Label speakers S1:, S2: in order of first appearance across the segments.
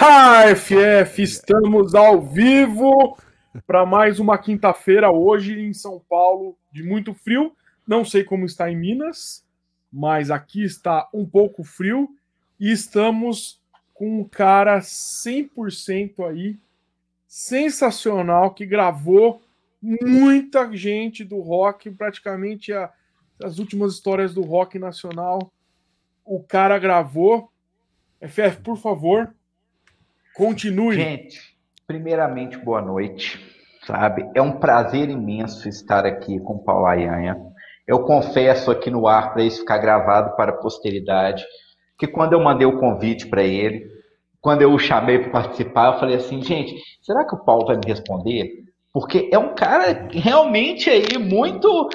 S1: HFF, estamos ao vivo para mais uma quinta-feira hoje em São Paulo, de muito frio. Não sei como está em Minas, mas aqui está um pouco frio e estamos com um cara 100% aí sensacional que gravou muita gente do rock, praticamente a, as últimas histórias do rock nacional. O cara gravou. FF, por favor, continue.
S2: Gente, primeiramente, boa noite. Sabe, é um prazer imenso estar aqui com o Paulo Ayanha. Eu confesso aqui no ar para isso ficar gravado para a posteridade, que quando eu mandei o convite para ele, quando eu o chamei para participar, eu falei assim, gente, será que o Paulo vai me responder? Porque é um cara realmente aí muito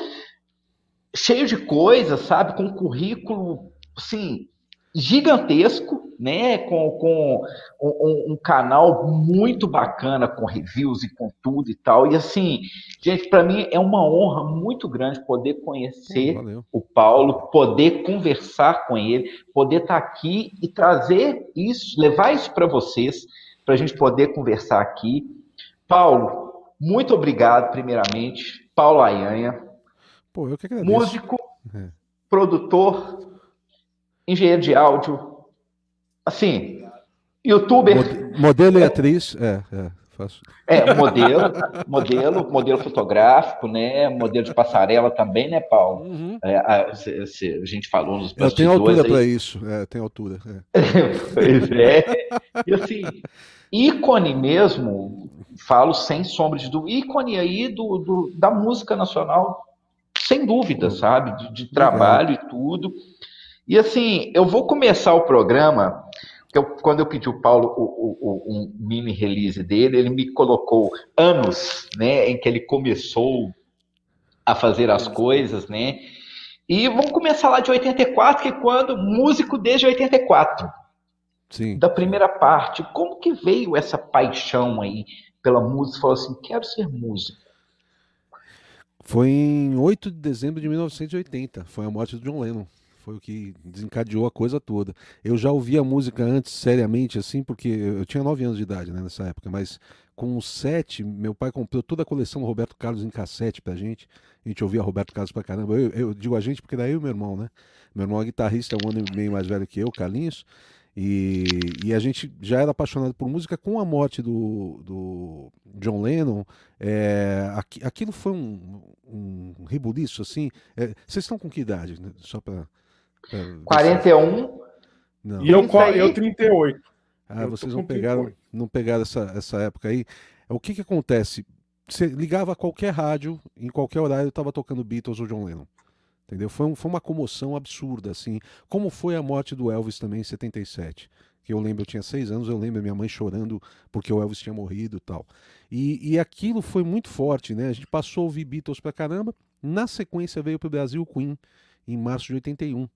S2: cheio de coisas, sabe? Com currículo, assim, gigantesco, né? Com, com um, um, canal muito bacana, com reviews e com tudo e tal. E assim, gente, para mim é uma honra muito grande poder conhecer o Paulo, poder conversar com ele, poder estar tá aqui e trazer isso, levar isso para vocês, para a gente poder conversar aqui. Paulo, muito obrigado, primeiramente. Paulo Ayanha. Pô, eu que agradeço. Músico, é. produtor, engenheiro de áudio, assim, youtuber.
S3: Modelo e atriz, é, é.
S2: Faço. É, modelo, modelo, modelo fotográfico, né? Modelo de passarela também, né, Paulo? Uhum. É, a, a, gente falou nos
S3: Eu tenho altura para isso, é, tem altura.
S2: É. pois é. E assim, ícone mesmo, falo sem sombra de dúvida, ícone aí do, do, da música nacional, sem dúvida, sabe? De, de trabalho e tudo. E assim, eu vou começar o programa. Eu, quando eu pedi o Paulo o, o, o, um mini release dele, ele me colocou anos, né, em que ele começou a fazer as coisas, né? E vamos começar lá de 84, que é quando músico desde 84. Sim. Da primeira parte, como que veio essa paixão aí pela música? Falou assim, quero ser músico.
S3: Foi em 8 de dezembro de 1980, foi a morte do John Lennon foi o que desencadeou a coisa toda. Eu já ouvia música antes, seriamente, assim, porque eu tinha 9 anos de idade né, nessa época, mas com 7, meu pai comprou toda a coleção do Roberto Carlos em cassete pra gente. A gente ouvia Roberto Carlos pra caramba. Eu, eu digo a gente porque daí o meu irmão, né? Meu irmão é guitarrista, é um ano e meio mais velho que eu, Carlinhos. E, e, a gente já era apaixonado por música com a morte do, do John Lennon. É, aquilo foi um, um rebuliço, assim. É, vocês estão com que idade? Né? Só para
S2: 41.
S1: Não. E eu, eu 38.
S3: Ah, eu vocês não pegaram, não pegaram essa, essa época aí. O que que acontece? Você ligava a qualquer rádio, em qualquer horário, estava tocando Beatles ou John Lennon. Entendeu? Foi, um, foi uma comoção absurda, assim. Como foi a morte do Elvis também em 77. Que eu lembro, eu tinha seis anos, eu lembro minha mãe chorando porque o Elvis tinha morrido e tal. E, e aquilo foi muito forte, né? A gente passou a ouvir Beatles pra caramba. Na sequência veio pro Brasil o Queen, em março de 81.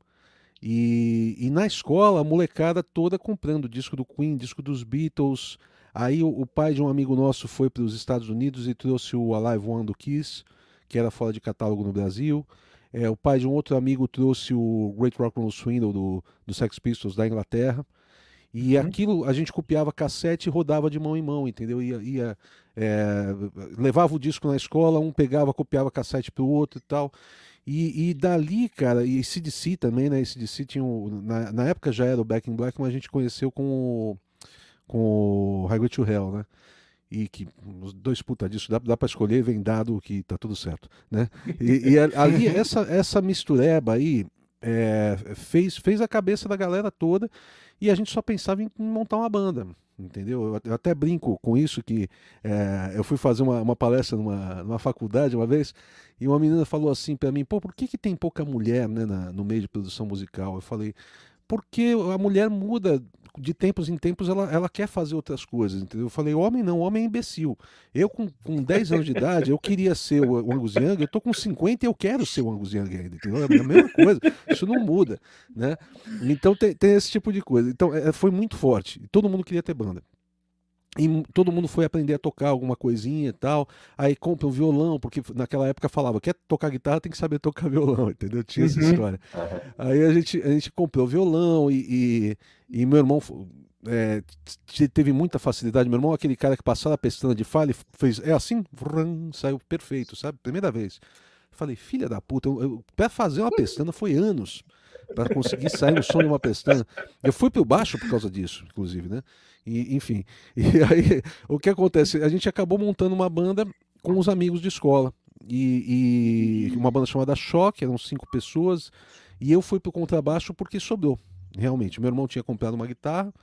S3: E, e na escola, a molecada toda comprando disco do Queen, disco dos Beatles. Aí o, o pai de um amigo nosso foi para os Estados Unidos e trouxe o Alive One do Kiss, que era fora de catálogo no Brasil. É, o pai de um outro amigo trouxe o Great Rock and Roll Swindle do, do Sex Pistols da Inglaterra. E uhum. aquilo a gente copiava cassete e rodava de mão em mão, entendeu? Ia, ia é, levava o disco na escola, um pegava, copiava cassete para o outro e tal. E, e dali, cara, e CDC também, né? CDC tinha um, na, na época já era o Back in Black, mas a gente conheceu com o, com o Highway to Hell, né? E que os dois puta disso, dá, dá para escolher, vem dado que tá tudo certo, né? E, e ali, essa, essa mistureba aí é, fez, fez a cabeça da galera toda e a gente só pensava em montar uma banda entendeu? Eu até brinco com isso que é, eu fui fazer uma, uma palestra numa, numa, faculdade uma vez e uma menina falou assim para mim, pô, por que, que tem pouca mulher né, na, no meio de produção musical? Eu falei, porque a mulher muda de tempos em tempos ela, ela quer fazer outras coisas, entendeu? Eu falei, homem não, homem é imbecil. Eu com, com 10 anos de idade, eu queria ser o, Angus Young, eu tô com 50 e eu quero ser o Angus Young ainda, entendeu? É a mesma coisa, isso não muda, né? Então tem, tem esse tipo de coisa. Então é, foi muito forte, todo mundo queria ter banda. E todo mundo foi aprender a tocar alguma coisinha e tal. Aí compra um violão, porque naquela época falava, quer tocar guitarra, tem que saber tocar violão, entendeu? Tinha essa uhum. história. Aí a gente, a gente comprou violão e, e, e, meu irmão é, teve muita facilidade. Meu irmão, aquele cara que passava a pestana de falha, fez, é assim, vrum, saiu perfeito, sabe? Primeira vez. Falei, filha da puta, eu, eu, pra fazer uma pestana foi anos para conseguir sair o som de uma pestana. Eu fui pro baixo por causa disso, inclusive, né? E, enfim, e aí o que acontece? A gente acabou montando uma banda com os amigos de escola. E, e uma banda chamada Choque, eram cinco pessoas, e eu fui pro contrabaixo porque sobrou, realmente. Meu irmão tinha comprado uma guitarra,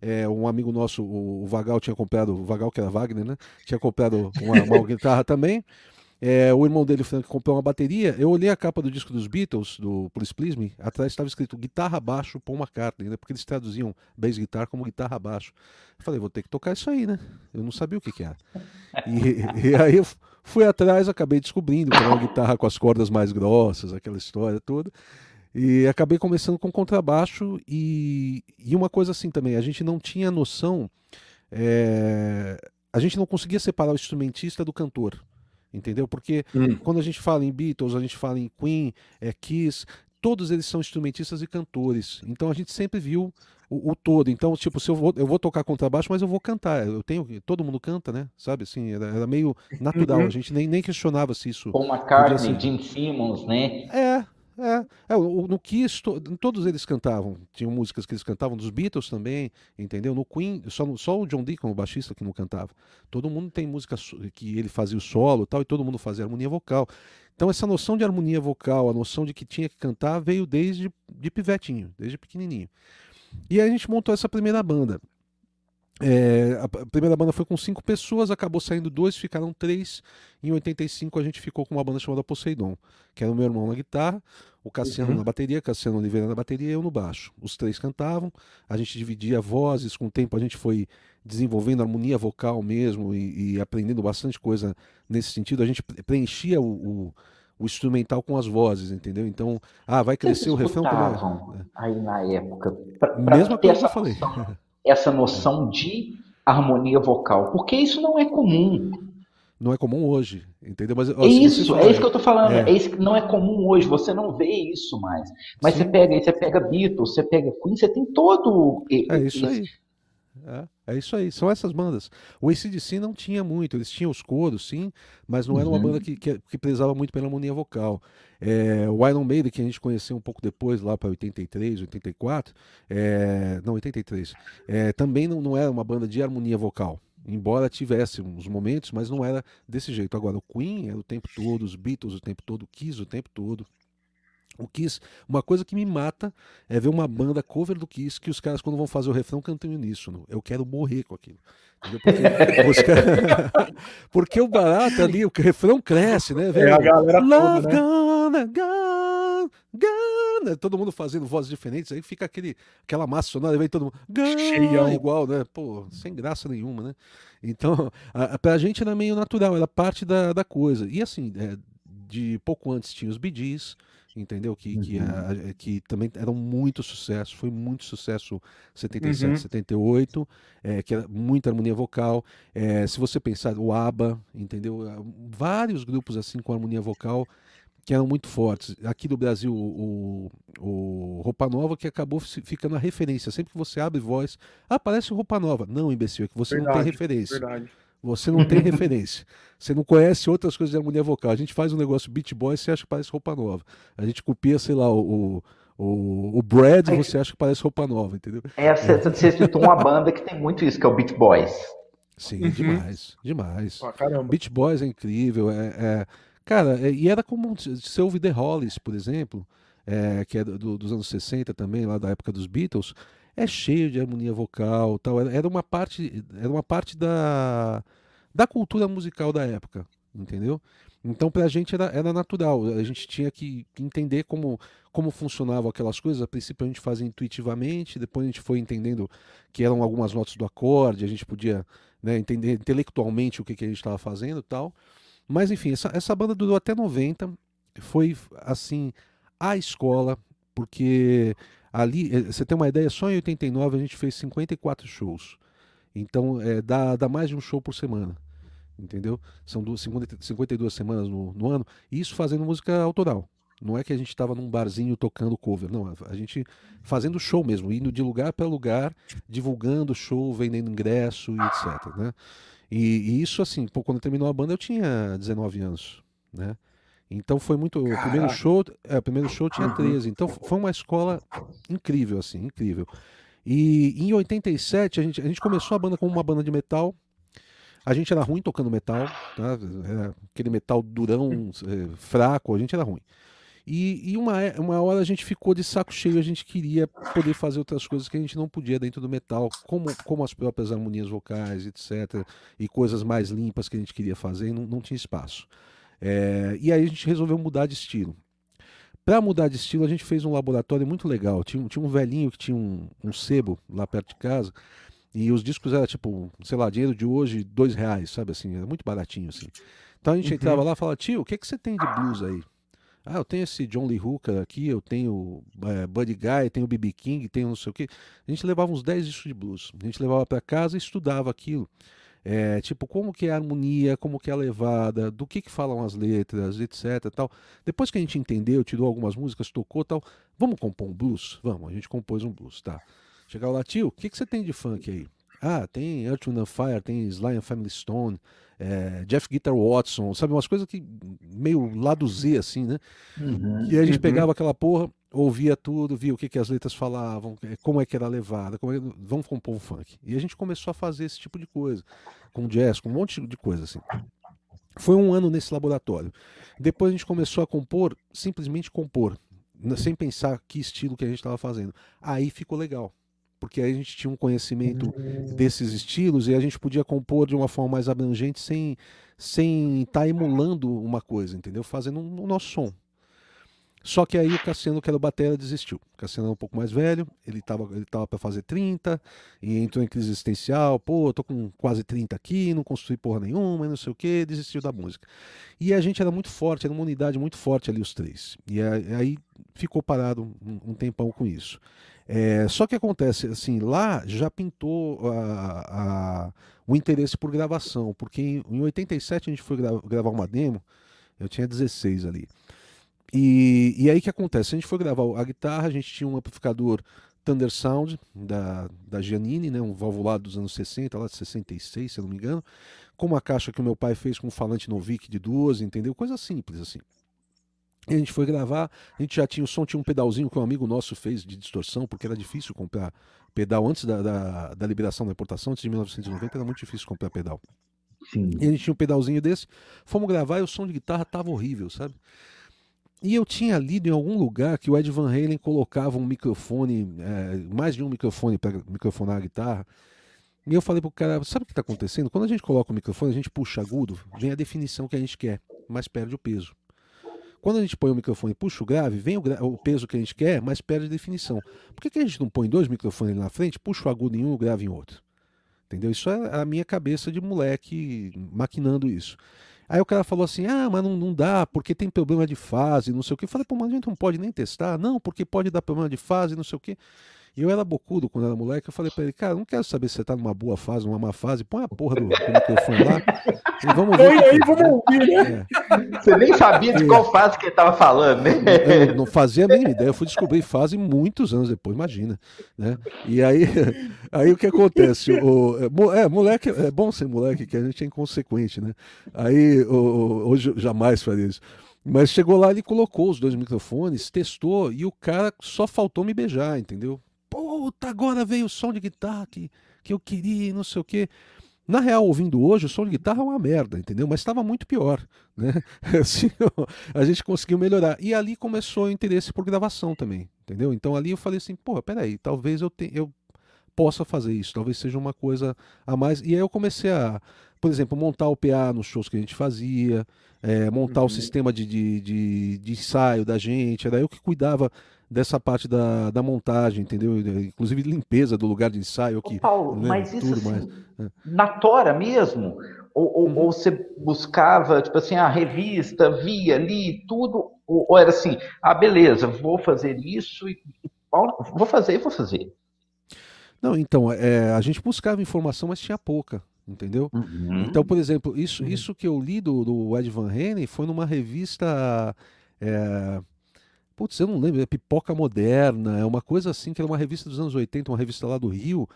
S3: é, um amigo nosso, o Vagal, tinha comprado, o Vagal que era Wagner, né? Tinha comprado uma, uma guitarra também. É, o irmão dele, Frank, comprou uma bateria. Eu olhei a capa do disco dos Beatles, do Please Please Me, atrás estava escrito guitarra baixo Paul McCartney, né? porque eles traduziam bass guitar como guitarra baixo. Eu falei, vou ter que tocar isso aí, né? Eu não sabia o que, que era. E, e, aí eu fui atrás, acabei descobrindo que era uma guitarra com as cordas mais grossas, aquela história toda. E acabei começando com contrabaixo e, e uma coisa assim também, a gente não tinha noção, é, a gente não conseguia separar o instrumentista do cantor entendeu? Porque hum. quando a gente fala em Beatles, a gente fala em Queen, é, Kiss, todos eles são instrumentistas e cantores. Então a gente sempre viu o, o, todo. Então, tipo, se eu vou, eu vou tocar contrabaixo, mas eu vou cantar. Eu tenho, todo mundo canta, né? Sabe assim, era, era meio natural. Uhum. A gente nem, nem questionava se isso.
S2: Paul McCartney, Jim Simmons, né?
S3: É, é, é no Kiss, to, todos eles cantavam. Tinham músicas que eles cantavam, dos Beatles também, entendeu? No Queen, só, só o John Deacon, o baixista, que não cantava. Todo mundo tem música que ele fazia o solo tal, e todo mundo fazia harmonia vocal. Então essa noção de harmonia vocal, a noção de que tinha que cantar, veio desde de pivetinho, desde pequenininho. E aí a gente montou essa primeira banda. É, a primeira banda foi com cinco pessoas, acabou saindo dois, ficaram três. Em 85 a gente ficou com uma banda chamada Poseidon, que era o meu irmão na guitarra, o Cassiano uhum. na bateria, Cassiano Oliveira na bateria e eu no baixo. Os três cantavam, a gente dividia vozes, com o tempo a gente foi desenvolvendo harmonia vocal mesmo e, e aprendendo bastante coisa nesse sentido. A gente preenchia o, o, o, instrumental com as vozes, entendeu? Então, ah, vai crescer o refrão.
S2: Como é? Aí na época, pra, pra Mesma coisa que eu falei. essa noção de harmonia vocal, porque isso não é comum.
S3: Não é comum hoje, entendeu?
S2: Mas, ó, é isso, é isso que eu tô falando. É. é. isso que não é comum hoje. Você não vê isso mais. Mas Sim. você pega, você pega Beatles, você pega Queen, você tem todo.
S3: É isso aí. É, é, isso aí, são essas bandas. O ACDC não tinha muito, eles tinham os coros, sim, mas não era uma uhum. banda que, que, que prezava muito pela harmonia vocal. É, o Iron Maiden, que a gente conheceu um pouco depois, lá para 83, 84, é, não, 83, é, também não, não era uma banda de harmonia vocal. Embora tivesse uns momentos, mas não era desse jeito. Agora, o Queen era o tempo todo, os Beatles o tempo todo, o Kiss o tempo todo. O Kiss, uma coisa que me mata é ver uma banda cover do Kiss que os caras, quando vão fazer o refrão, cantam uníssono. Eu quero morrer com aquilo. Porque, Porque o barato ali, o refrão cresce, né? Velho?
S1: É a galera
S3: Love toda, né? gonna, gonna, gonna. Todo mundo fazendo vozes diferentes, aí fica aquele, aquela massa sonora, vem todo mundo gonna, igual, né? Pô, sem graça nenhuma, né? Então, a, a, pra gente era meio natural, era parte da, da coisa. E assim, é, de pouco antes tinha os Gees, entendeu? Que, uhum. que, a, que também eram muito sucesso, foi muito sucesso 77, uhum. 78, é, que era muita harmonia vocal. É, se você pensar, o ABBA, entendeu? É, vários grupos assim com harmonia vocal que eram muito fortes. Aqui no Brasil, o, o Roupa Nova, que acabou ficando a referência. Sempre que você abre voz, ah, parece Roupa Nova. Não, imbecil, é que você verdade, não tem referência. Verdade. Você não tem referência. Você não conhece outras coisas de harmonia vocal. A gente faz um negócio Beat Boy, você acha que parece roupa nova. A gente copia, sei lá, o, o, o Brad, e você acha que parece roupa nova, entendeu?
S2: É, você, você citou uma banda que tem muito isso, que é o Beat Boys.
S3: Sim, uhum. demais, demais. Ah, Beat Boys é incrível. É, é cara, é, e era como você ouve The Hollies, por exemplo, é, que é do, dos anos 60 também, lá da época dos Beatles é cheio de harmonia vocal, tal. Era uma parte, era uma parte da, da cultura musical da época, entendeu? Então, para a gente era, era natural. A gente tinha que entender como, como funcionavam aquelas coisas. A princípio, a gente fazia intuitivamente, depois a gente foi entendendo que eram algumas notas do acorde, a gente podia né, entender intelectualmente o que, que a gente estava fazendo tal. Mas, enfim, essa, essa banda durou até 90. Foi, assim, a escola, porque Ali, eh, você tem uma ideia, só em 89 a gente fez 54 shows. Então, é, dá, dá mais de um show por semana. Entendeu? São duas, 52 semanas no, no ano. E isso fazendo música autoral. Não é que a gente estava num barzinho tocando cover, não. A gente fazendo show mesmo, indo de lugar para lugar, divulgando show, vendendo ingresso e etc. Né? E, e isso, assim, pô, quando terminou a banda eu tinha 19 anos, né? Então foi muito. O primeiro show, é, o primeiro show tinha 13. Então foi uma escola incrível, assim, incrível. E em 87 a gente, a gente começou a banda como uma banda de metal. A gente era ruim tocando metal, tá? Aquele metal durão, é, fraco, a gente era ruim. E, e uma, uma hora a gente ficou de saco cheio, a gente queria poder fazer outras coisas que a gente não podia dentro do metal, como, como as próprias harmonias vocais, etc. E coisas mais limpas que a gente queria fazer e não, não tinha espaço. É, e aí a gente resolveu mudar de estilo. Para mudar de estilo, a gente fez um laboratório muito legal. Tinha, tinha um velhinho que tinha um, um sebo lá perto de casa. E os discos eram tipo, sei lá, dinheiro de hoje, dois reais, sabe assim? Era muito baratinho assim. Então a gente uhum. entrava lá e falava, tio, o que, que você tem de blues aí? Ah, eu tenho esse John Lee Hooker aqui, eu tenho é, Buddy Guy, tenho BB King, tenho não sei o quê. A gente levava uns 10 discos de blues. A gente levava para casa e estudava aquilo. É, tipo, como que é a harmonia, como que é a levada, do que que falam as letras, etc. Tal. Depois que a gente entendeu, tirou algumas músicas, tocou tal, vamos compor um blues? Vamos, a gente compôs um blues, tá. Chegava lá, tio, o que, que você tem de funk aí? Ah, tem Earth, Wind Fire, tem Sly and Family Stone, é, Jeff Guitar Watson, sabe? Umas coisas que meio lado Z, assim, né? Uhum, e a gente uhum. pegava aquela porra, ouvia tudo, via o que, que as letras falavam, é, como é que era levada, como é, vamos compor um funk. E a gente começou a fazer esse tipo de coisa, com jazz, com um monte de coisa, assim. Foi um ano nesse laboratório. Depois a gente começou a compor, simplesmente compor, sem pensar que estilo que a gente estava fazendo. Aí ficou legal porque aí a gente tinha um conhecimento hum. desses estilos e a gente podia compor de uma forma mais abrangente sem sem estar tá emulando uma coisa, entendeu? Fazendo o um, um nosso som. Só que aí o Cassiano, que era o batera, desistiu. O Cassiano era um pouco mais velho, ele estava ele tava para fazer 30, e entrou em crise existencial, pô, eu tô com quase 30 aqui, não construí porra nenhuma, não sei o que, desistiu da música. E a gente era muito forte, era uma unidade muito forte ali, os três. E aí ficou parado um, um tempão com isso. É, só que acontece, assim, lá já pintou a, a, o interesse por gravação, porque em, em 87 a gente foi gra gravar uma demo, eu tinha 16 ali. E, e aí que acontece? A gente foi gravar a guitarra, a gente tinha um amplificador Thunder Sound da, da Giannini, né, um valvulado dos anos 60, lá de 66, se eu não me engano, com uma caixa que o meu pai fez com um falante Novik de 12, entendeu? Coisa simples assim. E a gente foi gravar, a gente já tinha o som, tinha um pedalzinho que um amigo nosso fez de distorção, porque era difícil comprar pedal antes da, da, da liberação da importação, antes de 1990 era muito difícil comprar pedal. Sim. E a gente tinha um pedalzinho desse, fomos gravar e o som de guitarra tava horrível, sabe? E eu tinha lido em algum lugar que o Ed Van Halen colocava um microfone, é, mais de um microfone para microfonar a guitarra. E eu falei pro cara, sabe o que está acontecendo? Quando a gente coloca o microfone, a gente puxa agudo, vem a definição que a gente quer, mas perde o peso. Quando a gente põe o microfone e puxa o grave, vem o, gra o, peso que a gente quer, mas perde a definição. Por que, que a gente não põe dois microfones na frente, puxa o agudo em um e o grave em outro? Entendeu? Isso é a minha cabeça de moleque maquinando isso. Aí o cara falou assim: ah, mas não, não dá, porque tem problema de fase, não sei o que. Eu falei, pô, mas a gente não pode nem testar. Não, porque pode dar problema de fase, não sei o que. E eu era bocudo quando era moleque, eu falei pra ele, cara, não quero saber se você tá numa boa fase, numa má fase, põe a porra do, do microfone lá e vamos ver.
S2: aí, vamos ouvir, né? É. Você nem sabia de qual fase que ele tava falando, né?
S3: Eu não fazia a mínima ideia, eu fui descobrir fase muitos anos depois, imagina. Né? E aí, aí o que acontece? O, é, moleque, é bom ser moleque, que a gente é inconsequente, né? Aí, o, hoje jamais faria isso. Mas chegou lá, ele colocou os dois microfones, testou e o cara só faltou me beijar, entendeu? Puta, agora veio o som de guitarra que, que eu queria, não sei o quê. Na real, ouvindo hoje, o som de guitarra é uma merda, entendeu? Mas estava muito pior, né? Assim, a gente conseguiu melhorar. E ali começou o interesse por gravação também, entendeu? Então ali eu falei assim, pô, peraí, talvez eu, te, eu possa fazer isso, talvez seja uma coisa a mais. E aí eu comecei a, por exemplo, montar o PA nos shows que a gente fazia, é, montar uhum. o sistema de, de, de, de ensaio da gente, era eu que cuidava dessa parte da, da montagem, entendeu? Inclusive limpeza do lugar de ensaio aqui.
S2: Paulo, né? mas isso assim, mais. É. na tora mesmo? Ou, ou, uhum. ou, você buscava, tipo assim, a revista, via ali, tudo, ou, ou, era assim, ah, beleza, vou fazer isso e vou fazer, vou fazer.
S3: Não, então, é, a gente buscava informação, mas tinha pouca, entendeu? Uhum. Então, por exemplo, isso, uhum. isso que eu li do, do Ed Van Halen foi numa revista é, Putz, eu não lembro, é Pipoca Moderna, é uma coisa assim, que era uma revista dos anos 80, uma revista lá do Rio,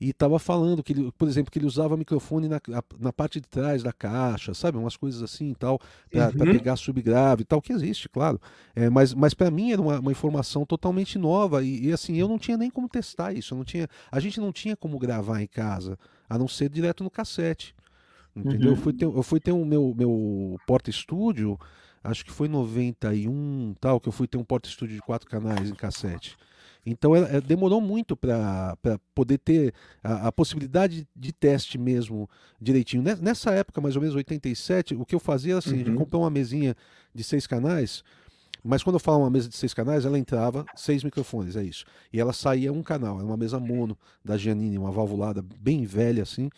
S3: e estava falando que ele, por exemplo, que ele usava microfone na, na parte de trás da caixa, sabe? Umas coisas assim e tal, para uhum. pegar subgrave e tal, que existe, claro. É, mas mas para mim era uma, uma, informação totalmente nova, e, e, assim, eu não tinha nem como testar isso, não tinha, a gente não tinha como gravar em casa, a não ser direto no cassete. Entendeu? Uhum. Eu fui ter, eu fui ter um meu, meu porta-estúdio acho que foi 91 tal, que eu fui ter um porta-estúdio de quatro canais em cassete. Então é, é, demorou muito para poder ter a, a, possibilidade de teste mesmo direitinho. Nessa época, mais ou menos 87, o que eu fazia era assim: uhum. comprar uma mesinha de seis canais, mas quando eu falo uma mesa de seis canais, ela entrava seis microfones, é isso. E ela saía um canal, era uma mesa mono da Giannini, uma valvulada bem velha assim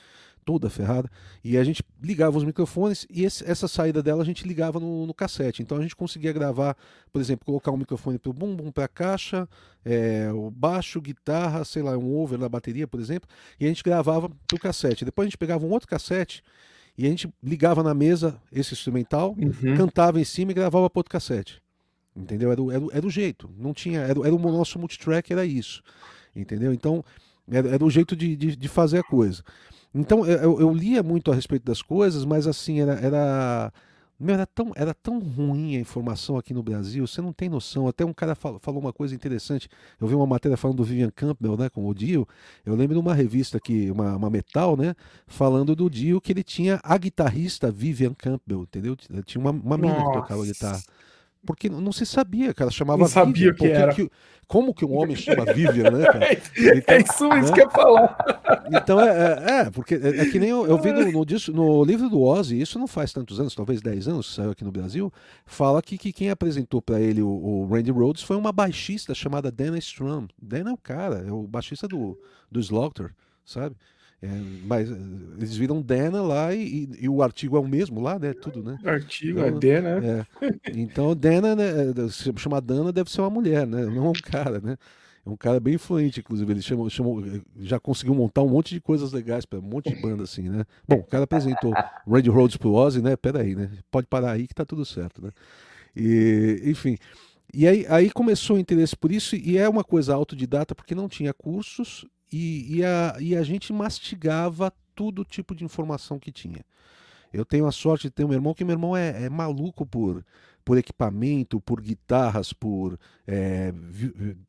S3: toda ferrada. E a gente ligava os microfones e esse, essa saída dela a gente ligava no, no, cassete. Então a gente conseguia gravar, por exemplo, colocar um microfone para o bumbum, para a caixa, é, o baixo, guitarra, sei lá, um over na bateria, por exemplo, e a gente gravava para o cassete. Depois a gente pegava um outro cassete e a gente ligava na mesa esse instrumental, uhum. cantava em cima e gravava para outro cassete. Entendeu? Era, era, era o jeito. Não tinha. Era, era o nosso multitrack, era isso. Entendeu? Então, era, era o jeito de, de, de fazer a coisa. Então eu, eu, lia muito a respeito das coisas, mas assim, era. era... Meu, era tão, era tão ruim a informação aqui no Brasil, você não tem noção. Até um cara falou, falou uma coisa interessante. Eu vi uma matéria falando do Vivian Campbell, né, com o Dio. Eu lembro de uma revista aqui, uma, uma metal, né, falando do Dio que ele tinha a guitarrista Vivian Campbell, entendeu? Tinha uma, uma mina que tocava guitarra. Porque não se sabia, cara. Chamava
S1: Não sabia o que era. Que,
S3: como que um homem chama Vivian, né, cara?
S1: É então, é isso né? que eu ia falar.
S3: Então, é, é, é porque é, é, que nem eu, eu vi no, no, no, livro do Ozzy, isso não faz tantos anos, talvez 10 anos, saiu aqui no Brasil, fala que, que quem apresentou para ele o, o, Randy Rhodes foi uma baixista chamada Dana Strum. Dana é o cara, é o baixista do, do Slaughter, sabe? É, mas eh, eles viram Dana lá e, e, o artigo é o mesmo lá, né? Tudo, né?
S1: Artigo então, é Dana.
S3: É. Então, Dana, né, se chama Dana, deve ser uma mulher, né? Não um cara, né? É um cara bem influente, inclusive. Ele chamou, chamou, já conseguiu montar um monte de coisas legais para um monte de banda, assim, né? Bom, o cara apresentou Randy Rhodes pro Ozzy, né? Peraí, né? Pode parar aí que tá tudo certo, né? E, enfim. E aí, aí começou o interesse por isso, e é uma coisa autodidata, porque não tinha cursos e, e, a, e a gente mastigava todo tipo de informação que tinha. Eu tenho a sorte de ter um irmão que meu irmão é, é maluco por, por equipamento, por guitarras, por é,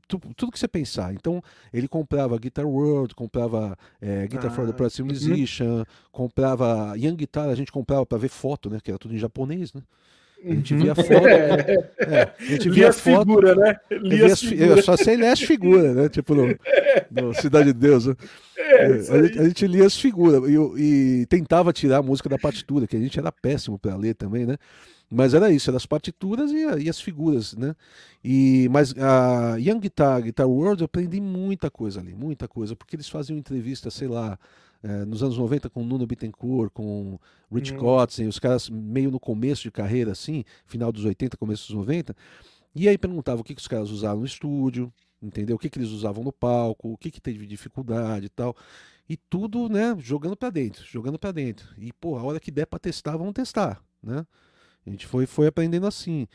S3: tudo, tudo, que você pensar. Então ele comprava Guitar World, comprava é, Guitar ah, for the Press uhum. Musician, comprava Young Guitar, a gente comprava para ver foto, né? Que era tudo em japonês, né? A gente via uhum. foto. É, é, a gente via as né? Lia as figura. Eu só sei ler as figuras, né? Tipo no, no Cidade de Deus. Né? É, a, gente, a, gente, lia as figuras e, e, tentava tirar a música da partitura, que a gente era péssimo para ler também, né? Mas era isso, eram as partituras e, e, as figuras, né? E, mas a Young Guitar, Guitar World, eu aprendi muita coisa ali, muita coisa, porque eles faziam entrevista, sei lá, é, nos anos 90 com Nuno Bittencourt, com Rich hum. Kotzen, os caras meio no começo de carreira, assim, final dos 80, começo dos 90. E aí perguntava o que, que os caras usavam no estúdio, entendeu? O que, que eles usavam no palco, o que, que teve dificuldade e tal. E tudo, né, jogando para dentro, jogando para dentro. E, pô, a hora que der para testar, vamos testar, né? A gente foi, foi aprendendo assim.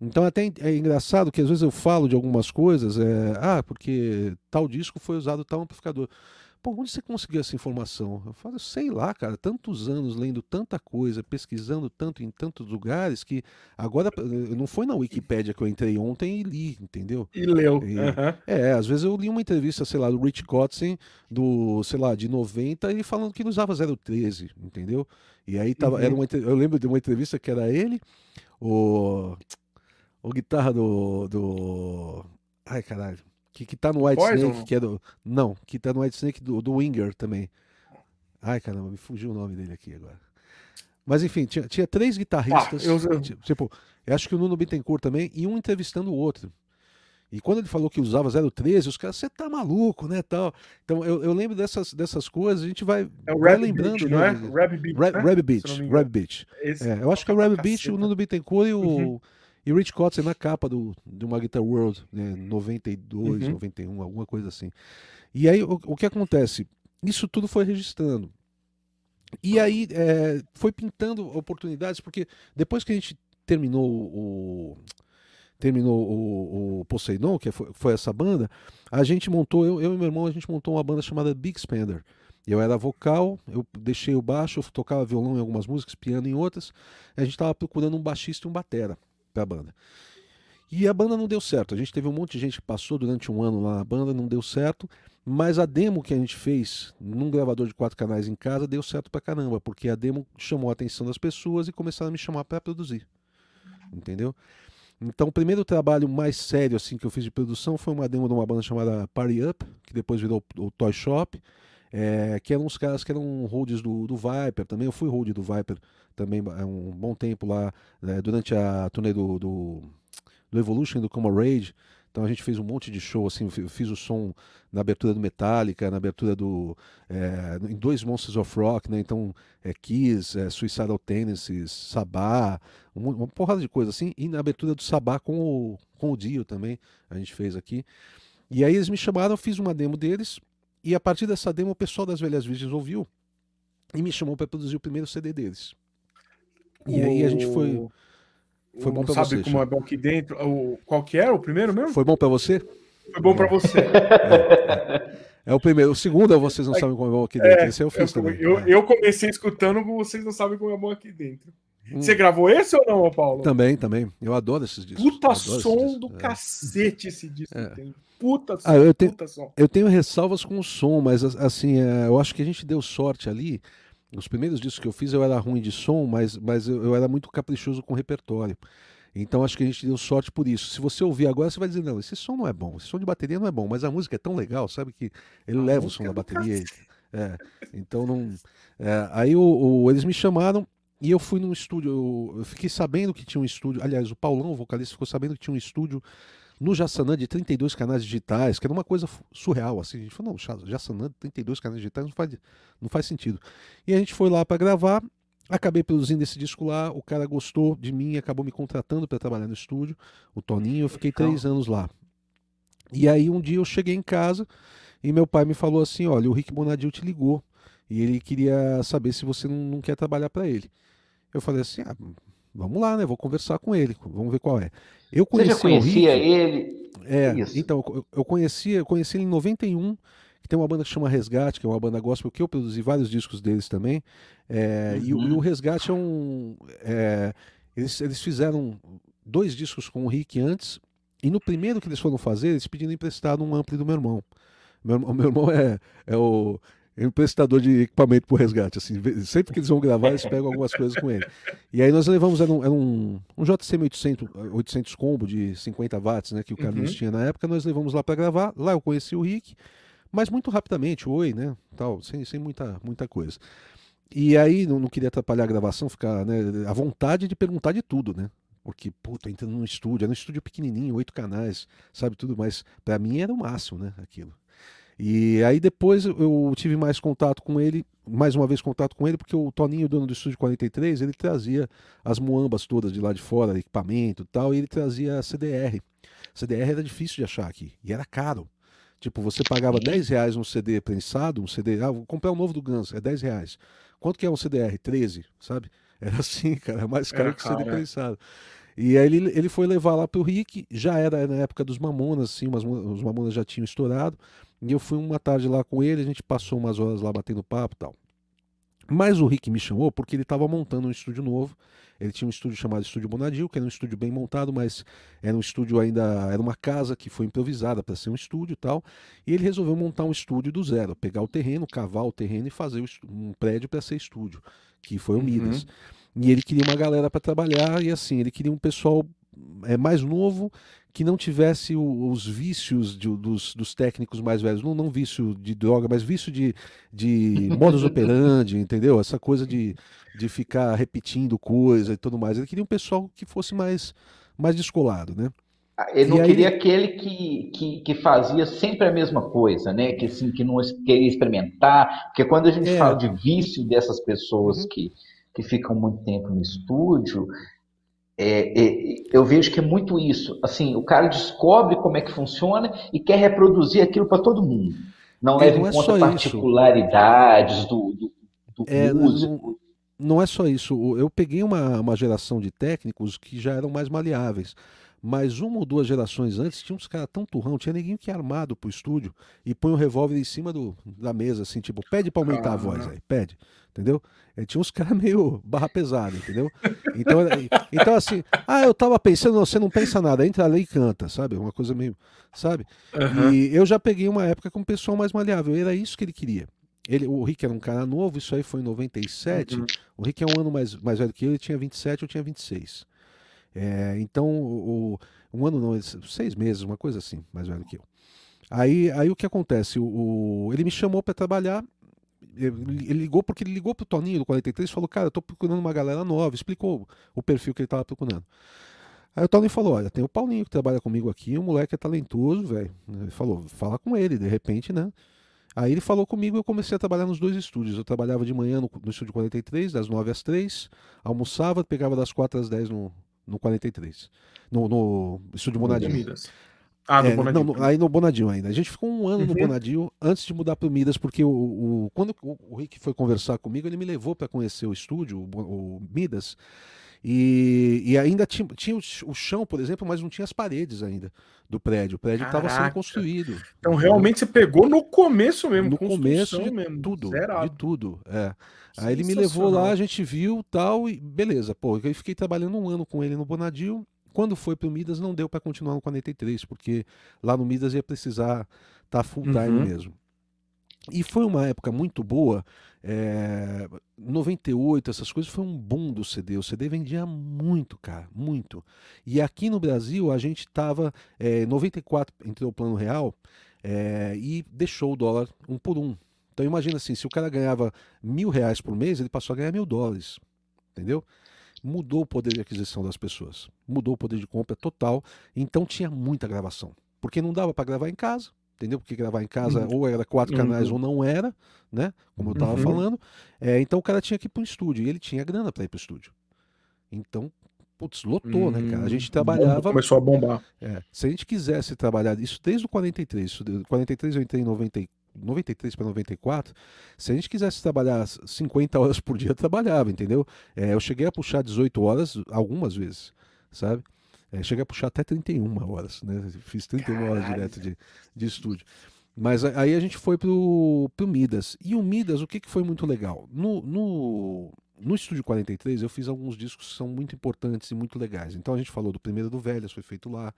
S3: Então até é engraçado que às vezes eu falo de algumas coisas, é, ah, porque tal disco foi usado tal amplificador. Pô, onde você conseguiu essa informação? Eu falo, sei lá, cara, tantos anos lendo tanta coisa, pesquisando tanto em tantos lugares que agora eh, não foi na Wikipédia que eu entrei ontem e li, entendeu?
S1: E leu.
S3: E, uhum. É, às vezes eu li uma entrevista, sei lá, do Rich Kotzen, do, sei lá, de 90, e falando que ele usava 013, entendeu? E aí tava, uhum. era uma, eu lembro de uma entrevista que era ele, o, o guitarra do, do. Ai, caralho. Que, que tá no White Poison? Snake, que é do. Não, que tá no White Snake do, do Winger também. Ai, caramba, me fugiu o nome dele aqui agora. Mas enfim, tinha, tinha três guitarristas. Ah, eu... Tipo, eu acho que o Nuno Bittencourt também, e um entrevistando o outro. E quando ele falou que usava 013, os caras, você tá maluco, né? Tal. Então eu, eu lembro dessas, dessas coisas, a gente vai,
S1: é o
S3: vai
S1: lembrando. Beach, não é? Rab Beach.
S3: Rab, né? Beach, Rab Beach. É, eu acho que é o Rab Beach, o Nuno Bittencourt e o. Uhum. E Rich Kotzen na capa do, de uma Guitar World, né, 92, uhum. 91, alguma coisa assim. E aí o, o que acontece? Isso tudo foi registrando. E aí é, foi pintando oportunidades, porque depois que a gente terminou o. terminou o, o Poseidon, que foi, foi, essa banda, a gente montou, eu, eu e meu irmão, a gente montou uma banda chamada Big Spender. Eu era vocal, eu deixei o baixo, eu tocava violão em algumas músicas, piano em outras. a gente estava procurando um baixista e um batera para a banda. E a banda não deu certo. A gente teve um monte de gente que passou durante um ano lá na banda, não deu certo. Mas a demo que a gente fez num gravador de quatro canais em casa deu certo pra caramba, porque a demo chamou a atenção das pessoas e começaram a me chamar para produzir. Entendeu? Então, o primeiro trabalho mais sério assim que eu fiz de produção foi uma demo de uma banda chamada Party Up, que depois virou o Toy Shop, é, que eram uns caras que eram holds do, do Viper também. Eu fui hold do Viper também há um bom tempo lá, né, durante a turnê do, do, do Evolution, do Coma Rage. Então a gente fez um monte de show, assim, eu fiz o som na abertura do Metallica, na abertura do. É, em dois Monsters of Rock, né? Então, é, Kiss, é, Suicidal Tendencies, Sabá, uma, uma, porrada de coisa assim. E na abertura do Sabá com o, com o Dio também, a gente fez aqui. E aí eles me chamaram, eu fiz uma demo deles, e a partir dessa demo o pessoal das Velhas Virgens ouviu e me chamou para produzir o primeiro CD deles. E o... aí a gente foi.
S1: Foi bom para você. Sabe como é bom aqui dentro? O, qual que era o primeiro mesmo?
S3: Foi bom para você?
S1: Foi bom para você.
S3: É, é. o primeiro. O segundo é vocês não sabem como é bom aqui dentro. É, esse eu fiz
S1: eu,
S3: também.
S1: Eu, eu, comecei escutando vocês não sabem como é bom aqui dentro. Hum. Você gravou esse ou não, Paulo?
S3: Também, também. Eu adoro esses discos.
S1: Puta som do é. cacete esse disco é. tem. Puta
S3: som, ah, eu tenho, puta som. Eu tenho ressalvas com o som, mas assim, é, eu acho que a gente deu sorte ali. Os primeiros discos que eu fiz eu era ruim de som, mas, mas eu, eu era muito caprichoso com o repertório. Então acho que a gente deu sorte por isso. Se você ouvir agora, você vai dizer, não, esse som não é bom, esse som de bateria não é bom, mas a música é tão legal, sabe, que ele a leva o som da bateria. É, então não. É, aí o, o, eles me chamaram e eu fui num estúdio. Eu fiquei sabendo que tinha um estúdio. Aliás, o Paulão, o vocalista, ficou sabendo que tinha um estúdio no Jassanã de 32 canais digitais, que era uma coisa surreal. Assim. A gente falou, não, Jassanã, 32 canais digitais, não faz, não faz sentido. E a gente foi lá para gravar Acabei produzindo esse disco lá, o cara gostou de mim, acabou me contratando para trabalhar no estúdio, o Toninho, eu fiquei três anos lá. E aí um dia eu cheguei em casa e meu pai me falou assim, olha, o Rick Bonadil te ligou e ele queria saber se você não, não quer trabalhar para ele. Eu falei assim, ah, vamos lá, né? Vou conversar com ele, vamos ver qual é.
S2: Eu conheci você já conhecia ele?
S3: É, Isso. então eu, eu conhecia, eu conheci ele em 91 tem uma banda que chama Resgate, que é uma banda gospel que eu produzi vários discos deles também. É, uhum. e, e, o uhum. Resgate é um. É, eles, eles fizeram dois discos com o Rick antes, e no primeiro que eles foram fazer, eles pediram emprestado um ampli do meu irmão. Meu, meu irmão é, é o emprestador de equipamento pro resgate. Assim, sempre que eles vão gravar, eles pegam algumas coisas com ele. E aí nós levamos, era um, era um, um JCM 800, 800 combo de 50 watts, né, que o Carlos uhum. tinha na época, nós levamos lá para gravar. Lá eu conheci o Rick, mas muito rapidamente, oi, né? Tal, sem, sem muita, muita coisa. E aí não, não queria atrapalhar a gravação, ficar né, à vontade de perguntar de tudo, né? Porque, pô, tô entrando num estúdio, era um estúdio pequenininho, oito canais, sabe tudo, mas para mim era o máximo, né? Aquilo. E aí depois eu tive mais contato com ele, mais uma vez contato com ele, porque o Toninho, dono do estúdio 43, ele trazia as muambas todas de lá de fora, equipamento e tal, e ele trazia CDR. CDR era difícil de achar aqui, e era caro. Tipo, você pagava 10 reais um CD prensado, um CD. Ah, vou comprar o um novo do Guns, é 10 reais. Quanto que é um CDR? 13, sabe? Era assim, cara, é mais caro é, que CD prensado. E aí ele, ele foi levar lá pro Rick, já era na época dos Mamonas, assim, os Mamonas já tinham estourado. E eu fui uma tarde lá com ele, a gente passou umas horas lá batendo papo e tal. Mas o Rick me chamou porque ele estava montando um estúdio novo. Ele tinha um estúdio chamado Estúdio Bonadil, que era um estúdio bem montado, mas era um estúdio ainda. Era uma casa que foi improvisada para ser um estúdio e tal. E ele resolveu montar um estúdio do zero, pegar o terreno, cavar o terreno e fazer um prédio para ser estúdio, que foi o uhum. Midas. E ele queria uma galera para trabalhar e assim, ele queria um pessoal é, mais novo que não tivesse o, os vícios de, dos, dos, técnicos mais velhos, não, não vício de droga, mas vício de, de modus operandi, entendeu? Essa coisa de, de ficar repetindo coisa e tudo mais. Ele queria um pessoal que fosse mais, mais descolado, né?
S2: Ah, ele não queria aquele que, que, que, fazia sempre a mesma coisa, né? Que, assim, que não queria experimentar. Porque quando a gente é. fala de vício dessas pessoas uhum. que, que ficam muito tempo no estúdio, é, é, eu vejo que é muito isso. Assim, o cara descobre como é que funciona e quer reproduzir aquilo para todo mundo. Não leva não em é conta particularidades do, do, do
S3: é, músico. Não, não, é só isso. Eu peguei uma, uma geração de técnicos que já eram mais maleáveis. Mas uma ou duas gerações antes tinha uns caras tão turrão, tinha ninguém que é armado pro estúdio e põe o um revólver em cima do, da mesa, assim, tipo, pede pra aumentar ah, a voz aí, pede, entendeu? E tinha uns caras meio barra pesada, entendeu? Então, então assim, ah, eu tava pensando, não, você não pensa nada, entra ali e canta, sabe? Uma coisa meio, sabe? Uhum. E eu já peguei uma época com um pessoal mais maleável, era isso que ele queria. Ele, o Rick era um cara novo, isso aí foi em 97. Uhum. O Rick é um ano mais, mais velho que eu, ele tinha 27, eu tinha 26. É, então, o, um ano não, seis meses, uma coisa assim, mais velho que eu. Aí, aí o que acontece? O, o ele me chamou para trabalhar. Ele ligou porque ele ligou pro Toninho do 43 e falou: Cara, eu tô procurando uma galera nova. Explicou o perfil que ele tava procurando. Aí o Toninho falou: Olha, tem o Paulinho que trabalha comigo aqui, o moleque é talentoso, velho. Ele falou: Fala com ele, de repente, né? Aí ele falou comigo eu comecei a trabalhar nos dois estúdios. Eu trabalhava de manhã no, no estúdio 43, das 9 às 3, almoçava, pegava das 4 às 10 no, no 43. No, no estúdio Bonadinho. Midas. Ah, no é, Bonadinho. Não, no, aí no Bonadinho ainda. A gente ficou um ano uhum. no Bonadinho antes de mudar para o Midas, porque o, o, quando o, o Rick foi conversar comigo, ele me levou para conhecer o estúdio, o, o Midas. E, e ainda tinha, tinha o, chão, por exemplo, mas não tinha as paredes ainda do prédio. O prédio estava sendo construído.
S1: Então realmente você pegou no começo mesmo.
S3: No começo de mesmo, tudo. Zerado. De tudo. É. Aí ele me levou lá, a gente viu tal, e beleza. Pô, eu fiquei trabalhando um ano com ele no Bonadil. Quando foi para o Midas, não deu para continuar no 43, porque lá no Midas ia precisar estar tá full time uhum. mesmo. E foi uma época muito boa. É, 98, essas coisas, foi um boom do CD. O CD vendia muito, cara, muito. E aqui no Brasil, a gente estava. É, 94 entrou o Plano Real é, e deixou o dólar um por um. Então imagina assim, se o cara ganhava mil reais por mês, ele passou a ganhar mil dólares. Entendeu? Mudou o poder de aquisição das pessoas. Mudou o poder de compra total. Então tinha muita gravação. Porque não dava para gravar em casa entendeu? Porque gravar em casa uhum. ou era quatro canais uhum. ou não era, né? Como eu estava uhum. falando. É, então o cara tinha que ir para o estúdio e ele tinha grana para ir para o estúdio. Então, putz, lotou, né, cara? A gente hum, trabalhava.
S1: Começou a bombar.
S3: É, se a gente quisesse trabalhar isso desde o 43, isso, 43 eu entrei em 90, 93 para 94, se a gente quisesse trabalhar 50 horas por dia, trabalhava, entendeu? É, eu cheguei a puxar 18 horas algumas vezes, sabe? É, cheguei a puxar até 31 horas, né? Fiz 31 Caralho. horas direto de, de estúdio. Mas aí a gente foi pro, pro Midas. E o Midas, o que, que foi muito legal? No, no, no Estúdio 43 eu fiz alguns discos que são muito importantes e muito legais. Então a gente falou do primeiro do Velhas, foi feito lá.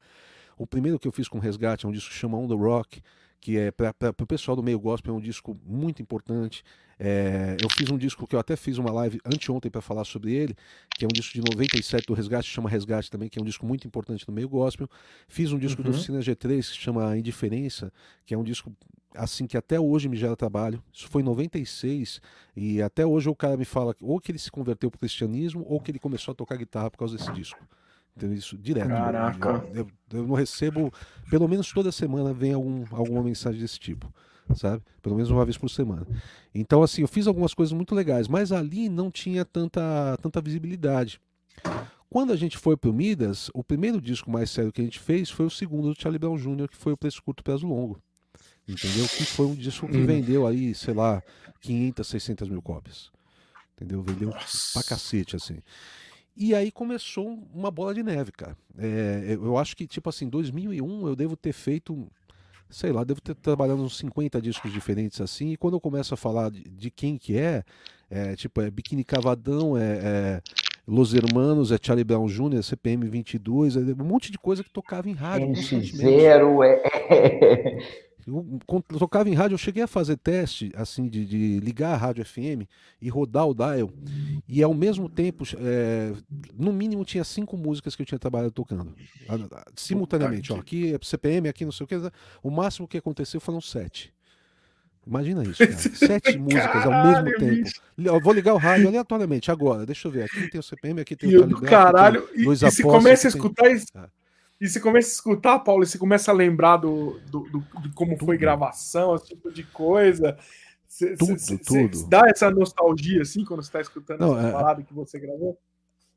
S3: O primeiro que eu fiz com Resgate é um disco que chama On The Rock, que é para o pessoal do meio gospel é um disco muito importante. É, eu fiz um disco que eu até fiz uma live anteontem para falar sobre ele, que é um disco de 97 do Resgate, chama Resgate também, que é um disco muito importante no meio gospel. Fiz um disco uhum. do Cine G3 que chama Indiferença, que é um disco assim que até hoje me gera trabalho. Isso foi em 96 e até hoje o cara me fala ou que ele se converteu para o cristianismo ou que ele começou a tocar guitarra por causa desse disco. Entendeu? Isso direto.
S1: Caraca.
S3: Eu, eu, não recebo, pelo menos toda semana vem algum, alguma mensagem desse tipo, sabe? Pelo menos uma vez por semana. Então, assim, eu fiz algumas coisas muito legais, mas ali não tinha tanta, tanta visibilidade. Quando a gente foi pro Midas, o primeiro disco mais sério que a gente fez foi o segundo do Charlie Brown Jr., que foi o Preço Curto Prazo Longo. Entendeu? Que foi um disco que hum. vendeu aí, sei lá, 500, 600 mil cópias. Entendeu? Vendeu Nossa. pra cacete, assim. E aí começou uma bola de neve, cara. É, eu acho que, tipo assim, 2001 eu devo ter feito, sei lá, devo ter trabalhado uns 50 discos diferentes assim. E quando eu começo a falar de, de quem que é, é, tipo, é Biquíni Cavadão, é, é Los Hermanos, é Charlie Brown Jr., CPM 22, é um monte de coisa que tocava em rádio.
S2: Zero, é.
S3: Eu, quando eu tocava em rádio, eu cheguei a fazer teste assim de, de, ligar a rádio FM e rodar o dial. E ao mesmo tempo, é, no mínimo, tinha cinco músicas que eu tinha trabalhado tocando. Simultaneamente. Ó, aqui é CPM, aqui não sei o que. O máximo que aconteceu foram sete. Imagina isso, cara. Sete músicas ao mesmo tempo. Eu vou ligar o rádio aleatoriamente agora. Deixa eu ver. Aqui tem o CPM, aqui tem
S1: o Caralho. E, e se começa a escutar tem... isso. Ah. E você começa a escutar, Paulo, e você começa a lembrar do, do, do de como tudo. foi gravação, esse tipo de coisa. Cê, tudo, cê, tudo. Cê dá essa nostalgia, assim, quando você está escutando Não, essa é... parada que você gravou?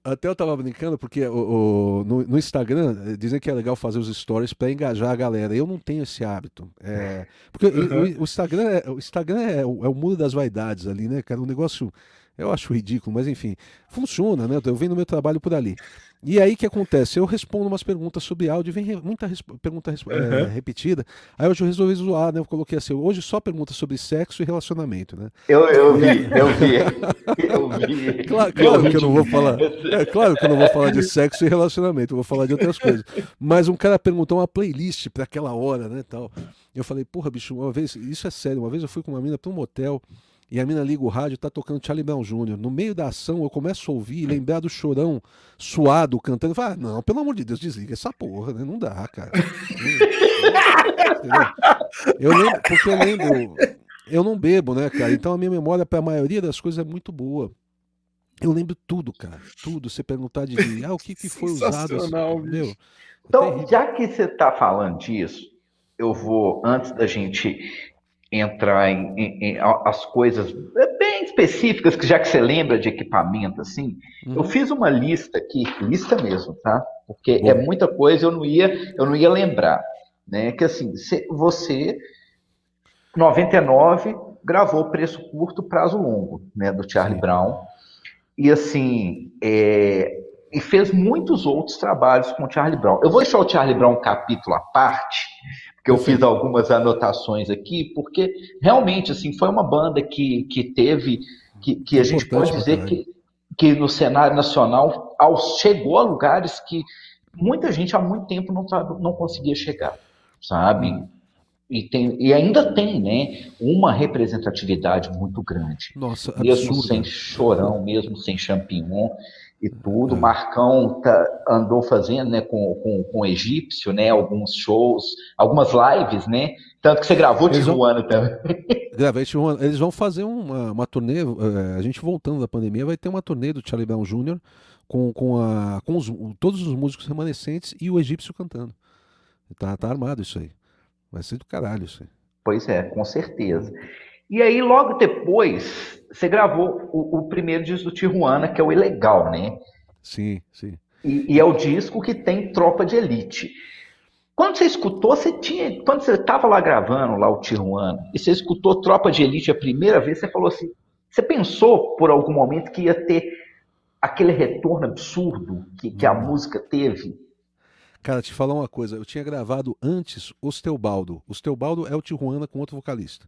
S3: Até eu tava brincando, porque o, o no, no, Instagram eh, dizem que é legal fazer os stories para engajar a galera. Eu não tenho esse hábito. É, porque uhum. o, o, Instagram, é, o Instagram é o, é o muro das vaidades ali, né, cara? Um negócio Eu acho ridículo, mas enfim, funciona, né? Eu venho no meu trabalho por ali. E aí o que acontece? Eu respondo umas perguntas sobre áudio, vem re... muita res... pergunta res... uhum. é, repetida. Aí hoje eu resolvi zoar, né? Eu coloquei assim, hoje só pergunta sobre sexo e relacionamento, né?
S2: Eu, eu vi, eu vi. Eu vi.
S3: Claro, que eu não vou falar. É claro que eu não vou falar de sexo e relacionamento, eu vou falar de outras coisas. Mas um cara perguntou uma playlist para aquela hora, né? Tal. Eu falei, porra, bicho, uma vez, isso é sério, uma vez eu fui com uma mina para um motel. E a mina liga o rádio, tá tocando Charlie Brown Jr. No meio da ação, eu começo a ouvir e lembrar do chorão suado cantando. Eu falo, ah, não, pelo amor de Deus, desliga essa porra, né? Não dá, cara. eu lembro, porque eu lembro, eu não bebo, né, cara? Então a minha memória para a maioria das coisas é muito boa. Eu lembro tudo, cara. Tudo. Você perguntar de ah, o que, que foi usado. Assim, meu, é
S2: então, já que você está falando disso, eu vou, antes da gente entrar em, em, em, as coisas bem específicas, que já que você lembra de equipamento, assim, uhum. eu fiz uma lista aqui, lista mesmo, tá? Porque Bom. é muita coisa, eu não ia, eu não ia lembrar, né? Que assim, você 99 gravou preço curto, prazo longo, né, do Charlie Sim. Brown. E assim, é, e fez muitos outros trabalhos com o Charlie Brown. Eu vou deixar o Charlie Brown um capítulo à parte, que eu fiz algumas anotações aqui, porque realmente assim foi uma banda que, que teve, que, que a gente pode dizer que, que no cenário nacional ao, chegou a lugares que muita gente há muito tempo não, não conseguia chegar, sabe? E, tem, e ainda tem, né, uma representatividade muito grande.
S3: Nossa,
S2: mesmo absurdo. sem chorão, mesmo sem champignon e tudo. É. Marcão tá, andou fazendo, né, com, com, com o egípcio, né, alguns shows, algumas lives, né? Tanto que você gravou Tijuana vão... também.
S3: Gravei Tijuana. Eles vão fazer uma, uma turnê, é, a gente voltando da pandemia, vai ter uma turnê do Charlie Brown Jr. com, com, a, com os, todos os músicos remanescentes e o egípcio cantando. Tá, tá armado isso aí. Vai ser do caralho isso aí.
S2: Pois é, com certeza. E aí, logo depois, você gravou o, o, primeiro disco do Tijuana, que é o Ilegal, né?
S3: Sim, sim.
S2: E, e, é o disco que tem Tropa de Elite. Quando você escutou, você tinha. Quando você estava lá gravando lá o Tijuana, e você escutou Tropa de Elite a primeira vez, você falou assim. Você pensou por algum momento que ia ter aquele retorno absurdo que, que a música teve?
S3: Cara, te falar uma coisa, eu tinha gravado antes Osteobaldo. Osteobaldo é o Tijuana com outro vocalista.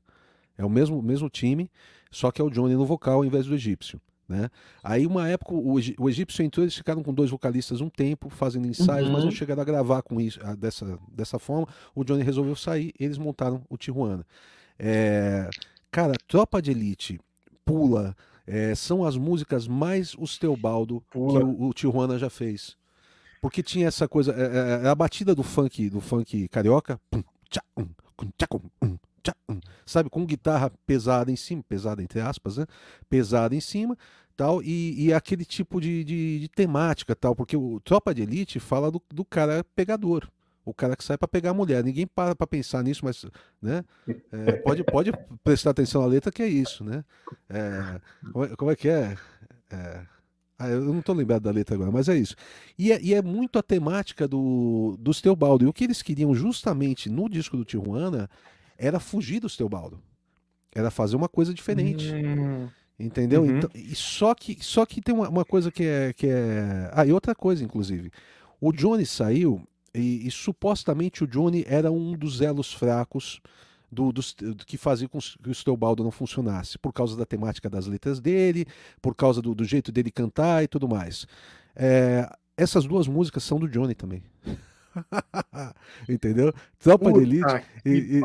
S3: É o mesmo, mesmo time, só que é o Johnny no vocal ao invés do egípcio. Né? Aí, uma época, o, o egípcio entrou, eles ficaram com dois vocalistas um tempo, fazendo ensaios, uhum. mas não chegaram a gravar com isso dessa, dessa forma. O Johnny resolveu sair, eles montaram o Tijuana. É, cara, Tropa de Elite, Pula, é, são as músicas mais os Teobaldo que o, o Tijuana já fez. Porque tinha essa coisa, é, é, é a batida do funk, do funk carioca, pum, tchá, um, tchá, um, sabe, com guitarra pesada em cima, pesada entre aspas, né? Pesada em cima, tal, e, e aquele tipo de, de, de, temática, tal, porque o Tropa de Elite fala do, do cara pegador, o cara que sai para pegar a mulher. Ninguém para para pensar nisso, mas né? É, pode, pode prestar atenção na letra que é isso, né? É, como, é, como, é, que é? é ah, eu não estou lembrado da letra agora, mas é isso. E é, e é muito a temática do, dos Teobaldo. E o que eles queriam justamente no disco do Tijuana era fugir do Teobaldo. Era fazer uma coisa diferente. Hum. Entendeu? Uhum. Então, e só que só que tem uma, uma, coisa que é que é ah e outra coisa inclusive o Johnny saiu e, e supostamente o Johnny era um dos elos fracos do, do, do, que fazia com que o Steobaldo não funcionasse, por causa da temática das letras dele, por causa do, do jeito dele cantar e tudo mais. É, essas duas músicas são do Johnny também. Entendeu? Tropa de Elite. E, e,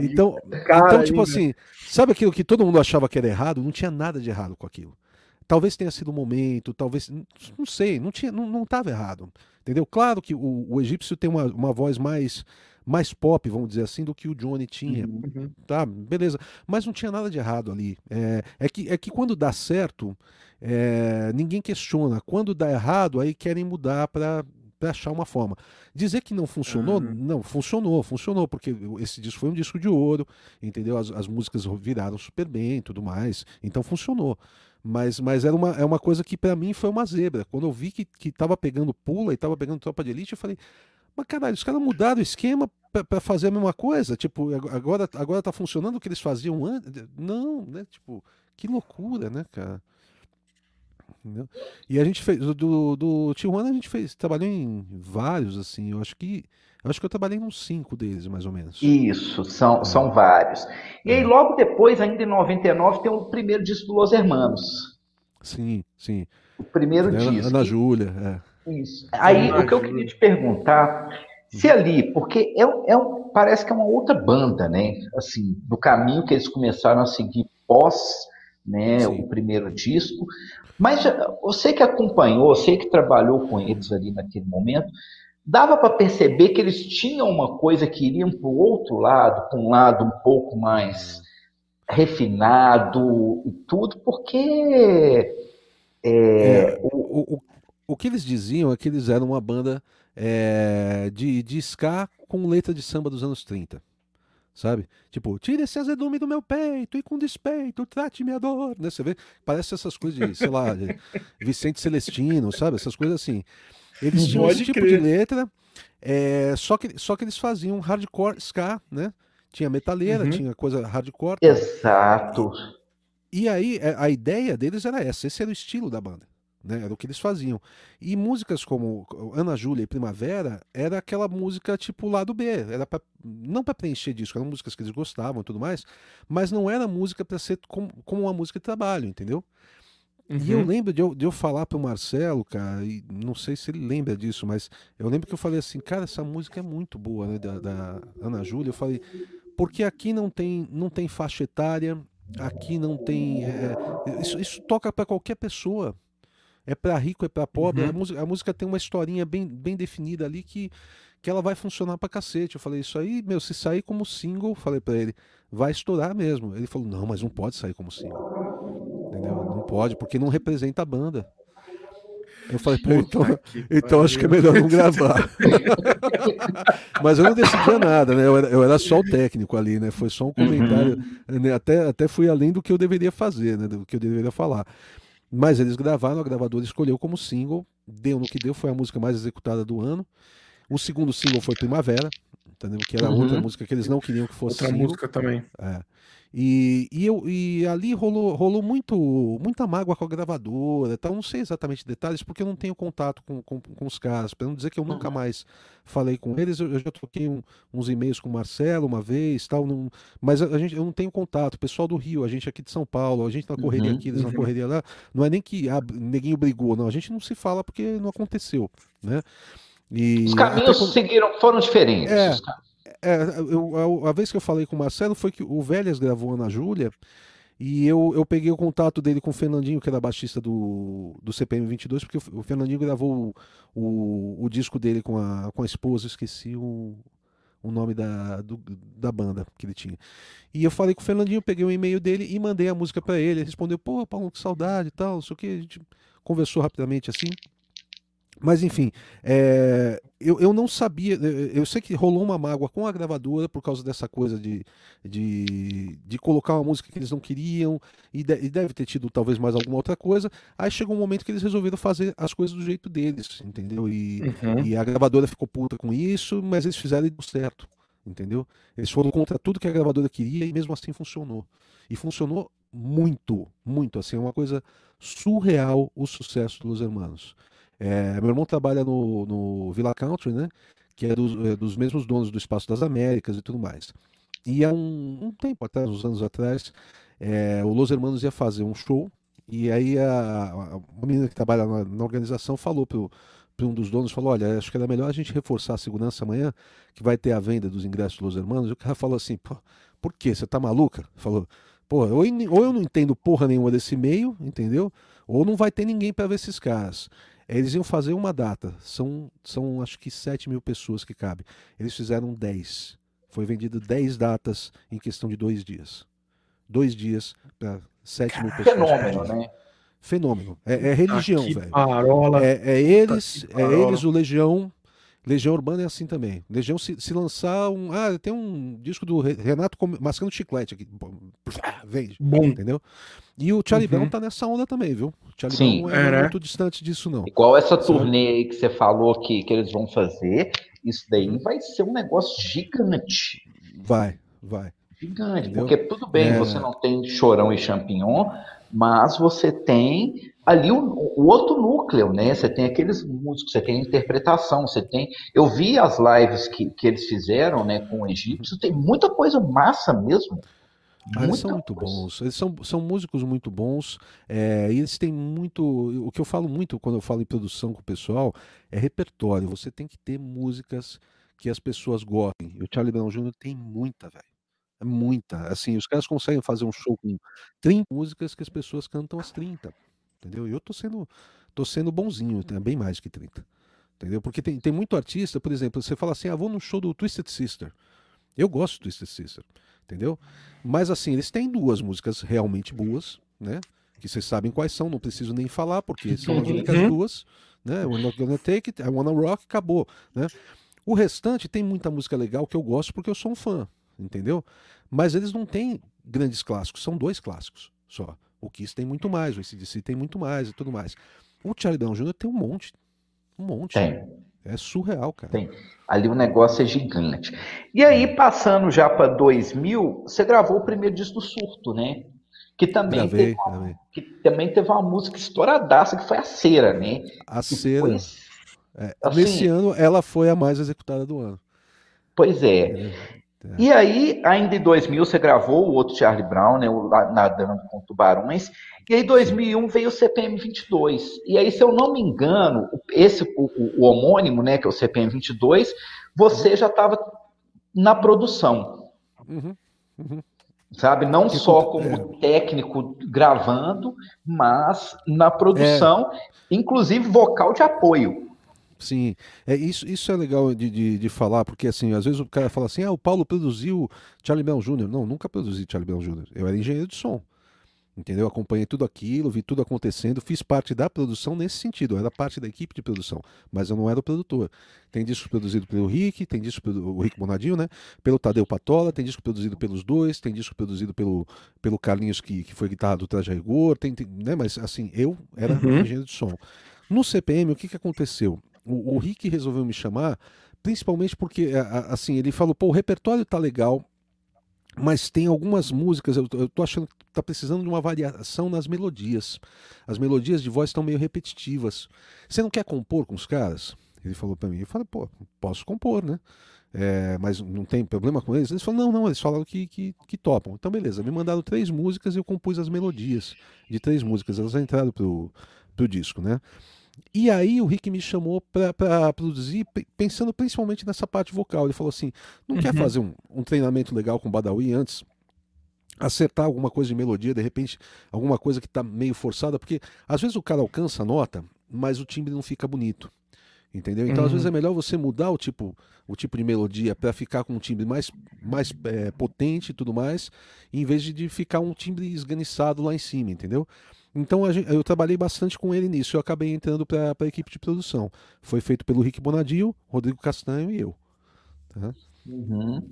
S3: então, então, tipo assim, sabe aquilo que todo mundo achava que era errado? Não tinha nada de errado com aquilo. Talvez tenha sido o um momento, talvez. Não sei, não tinha, não estava errado. Entendeu? Claro que o, o egípcio tem uma, uma voz mais mais pop, vamos dizer assim, do que o Johnny tinha. Uhum. Tá, beleza. Mas não tinha nada de errado ali. É, é, que, é que quando dá certo, é, ninguém questiona. Quando dá errado, aí querem mudar para para achar uma forma. Dizer que não funcionou, uhum. não, funcionou, funcionou, porque esse disco foi um disco de ouro, entendeu? As, as músicas viraram super bem tudo mais, então funcionou. Mas, mas era uma, é uma coisa que para mim foi uma zebra. Quando eu vi que, que tava pegando pula e tava pegando tropa de elite, eu falei, mas caralho, os caras mudaram o esquema para fazer a mesma coisa? Tipo, agora, agora tá funcionando o que eles faziam antes? Não, né? Tipo, que loucura, né, cara? Entendeu? E a gente fez, do, do Tijuana a gente fez, trabalhou em vários, assim, eu acho que eu acho que eu trabalhei em uns cinco deles, mais ou menos.
S2: Isso, são, é. são vários. E aí, é. logo depois, ainda em 99, tem o primeiro disco do Los Hermanos.
S3: Sim, sim.
S2: O primeiro
S3: Ana,
S2: disco.
S3: Ana Júlia,
S2: é. Isso. Aí, Ana o que eu queria te perguntar, se ali, porque é, é um, parece que é uma outra banda, né? Assim, do caminho que eles começaram a seguir pós né, o primeiro disco. Mas você que acompanhou, você que trabalhou com eles ali naquele momento, dava para perceber que eles tinham uma coisa que iriam para o outro lado, para um lado um pouco mais refinado e tudo, porque.
S3: É, é, o, o, o que eles diziam é que eles eram uma banda é, de, de ska com letra de samba dos anos 30 sabe? Tipo, tire esse azedume do meu peito e com despeito trate minha dor, né? Você vê? Parece essas coisas de, sei lá, de Vicente Celestino, sabe? Essas coisas assim. Eles tinham esse tipo crer. de letra, é, só, que, só que eles faziam hardcore ska, né? Tinha metaleira, uhum. tinha coisa hardcore.
S2: Exato.
S3: E, e aí, é, a ideia deles era essa, esse era o estilo da banda. Né, era o que eles faziam. E músicas como Ana Júlia e Primavera era aquela música tipo lado B, era pra, não para preencher disco, eram músicas que eles gostavam e tudo mais, mas não era música para ser como, como uma música de trabalho, entendeu? Uhum. E eu uhum. lembro de eu, de eu falar pro Marcelo, cara, e não sei se ele lembra disso, mas eu lembro que eu falei assim, cara, essa música é muito boa, né, da, da Ana Júlia. Eu falei, porque aqui não tem, não tem faixa etária, aqui não tem. É, isso, isso toca para qualquer pessoa. É para rico, é para pobre. Uhum. A, música, a música tem uma historinha bem, bem definida ali que, que ela vai funcionar pra cacete. Eu falei, isso aí, meu, se sair como single, falei para ele, vai estourar mesmo. Ele falou, não, mas não pode sair como single. Entendeu? Não pode, porque não representa a banda. Eu falei ele, então, então acho que é melhor não gravar. Mas eu não decidia nada, né? Eu era, eu era, só o técnico ali, né? Foi só um comentário. Uhum. Né? Até, até fui além do que eu deveria fazer, né? Do que eu deveria falar. Mas eles gravaram, a gravadora escolheu como single, deu no que deu, foi a música mais executada do ano. O segundo single foi Primavera, entendeu? Que era uhum. outra música que eles não queriam que fosse
S1: outra
S3: single.
S1: música também.
S3: É. E, e, eu, e ali rolou, rolou muito, muita mágoa com a gravadora. Então, não sei exatamente detalhes, porque eu não tenho contato com, com, com os caras. Para não dizer que eu nunca uhum. mais falei com eles, eu, eu já troquei um, uns e-mails com o Marcelo uma vez, tal, não, mas a, a, gente, eu não tenho contato. O pessoal do Rio, a gente aqui de São Paulo, a gente na correria uhum, aqui, eles uhum. na correria lá. Não é nem que ah, neguinho brigou, não. A gente não se fala porque não aconteceu, né?
S2: E os caminhos quando... seguiram, foram diferentes.
S3: É, é, eu, a, a, vez que eu falei com o Marcelo foi que o Velhas gravou Ana Júlia e eu, eu peguei o contato dele com o Fernandinho, que era baixista do, do CPM 22, porque o, o Fernandinho gravou o, o, o, disco dele com a, com a esposa, esqueci o, o nome da, do, da banda que ele tinha. E eu falei com o Fernandinho, peguei o um e-mail dele e mandei a música para ele. Ele respondeu: pô, Paulo, que saudade e tal, não sei o que. A gente conversou rapidamente assim. Mas enfim, é, eu, eu não sabia, eu sei que rolou uma mágoa com a gravadora por causa dessa coisa de, de, de colocar uma música que eles não queriam, e, de, e, deve ter tido talvez mais alguma outra coisa. Aí chegou um momento que eles resolveram fazer as coisas do jeito deles, entendeu? E, uhum. e a gravadora ficou puta com isso, mas eles fizeram e deu certo, entendeu? Eles foram contra tudo que a gravadora queria e mesmo assim funcionou. E funcionou muito, muito, assim, é uma coisa surreal o sucesso dos Hermanos. É, meu irmão trabalha no, no Villa Country, né? Que é dos, é dos, mesmos donos do Espaço das Américas e tudo mais. E há um, um tempo atrás, uns anos atrás, é, o Los Hermanos ia fazer um show. E aí a, a menina que trabalha na, na organização falou para um dos donos falou: Olha, acho que era melhor a gente reforçar a segurança amanhã, que vai ter a venda dos ingressos dos Hermanos. E o cara falou assim: Pô, por quê? Você tá maluca? Falou: Pô, ou eu não entendo porra nenhuma desse meio, entendeu? Ou não vai ter ninguém para ver esses caras. Eles iam fazer uma data, são, são acho que 7 mil pessoas que cabe. Eles fizeram 10. Foi vendido 10 datas em questão de dois dias. Dois dias para 7 mil pessoas.
S2: Fenômeno, né?
S3: Fenômeno. É, é religião, velho. É, é eles, é eles, o Legião, Legião Urbana é assim também. Legião se, se lançar um. Ah, tem um disco do Renato mascando chiclete aqui. Vende. Bom. Entendeu? E o Charlie uhum. Brown tá nessa onda também, viu? O Charlie Sim. Brown é, é né? muito distante disso, não.
S2: Igual essa turnê aí que você falou que, que eles vão fazer, isso daí vai ser um negócio gigante.
S3: Vai, vai.
S2: Gigante, Entendeu? porque tudo bem, é... você não tem chorão e champignon, mas você tem ali o, o, outro núcleo, né? Você tem aqueles músicos, você tem a interpretação, você tem. Eu vi as lives que, que eles fizeram, né, com o egípcio, tem muita coisa massa mesmo.
S3: Ah, eles são muito bons, eles são, são músicos muito bons, é, e eles têm muito. O que eu falo muito quando eu falo em produção com o pessoal é repertório. Você tem que ter músicas que as pessoas gostem. E o Charlie Brown Jr. tem muita, velho. É muita. Assim, os caras conseguem fazer um show com 30 músicas que as pessoas cantam as 30 entendeu? E eu tô sendo, tô sendo bonzinho, tem bem mais que 30. Entendeu? Porque tem, tem muito artista, por exemplo, você fala assim, ah, vou no show do Twisted Sister. Eu gosto do Twisted Sister, entendeu? Mas assim, eles têm duas músicas realmente boas, né? Que vocês sabem quais são, não preciso nem falar, porque são as únicas uhum. duas, né? We're not gonna take it, I wanna rock, acabou, né? O restante tem muita música legal que eu gosto porque eu sou um fã, entendeu? Mas eles não têm grandes clássicos, são dois clássicos só. O Kiss tem muito mais, o ACDC tem muito mais e tudo mais. O Charlie Brown Jr. tem um monte. Um monte.
S2: Tem.
S3: É surreal, cara. Tem.
S2: Ali o negócio é gigante. E aí, passando já para 2000, você gravou o primeiro disco do Surto, né? Que também, gravei, teve uma, que também teve uma música estouradaça, que foi a Cera, né?
S3: A que Cera. Foi, é, assim, nesse ano, ela foi a mais executada do ano.
S2: Pois é. é. É. E aí, ainda em 2000, você gravou o outro Charlie Brown, né, o Nadando com Tubarões. E aí, em 2001, veio o CPM 22. E aí, se eu não me engano, esse, o, o homônimo, né, que é o CPM 22, você uhum. já estava na produção. Uhum. Uhum. Sabe? Não que só como é. técnico gravando, mas na produção, é. inclusive vocal de apoio.
S3: Sim, é, isso, isso é legal de, de, de, falar, porque assim, às vezes o cara fala assim, ah, o Paulo produziu Charlie Brown Jr. Não, nunca produzi Charlie Brown Jr. Eu era engenheiro de som. Entendeu? Acompanhei tudo aquilo, vi tudo acontecendo, fiz parte da produção nesse sentido, eu era parte da equipe de produção, mas eu não era o produtor. Tem disco produzido pelo Rick, tem disco pelo o Rick Bonadinho, né? Pelo Tadeu Patola, tem disco produzido pelos dois, tem disco produzido pelo, pelo Carlinhos, que, que foi guitarra do Traje Rigor, tem, tem, né? Mas assim, eu era uhum. engenheiro de som. No CPM, o que, que aconteceu? O, o Rick resolveu me chamar, principalmente porque, assim, ele falou, pô, o repertório tá legal, mas tem algumas músicas, eu, eu tô achando que tá precisando de uma variação nas melodias. As melodias de voz estão meio repetitivas. Você não quer compor com os caras? Ele falou para mim. Eu falei, pô, posso compor, né? É, mas não tem problema com eles? Eles falaram, não, não, eles falaram que, que, que, topam. Então, beleza, me mandaram três músicas e eu compus as melodias de três músicas. Elas entraram pro, pro disco, né? E aí o Rick me chamou para produzir, pensando principalmente nessa parte vocal. Ele falou assim: não uhum. quer fazer um, um, treinamento legal com o Badawi antes? Acertar alguma coisa de melodia, de repente, alguma coisa que está meio forçada, porque às vezes o cara alcança a nota, mas o timbre não fica bonito. Entendeu? Então, uhum. às vezes é melhor você mudar o tipo, o tipo de melodia para ficar com um timbre mais, mais é, potente e tudo mais, em vez de, de ficar um timbre esganiçado lá em cima, entendeu? Então gente, eu trabalhei bastante com ele nisso. Eu acabei entrando para a equipe de produção. Foi feito pelo Rick Bonadio, Rodrigo Castanho e eu.
S2: Tá? Uhum.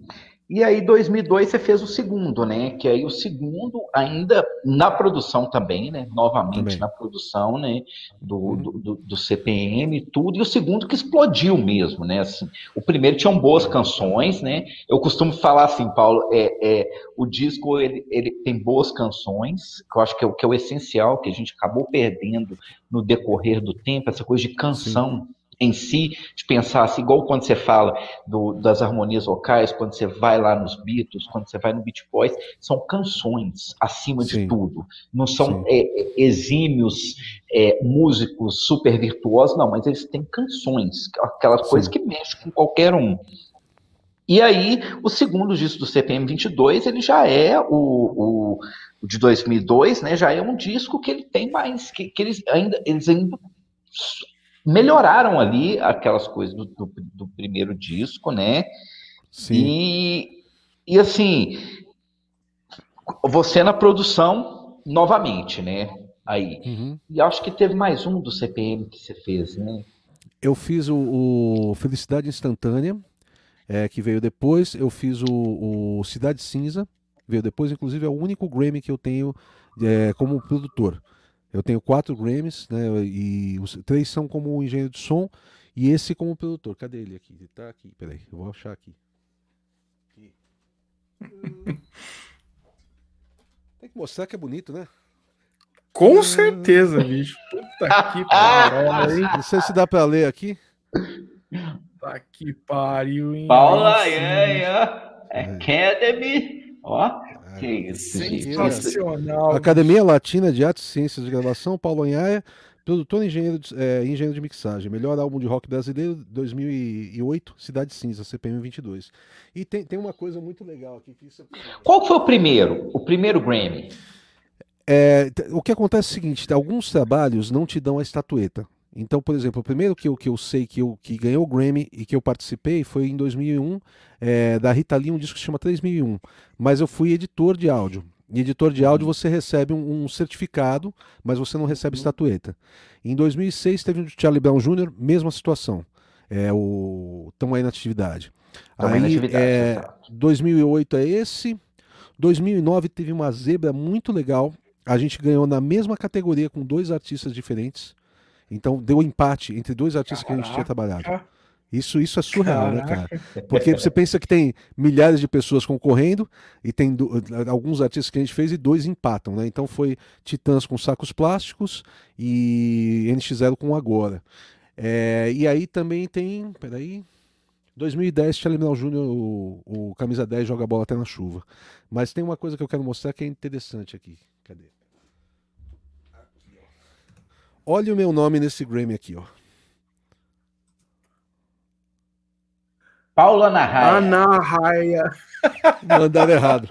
S2: E aí, 2002, você fez o segundo, né? Que aí o segundo, ainda na produção também, né? Novamente também. na produção, né? Do, uhum. do, do, CPM e tudo. E o segundo que explodiu mesmo, né? Assim, o primeiro tinha boas canções, né? Eu costumo falar assim, Paulo, é, é, o disco ele, ele tem boas canções, que eu acho que é, que é o essencial, que a gente acabou perdendo no decorrer do tempo, essa coisa de canção. Sim em si, de pensar assim, igual quando você fala do, das harmonias vocais, quando você vai lá nos Beatles, quando você vai no Beat Boys, são canções acima Sim. de tudo. Não são é, é, exímios é, músicos super virtuosos, não, mas eles têm canções, aquelas Sim. coisas que mexem com qualquer um. E aí, o segundo disco do CPM 22, ele já é o, o, o de 2002, né? Já é um disco que ele tem mais, que, que eles ainda, eles ainda melhoraram ali aquelas coisas do, do, do primeiro disco, né? Sim. E, e assim, você na produção novamente, né? Aí. Uhum. E acho que teve mais um do CPM que você fez, né?
S3: Eu fiz o, o Felicidade Instantânea, é, que veio depois. Eu fiz o, o, Cidade Cinza, veio depois. Inclusive, é o único Grammy que eu tenho é, como produtor. Eu tenho quatro Grammys, né? E os três são como engenheiro de som e esse como produtor. Cadê ele aqui? Ele tá aqui. Peraí, eu vou achar aqui. aqui. Tem que mostrar que é bonito, né?
S1: Com certeza, bicho. Puta que pariu, hein?
S3: Não sei se dá pra ler aqui.
S1: Puta que pariu, hein?
S2: Paula Yanha Academy. Ó, que isso,
S1: Sensacional.
S3: Academia Latina de Artes e Ciências de Gravação, Paulo Anhaia, produtor e engenheiro, de, é, engenheiro de mixagem. Melhor álbum de rock brasileiro, 2008, Cidade Cinza, CPM 22. E tem, tem uma coisa muito legal aqui. Que isso... É
S2: Qual foi o primeiro? O primeiro Grammy?
S3: É, o que acontece é o seguinte: alguns trabalhos não te dão a estatueta. Então, por exemplo, o primeiro que eu, que eu sei que, eu, que ganhou o Grammy e que eu participei foi em 2001, é, da Rita Lee, um disco que se chama 3001. Mas eu fui editor de áudio. Em editor de áudio você recebe um, um certificado, mas você não recebe estatueta. Em 2006 teve o Charlie Brown Jr., mesma situação. É, o... Estão aí na atividade. aí, na atividade, é, 2008 é esse. 2009 teve uma zebra muito legal. A gente ganhou na mesma categoria com dois artistas diferentes. Então deu empate entre dois artistas Caraca. que a gente tinha trabalhado. Isso, isso é surreal, Caraca. né, cara? Porque você pensa que tem milhares de pessoas concorrendo e tem do, alguns artistas que a gente fez e dois empatam, né? Então foi Titãs com sacos plásticos e NX0 com Agora. É, e aí também tem. Peraí. 2010, Charlie Brown Jr., o, o camisa 10 joga bola até na chuva. Mas tem uma coisa que eu quero mostrar que é interessante aqui. Cadê? Olha o meu nome nesse Grammy aqui, ó.
S2: Paula Narraia.
S1: Anarraia.
S3: Mandaram errado.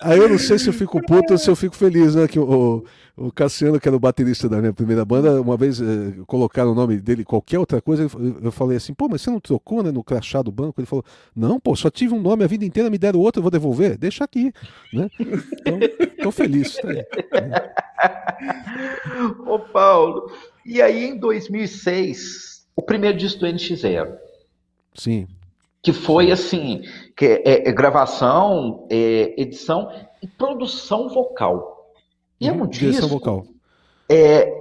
S3: Aí eu não sei se eu fico puto ou se eu fico feliz, né? Que o, o Cassiano, que era o baterista da minha primeira banda, uma vez eh, colocaram o nome dele, qualquer outra coisa, eu falei assim, pô, mas você não trocou né, no crachá do banco? Ele falou, não, pô, só tive um nome a vida inteira, me deram outro, eu vou devolver? Deixa aqui, né? Então, tô feliz. Tá aí, né?
S2: Ô, Paulo, e aí em 2006, o primeiro disco do NX0.
S3: Sim.
S2: Que foi assim, que é, é gravação, é, edição e produção vocal. E é um disco.
S3: vocal.
S2: É,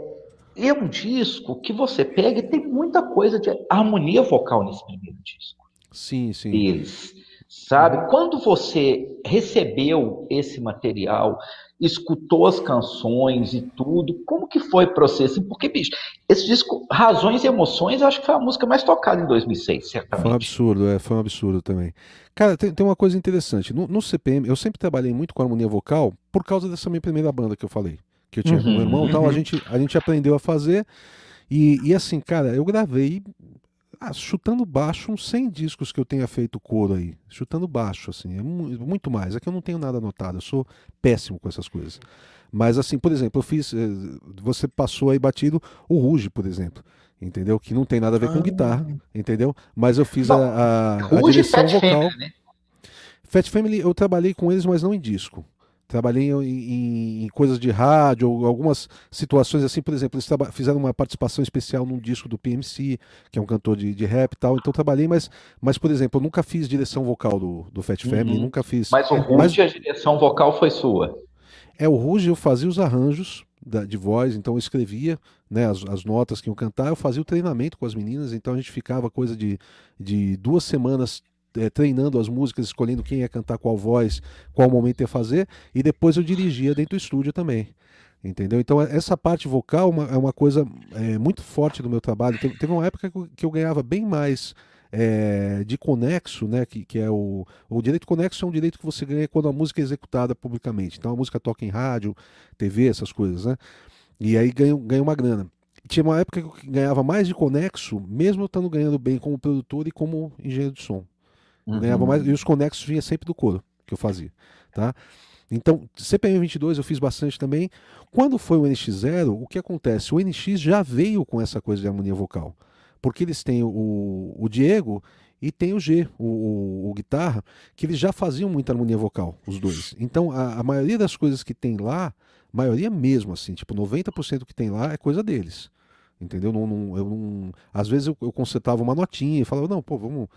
S2: é um disco que você pega e tem muita coisa de harmonia vocal nesse primeiro disco.
S3: Sim, sim.
S2: Deles. Sabe? Quando você recebeu esse material, escutou as canções e tudo, como que foi o processo? Porque, bicho, esse disco, Razões e Emoções, eu acho que foi a música mais tocada em 2006, certamente.
S3: Foi um absurdo, é, foi um absurdo também. Cara, tem, tem uma coisa interessante. No, no, CPM, eu sempre trabalhei muito com harmonia vocal por causa dessa minha primeira banda que eu falei, que eu tinha uhum. com meu uhum. irmão tal, a gente, a gente aprendeu a fazer. E, e assim, cara, eu gravei ah, chutando baixo uns 100 discos que eu tenha feito coro aí. Chutando baixo, assim. É muito mais. É que eu não tenho nada anotado. Eu sou péssimo com essas coisas. Mas, assim, por exemplo, eu fiz. Eh, você passou aí batido o Ruge, por exemplo. Entendeu? Que não tem nada a ver ah. com guitarra. Entendeu? Mas eu fiz Bom, a, a, a direção vocal. Family, né? Fat Family eu trabalhei com eles, mas não em disco. Trabalhei em, em, coisas de rádio, algumas situações assim, por exemplo, eles fizeram uma participação especial num disco do PMC, que é um cantor de, de rap e tal. Então trabalhei, mas, mas, por exemplo, eu nunca fiz direção vocal do, do Fat Family, uhum. nunca fiz.
S2: Mas o Ruge, mas... a direção vocal foi sua?
S3: É, o Ruge eu fazia os arranjos da, de voz, então eu escrevia né, as, as notas que iam cantar, eu fazia o treinamento com as meninas, então a gente ficava coisa de, de duas semanas é, treinando as músicas, escolhendo quem ia cantar qual voz, qual momento ia fazer, e depois eu dirigia dentro do estúdio também. Entendeu? Então, essa parte vocal é uma, é uma coisa é, muito forte do meu trabalho. Teve, teve uma época que eu ganhava bem mais é, de conexo, né? Que, que é o, o direito conexo é um direito que você ganha quando a música é executada publicamente. Então a música toca em rádio, TV, essas coisas, né? E aí ganha, ganha uma grana. Tinha uma época que eu ganhava mais de conexo, mesmo eu estando ganhando bem como produtor e como engenheiro de som. Uhum. Ganhava mais, e os conexos vinha sempre do coro que eu fazia, tá? Então, CPM 22 eu fiz bastante também. Quando foi o NX0, o que acontece? O NX já veio com essa coisa de harmonia vocal. Porque eles têm o, o Diego e tem o G, o, o, o, guitarra, que eles já faziam muita harmonia vocal, os dois. Então, a, a maioria das coisas que tem lá, maioria mesmo, assim, tipo, 90% que tem lá é coisa deles. Entendeu? Não, não, eu não, às vezes eu, eu consertava uma notinha e falava, não, pô, vamos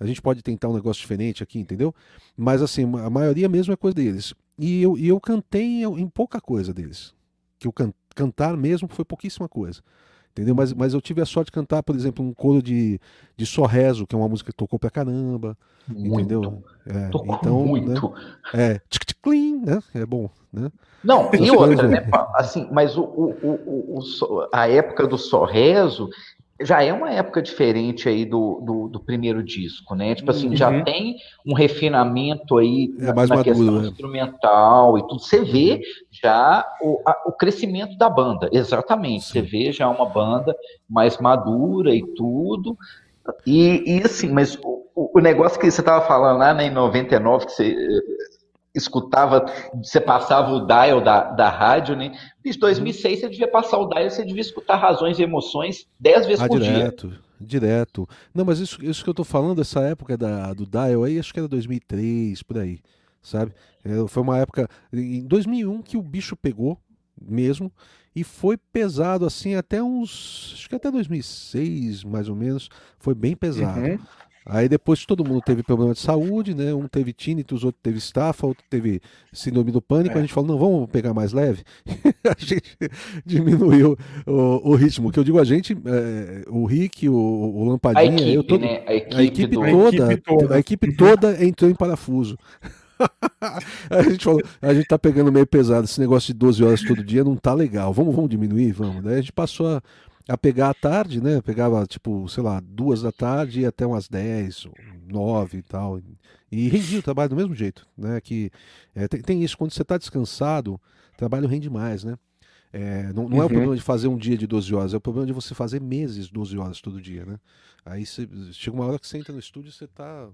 S3: a gente pode tentar um negócio diferente aqui, entendeu? Mas assim, a maioria mesmo é coisa deles. E eu, e eu cantei em, pouca coisa deles. Que o can, cantar mesmo foi pouquíssima coisa. entendeu? Mas, mas eu tive a sorte de cantar, por exemplo, um coro de, de Sorrezo, que é uma música que tocou pra caramba, muito. entendeu?
S2: É, tocou então, muito. Né,
S3: é, tchic, tchic, clean, né? É bom, né?
S2: Não, e outra, né? Assim, mas o, o, o, a época do Sorrezo já é uma época diferente aí do, do, do primeiro disco, né? Tipo assim, uhum. já tem um refinamento aí
S3: é na, na
S2: questão né? instrumental e tudo. Você vê uhum. já o, a, o crescimento da banda, exatamente. Sim. Você vê já uma banda mais madura e tudo. E, e assim, mas o, o negócio que você estava falando lá né, em 99, que você escutava, você passava o dial da, da rádio, né? Em 2006 você devia passar o dial, você devia escutar razões e emoções dez vezes ah, por
S3: direto,
S2: dia.
S3: Direto, Não, mas isso, isso que eu tô falando, essa época da, do dial aí, acho que era 2003, por aí, sabe? É, foi uma época, em 2001 que o bicho pegou mesmo, e foi pesado assim até uns, acho que até 2006, mais ou menos, foi bem pesado. Uhum. Aí depois todo mundo teve problema de saúde, né? Um teve tinnitus, outro teve estafa, outro teve síndrome do pânico. É. A gente falou, não, vamos pegar mais leve. a gente diminuiu o, o, ritmo. Que eu digo a gente, é, o Rick, o, o Lampadinha, a equipe, eu todo, né? a equipe, a equipe do... toda, a equipe toda, a equipe toda entrou em parafuso. a gente falou, a gente tá pegando meio pesado, esse negócio de 12 horas todo dia não tá legal. Vamos, vamos diminuir, vamos. Daí a gente passou a a pegar à tarde, né? Pegava, tipo, sei lá, duas da tarde e até umas dez, nove e tal. E rendia o trabalho do mesmo jeito, né? Que é, tem, tem, isso, quando você está descansado, o trabalho rende mais, né? É, não, não uhum. é o problema de fazer um dia de 12 horas, é o problema de você fazer meses 12 horas todo dia, né? Aí você, chega uma hora que você entra no estúdio e você está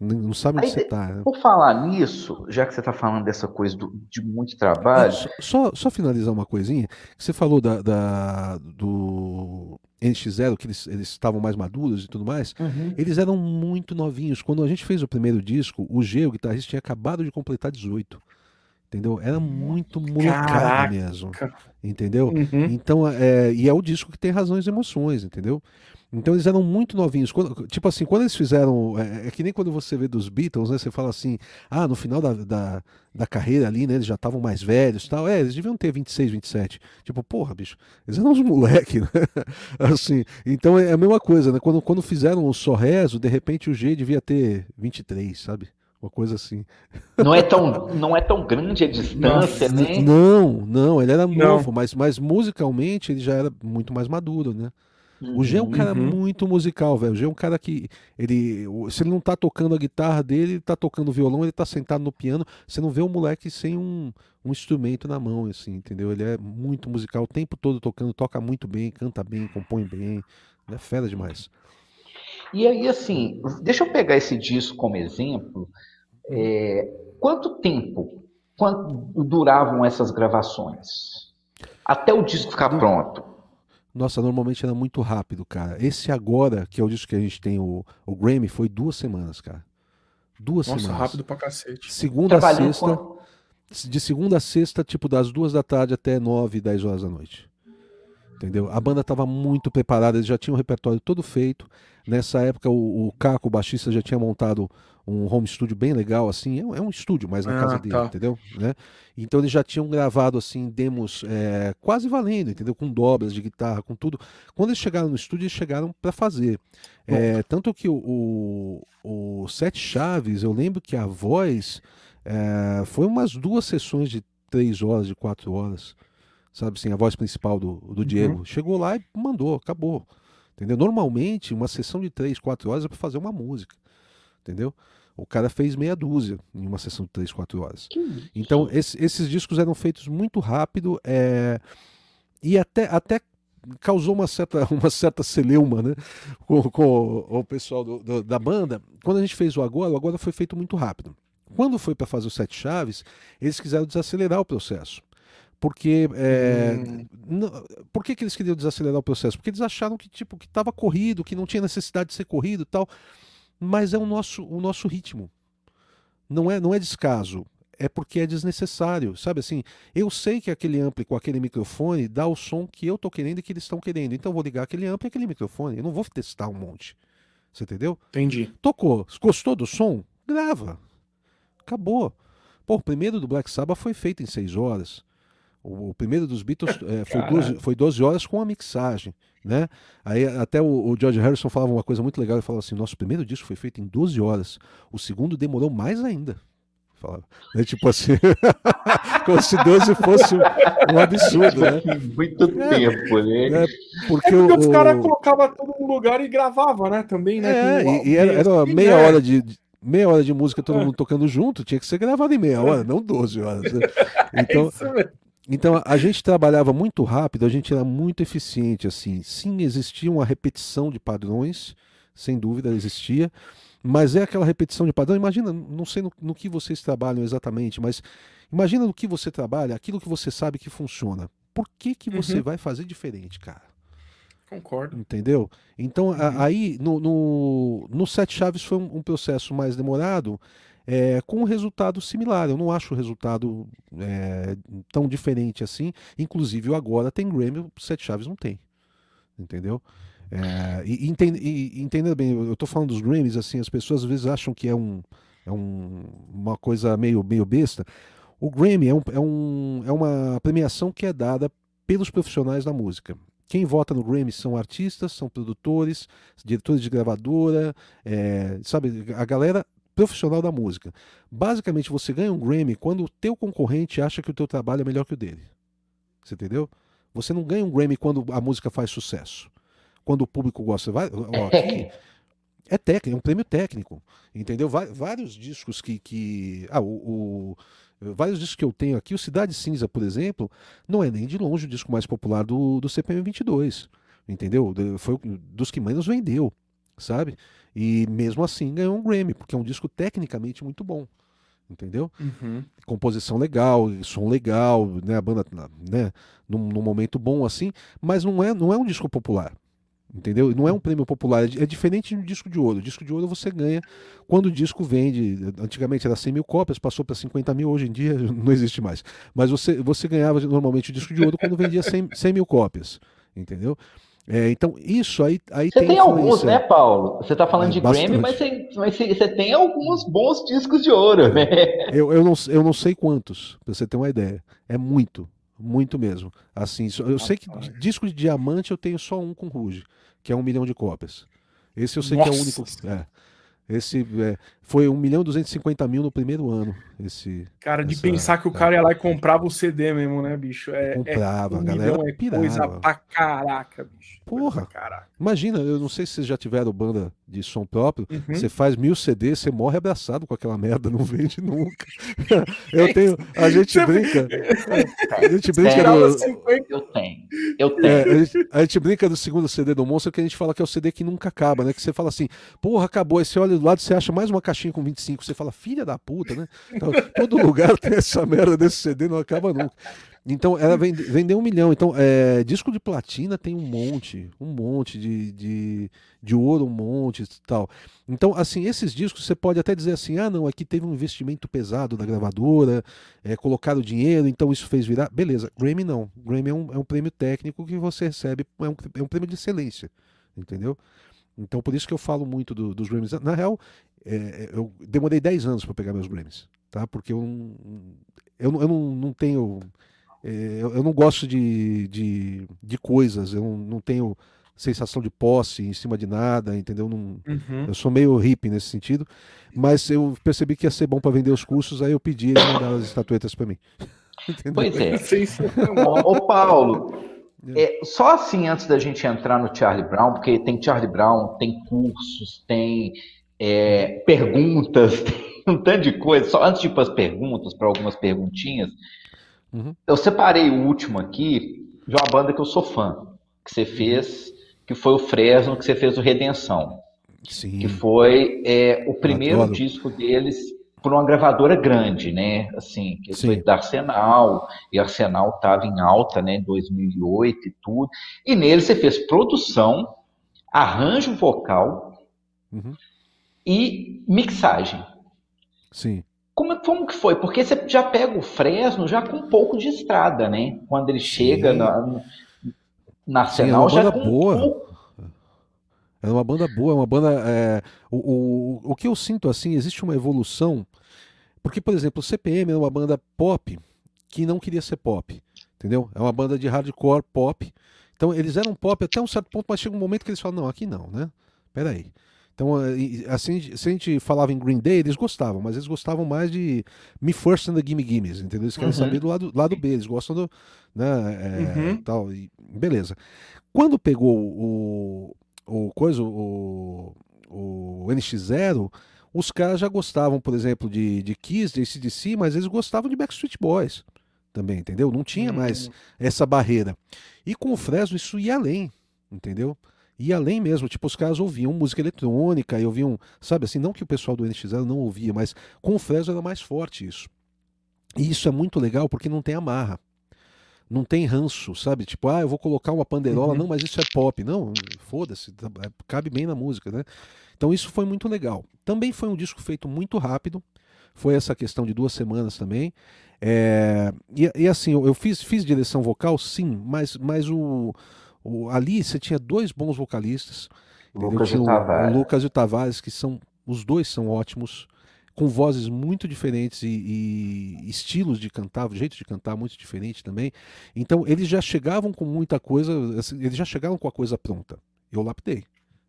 S3: não sabe onde Aí, você está. Né?
S2: Por falar nisso, já que você está falando dessa coisa do, de muito trabalho.
S3: Só, só, só, finalizar uma coisinha. Você falou da, da do NX0, que eles, eles estavam mais maduros e tudo mais. Uhum. Eles eram muito novinhos. Quando a gente fez o primeiro disco, o G, o guitarrista, tinha acabado de completar 18 entendeu? Era muito molecada mesmo, entendeu? Uhum. Então, é, e é o disco que tem razões e emoções, entendeu? Então eles eram muito novinhos. Quando, tipo assim, quando eles fizeram. É, é, que nem quando você vê dos Beatles, né? Você fala assim, ah, no final da, da, da carreira ali, né? Eles já estavam mais velhos tal. É, eles deviam ter 26, 27. Tipo, porra, bicho, eles eram uns moleques, né? assim, então é a mesma coisa, né? Quando, quando fizeram o Sorrezo, de repente o G devia ter 23, sabe? Uma coisa assim.
S2: Não é tão, não é tão grande a distância,
S3: não,
S2: né?
S3: Não, não, ele era novo, mas, mas musicalmente ele já era muito mais maduro, né? O G é um cara uhum. muito musical, velho. O G é um cara que ele, se ele não tá tocando a guitarra dele, ele tá tocando violão, ele tá sentado no piano. Você não vê um moleque sem um, um instrumento na mão, assim, entendeu? Ele é muito musical o tempo todo tocando, toca muito bem, canta bem, compõe bem. É fera demais.
S2: E aí, assim, deixa eu pegar esse disco como exemplo. É, quanto tempo quanto duravam essas gravações? Até o disco ficar pronto?
S3: Nossa, normalmente era muito rápido, cara. Esse agora, que é o disco que a gente tem o, o Grammy, foi duas semanas, cara. Duas Nossa, semanas.
S1: rápido pra cacete.
S3: Segunda a sexta. Com... De segunda a sexta, tipo, das duas da tarde até nove, dez horas da noite. Entendeu? A banda estava muito preparada, eles já tinham o repertório todo feito. Nessa época, o, o Caco, o baixista, já tinha montado um home studio bem legal, assim. É um, é estúdio, mas na ah, casa dele, tá. entendeu? Né? Então eles já tinham gravado, assim, demos é, quase valendo, entendeu? Com dobras de guitarra, com tudo. Quando eles chegaram no estúdio, eles chegaram para fazer. É, tanto que o, o, o, Sete Chaves, eu lembro que a voz é, foi umas duas sessões de três horas, de quatro horas. Sabe assim, a voz principal do, do uhum. Diego. Chegou lá e mandou, acabou. Entendeu? Normalmente, uma sessão de três, quatro horas é para fazer uma música. Entendeu? O cara fez meia dúzia em uma sessão de 3, 4 horas. Então, esse, esses discos eram feitos muito rápido é, e até, até causou uma certa, uma certa celeuma né, com, com o, o, pessoal do, do, da banda. Quando a gente fez o Agora, o Agora foi feito muito rápido. Quando foi para fazer os Sete Chaves, eles quiseram desacelerar o processo. Porque. É, hum. por que, que eles queriam desacelerar o processo? Porque eles acharam que tipo que estava corrido, que não tinha necessidade de ser corrido e tal mas é o nosso, o nosso ritmo. Não é, não é descaso, é porque é desnecessário, sabe assim? Eu sei que aquele ampli com aquele microfone dá o som que eu tô querendo e que eles estão querendo. Então eu vou ligar aquele ampli e aquele microfone. Eu não vou testar um monte. Você entendeu?
S1: Entendi.
S3: Tocou. Gostou do som? Grava. Acabou. Pô, o primeiro do Black Sabbath foi feito em seis horas. O, primeiro dos Beatles é, foi, 12, foi 12 horas com a mixagem. Né? Aí até o, o, George Harrison falava uma coisa muito legal, ele falava assim, nosso primeiro disco foi feito em 12 horas, o segundo demorou mais ainda. Falava. É tipo assim, como se 12 fosse um absurdo, né?
S2: Muito é, tempo, né?
S1: É, porque, é porque o, os caras colocavam tudo no lugar e gravavam, né? Também, né?
S3: É, e, e era, era meia né? hora de, de, meia hora de música, todo é. mundo tocando junto, tinha que ser gravado em meia hora, não 12 horas. Né? Então, então a gente trabalhava muito rápido, a gente era muito eficiente, assim. Sim, existia uma repetição de padrões, sem dúvida existia, mas é aquela repetição de padrão. Imagina, não sei no, no que vocês trabalham exatamente, mas imagina no que você trabalha, aquilo que você sabe que funciona. Por que, que você uhum. vai fazer diferente, cara?
S1: Concordo.
S3: Entendeu? Então, uhum. a, aí, no, no, no Sete Chaves foi um, um processo mais demorado, é, com um resultado similar. Eu não acho o resultado é, tão diferente assim. Inclusive, agora tem Grammy, o Sete Chaves não tem. Entendeu? É, e, entenda, e, entenda bem, eu estou falando dos Grammys, assim, as pessoas às vezes acham que é, um, é um, uma coisa meio, meio besta. O Grammy é, um, é, um, é uma premiação que é dada pelos profissionais da música. Quem vota no Grammy são artistas, são produtores, diretores de gravadora, é, sabe, a galera profissional da música. Basicamente, você ganha um Grammy quando o teu concorrente acha que o teu trabalho é melhor que o dele. Você entendeu? Você não ganha um Grammy quando a música faz sucesso quando o público gosta. Vai, ó, é técnico, é um prêmio técnico, entendeu? vários discos que. que ah, o, o, vários discos que eu tenho aqui, o Cidade Cinza, por exemplo, não é nem de longe o disco mais popular do, do CPM 22, entendeu? Foi dos que menos vendeu, sabe? E mesmo assim ganhou um Grammy, porque é um disco tecnicamente muito bom entendeu?
S1: Uhum.
S3: Composição legal, som legal, né? A banda, né? Num, num, momento bom assim, mas não é, não é um disco popular. Entendeu? Não é um prêmio popular, é, é diferente de um disco de ouro. O disco de ouro você ganha quando o disco vende. Antigamente era 100 mil cópias, passou para 50 mil, hoje em dia não existe mais. Mas você, você ganhava normalmente o disco de ouro quando vendia 100, 100 mil cópias. Entendeu? É, então, isso aí, aí
S2: Você tem, tem alguns, né, Paulo? Você está falando é, de bastante. Grammy, mas você, mas você tem alguns bons discos de ouro, né?
S3: Eu, eu, não, eu não sei quantos, para você ter uma ideia. É muito, muito mesmo. Assim, eu sei que disco de diamante eu tenho só um com Ruge que é um milhão de cópias. Esse eu sei Nossa. que é o único. É. Esse é, foi 1 milhão e 250 mil no primeiro ano. Esse,
S1: cara, de essa, pensar que o cara ia lá e comprava o CD mesmo, né, bicho?
S3: É, comprava, é, um a galera
S1: é pirava. coisa pra caraca, bicho.
S3: Porra, caraca. imagina, eu não sei se vocês já tiveram banda de som próprio, uhum. você faz mil CDs, você morre abraçado com aquela merda, não vende nunca. eu tenho, a gente brinca,
S2: a gente brinca do... Eu tenho, eu tenho. É,
S3: a, gente, a, gente, brinca do segundo CD do Monstro, que a gente fala que é o CD que nunca acaba, né? Que você fala assim, porra, acabou, aí você olha do lado, você acha mais uma caixinha com 25, você fala, filha da puta, né? Então, todo lugar tem essa merda desse CD, não acaba nunca. Então, ela vende, vendeu um milhão. Então, é, disco de platina tem um monte, um monte de, de, de ouro, um monte e tal. Então, assim, esses discos você pode até dizer assim: ah, não, aqui teve um investimento pesado da gravadora, é, colocaram dinheiro, então isso fez virar. Beleza, Grammy não. Grammy é um, é um prêmio técnico que você recebe, é um, é um prêmio de excelência, entendeu? Então, por isso que eu falo muito do, dos Grammys. Na real, é, eu demorei 10 anos para pegar meus Grammys, tá? Porque eu, eu, eu não, não tenho é, eu, eu, não gosto de, de, de coisas, eu não, não, tenho sensação de posse em cima de nada, entendeu? Não, uhum. Eu sou meio hippie nesse sentido, mas eu percebi que ia ser bom para vender os cursos, aí eu pedi eles mandaram as estatuetas para mim.
S2: Pois é. Ô, Paulo, é. é, só assim antes da gente entrar no Charlie Brown, porque tem Charlie Brown, tem cursos, tem é, perguntas, tem um tanto de coisa. Só antes de ir para as perguntas, para algumas perguntinhas, Uhum. Eu separei o último aqui de uma banda que eu sou fã, que você fez, que foi o Fresno, que você fez o Redenção.
S3: Sim.
S2: Que foi é, o primeiro disco deles por uma gravadora grande, né? Assim, que Sim. foi da Arsenal, e Arsenal estava em alta, né, em 2008 e tudo. E nele você fez produção, arranjo vocal uhum. e mixagem.
S3: Sim.
S2: Como, como que foi? Porque você já pega o Fresno já com um pouco de estrada, né? Quando ele chega na, na Arsenal,
S3: Sim, é
S2: já
S3: com boa. Um pouco... É uma banda boa, é uma banda. É... O, o, o que eu sinto assim, existe uma evolução. Porque, por exemplo, o CPM é uma banda pop que não queria ser pop. entendeu? É uma banda de hardcore pop. Então eles eram pop até um certo ponto, mas chega um momento que eles falam, não, aqui não, né? Peraí. Então, assim, se a gente falava em Green Day, eles gostavam, mas eles gostavam mais de Me First and the Gimme Gimmes, entendeu? Eles querem uhum. saber do lado, lado B, eles gostam do. Né, é, uhum. tal, e, beleza. Quando pegou o, o coisa, o, o NX0, os caras já gostavam, por exemplo, de, de Kiss, de ACDC, mas eles gostavam de Backstreet Boys também, entendeu? Não tinha uhum. mais essa barreira. E com o Fresno isso ia além, entendeu? Ia além mesmo, tipo, os caras ouviam música eletrônica e ouviam, sabe assim, não que o pessoal do NX0 não ouvia, mas com o Fresno era mais forte isso. E isso é muito legal porque não tem amarra não tem ranço, sabe? Tipo, ah, eu vou colocar uma panderola, uhum. não, mas isso é pop. Não, foda-se, tá, é, cabe bem na música, né? Então isso foi muito legal. Também foi um disco feito muito rápido, foi essa questão de duas semanas também. É, e, e, assim, eu fiz, fiz direção vocal, sim, mas, mas o, o ali você tinha dois bons vocalistas.
S2: Lucas
S3: e
S2: o, o
S3: Lucas e o Tavares, que são. Os dois são ótimos com vozes muito diferentes e, e, estilos de cantar, jeito de cantar muito diferente também. Então eles já chegavam com muita coisa, assim, eles já chegavam com a coisa pronta. Eu lapidei.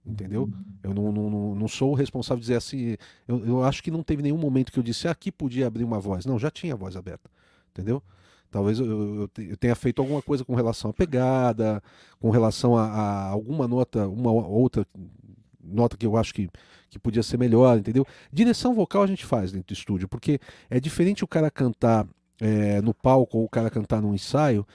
S3: Entendeu? Eu não, não, não sou o responsável de dizer assim. Eu, eu acho que não teve nenhum momento que eu disse aqui podia abrir uma voz. Não, já tinha a voz aberta. Entendeu? Talvez eu, eu, eu, tenha feito alguma coisa com relação à pegada, com relação a, a, alguma nota, uma outra nota que eu acho que, que podia ser melhor, entendeu? Direção vocal a gente faz dentro do estúdio, porque é diferente o cara cantar é, no palco ou o cara cantar num ensaio